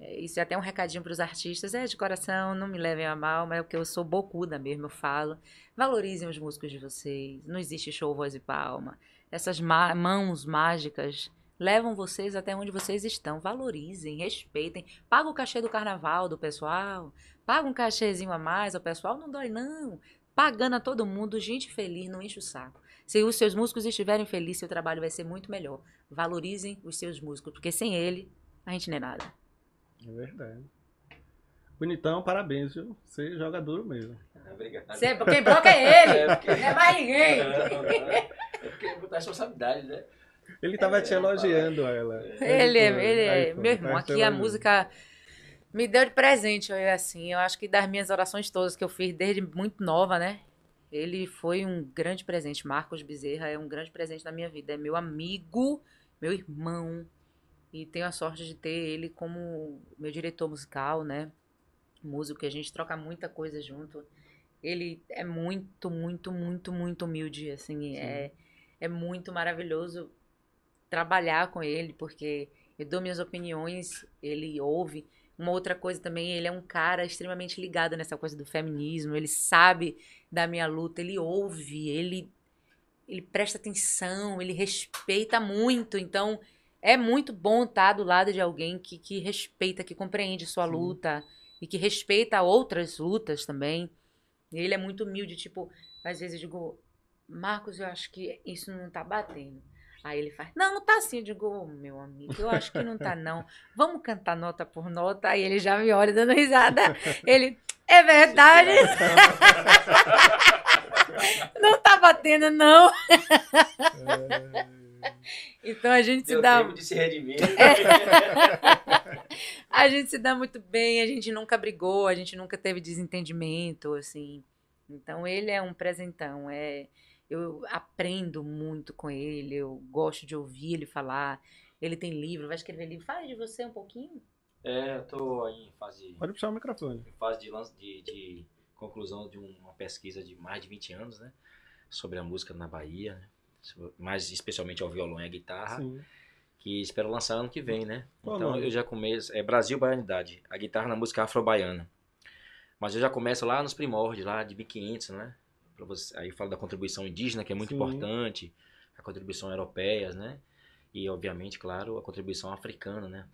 isso é até um recadinho para os artistas. É de coração, não me levem a mal, mas é porque eu sou bocuda mesmo, eu falo. Valorizem os músicos de vocês. Não existe show, voz e palma. Essas mãos mágicas levam vocês até onde vocês estão. Valorizem, respeitem. Paga o cachê do carnaval do pessoal. Paga um cachezinho a mais ao pessoal. Não dói, não. Pagando a todo mundo, gente feliz, não enche o saco. Se os seus músicos estiverem felizes, seu trabalho vai ser muito melhor. Valorizem os seus músicos, porque sem ele, a gente não é nada. É verdade. Bonitão, parabéns, viu? Você joga duro mesmo. Obrigado. Cê- quem broca é ele, É porque- não é mais ninguém. É porque é botar responsabilidade, né? Ele tava te elogiando ela. Ele, é- ele é. Meu irmão, aqui a música me deu de presente, eu assim. Eu acho que das minhas orações todas que eu fiz desde muito nova, né? Ele foi um grande presente. Marcos Bezerra é um grande presente na minha vida. É meu amigo, meu irmão. E tenho a sorte de ter ele como meu diretor musical, né? Músico, que a gente troca muita coisa junto. Ele é muito, muito, muito, muito humilde, assim. É, é muito maravilhoso trabalhar com ele, porque eu dou minhas opiniões, ele ouve. Uma outra coisa também, ele é um cara extremamente ligado nessa coisa do feminismo, ele sabe da minha luta, ele ouve, ele ele presta atenção, ele respeita muito. Então, é muito bom estar do lado de alguém que, que respeita, que compreende sua Sim. luta e que respeita outras lutas também. Ele é muito humilde, tipo, às vezes eu digo, Marcos, eu acho que isso não tá batendo. Aí ele faz, não, não tá assim. Eu digo, "Ô, meu amigo, eu acho que não tá não. Vamos cantar nota por nota. Aí ele já me olha dando risada. Ele, é verdade. não tá batendo, não. Então a gente se Deu dá. tempo de se redimir. A gente se dá muito bem, a gente nunca brigou, a gente nunca teve desentendimento, assim. Então ele é um presentão, é eu aprendo muito com ele, eu gosto de ouvir ele falar. Ele tem livro, vai escrever livro. Fala de você um pouquinho. É, eu tô aí em fase, Pode puxar o microfone. em fase de, de, de conclusão de uma pesquisa de mais de 20 anos, né? Sobre a música na Bahia, né? mais especialmente ao violão e à guitarra, Sim. que espero lançar ano que vem, né? Qual então nome? eu já começo, é Brasil Baianidade, a guitarra na música afro-baiana. Mas eu já começo lá nos primórdios, lá de 1500, né? Você, aí falo da contribuição indígena, que é muito Sim. importante, a contribuição europeia, né? E, obviamente, claro, a contribuição africana, né?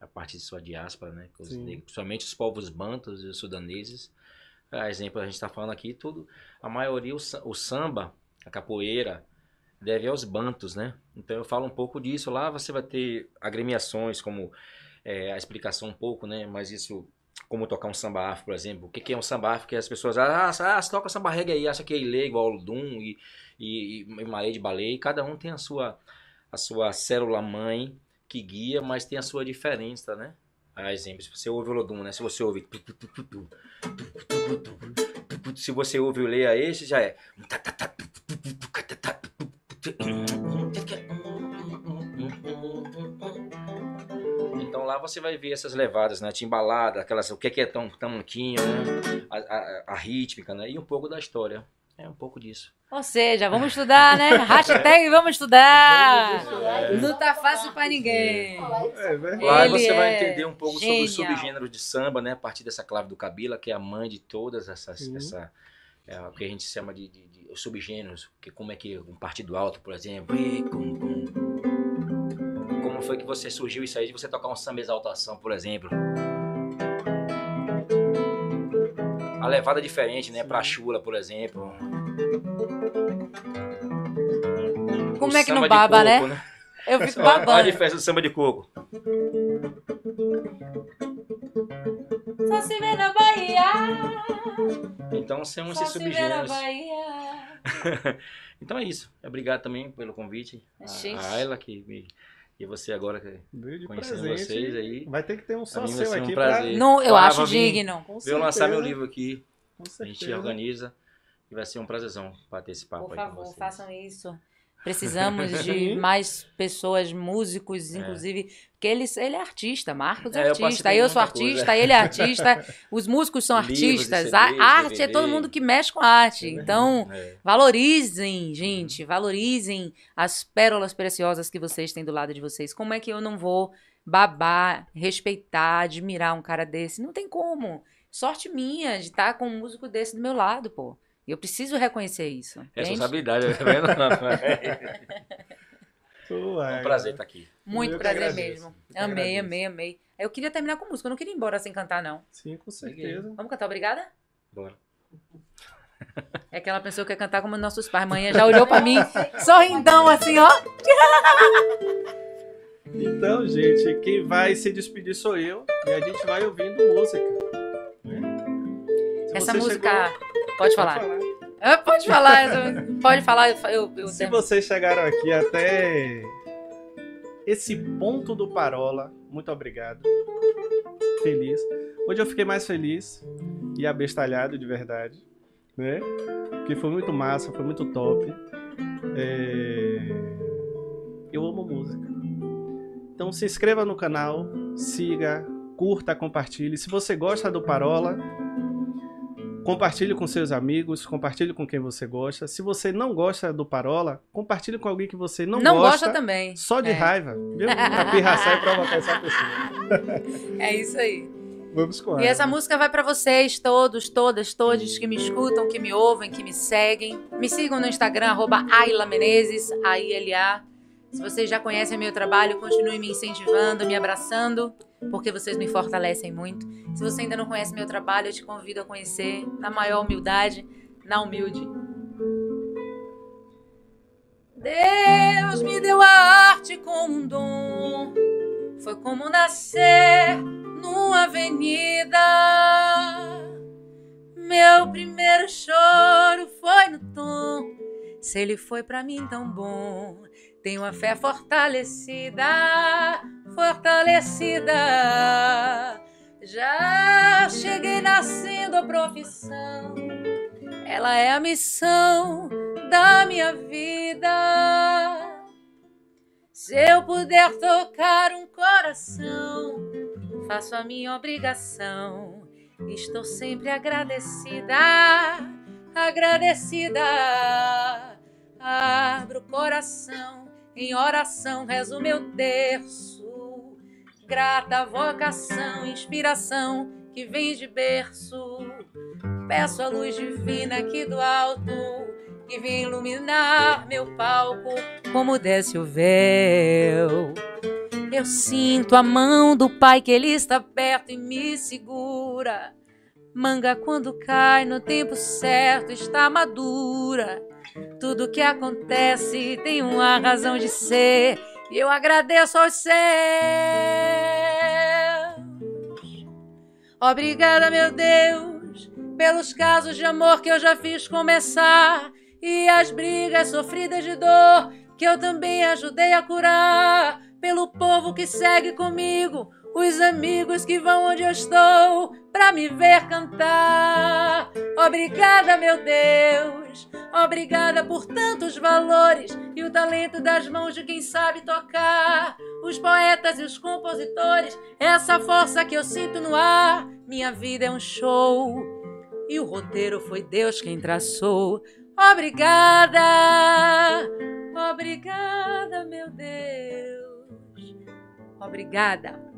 A parte de sua diáspora, né? os negros, principalmente os povos bantos e os sudaneses. A exemplo, a gente está falando aqui, tudo, a maioria, o, o samba, a capoeira, deve aos bantos, né? Então eu falo um pouco disso. Lá você vai ter agremiações, como é, a explicação um pouco, né? Mas isso, como tocar um samba afro, por exemplo. O que, que é um samba afro? Que as pessoas, ah, ah, você toca samba reggae aí, acha que é ilê igual ao Dum e, e, e Maré de Baleia. E cada um tem a sua, a sua célula mãe que guia, mas tem a sua diferença, né? A exemplo, se você ouve o Lodum, né? Se você ouve... Se você ouve o Leia esse, já é... Então lá você vai ver essas levadas, né? Timbalada, aquelas, o que é que é tão tamanquinho, né? A, a, a rítmica, né? E um pouco da história. É um pouco disso. Ou seja, vamos estudar, né? Hashtag vamos estudar. Não tá fácil pra ninguém. É verdade. Lá você vai é entender um pouco sobre os subgêneros de samba, né? A partir dessa clave do Kabila, que é a mãe de todas essas, Sim. essa, é, o que a gente chama de, de- de os subgêneros, que como é que um partido alto, por exemplo, e cum, cum. Foi que você surgiu isso aí de você tocar um samba exaltação, por exemplo? A levada é diferente, né? Pra chula, por exemplo. Como O é que não baba, coco, né? Eu fico Olha a babando. diferença do samba de coco. Só se vê na Bahia. Então são Só esses subgêneros. Bahia. Então é isso. Obrigado também pelo convite. A, a Ayla que me, e você agora conhecendo presente. vocês aí. Vai ter que ter um só seu ser um aqui prazer. Não, eu Ah, acho vou digno. pra... Veio lançar meu livro aqui. Com A gente organiza. E vai ser um prazerzão bater esse papo Por aí com favor, façam isso. Precisamos de mais pessoas, músicos, É. inclusive. Porque ele, ele é artista, Marcos é, É, eu artista, eu de sou muita coisa. artista, ele é artista, os músicos são artistas. A arte é todo mundo que mexe com arte. É então, É. valorizem, gente, valorizem as pérolas preciosas que vocês têm do lado de vocês. Como é que eu não vou babar, respeitar, admirar um cara desse? Não tem como. Sorte minha de estar com um músico desse do meu lado, pô. E eu preciso reconhecer isso. entende? Responsabilidade, tá vendo? É é, um prazer estar aqui. Muito Eu prazer agradeço. mesmo. Amei, amei, amei. Eu queria terminar com música, eu não queria ir embora sem cantar, não. Sim, com certeza. Vamos cantar Obrigada? Bora. É aquela pessoa que quer cantar como nossos pais. Manhã já olhou pra mim, sorrindão assim, ó. Então, gente, quem vai se despedir sou eu. E a gente vai ouvindo música. né? Se Essa música. chegou- Pode falar. Ah, Pode falar, eu- pode falar. Eu, eu, eu Se termino. vocês chegaram aqui até esse ponto do Parola, muito obrigado. Feliz. Hoje eu fiquei mais feliz e abestalhado de verdade, né? Porque foi muito massa, foi muito top. É, Eu amo música. Então se inscreva no canal, siga, curta, compartilhe. Se você gosta do Parola, Compartilhe com seus amigos, compartilhe com quem você gosta. Se você não gosta do Parola, compartilhe com alguém que você não, Não, gosta, gosta também. só de É. raiva. Viu? Pra pirraçar e provocar essa pessoa. É isso aí. Vamos com E ela. essa música vai pra vocês, todos, todas, todos que me escutam, que me ouvem, que me seguem. Me sigam no Instagram, arroba Ayla Menezes, A-I-L-A. Se vocês já conhecem meu trabalho, continue me incentivando, me abraçando, porque vocês me fortalecem muito. Se você ainda não conhece meu trabalho, eu te convido a conhecer na maior humildade, na humilde. Deus me deu a arte como um dom. Foi como nascer numa avenida. Meu primeiro choro foi no tom. Se ele foi para mim tão bom, tenho a fé fortalecida, fortalecida. Já cheguei nascendo a profissão, ela é a missão da minha vida. Se eu puder tocar um coração, faço a minha obrigação. Estou sempre agradecida, agradecida. Abro o coração em oração rezo meu terço, grata vocação, inspiração que vem de berço. Peço a luz divina aqui do alto que vem iluminar meu palco como desce o véu. Eu sinto a mão do Pai que Ele está perto e me segura. Manga quando cai no tempo certo está madura. Tudo que acontece tem uma razão de ser. Eu agradeço aos céus. Obrigada, meu Deus, pelos casos de amor que eu já fiz começar e as brigas sofridas de dor que eu também ajudei a curar. Pelo povo que segue comigo, os amigos que vão onde eu estou para me ver cantar. Obrigada, meu Deus, obrigada por tantos valores e o talento das mãos de quem sabe tocar. Os poetas e os compositores, essa força que eu sinto no ar. Minha vida é um show e o roteiro foi Deus quem traçou. Obrigada, obrigada, meu Deus. Obrigada.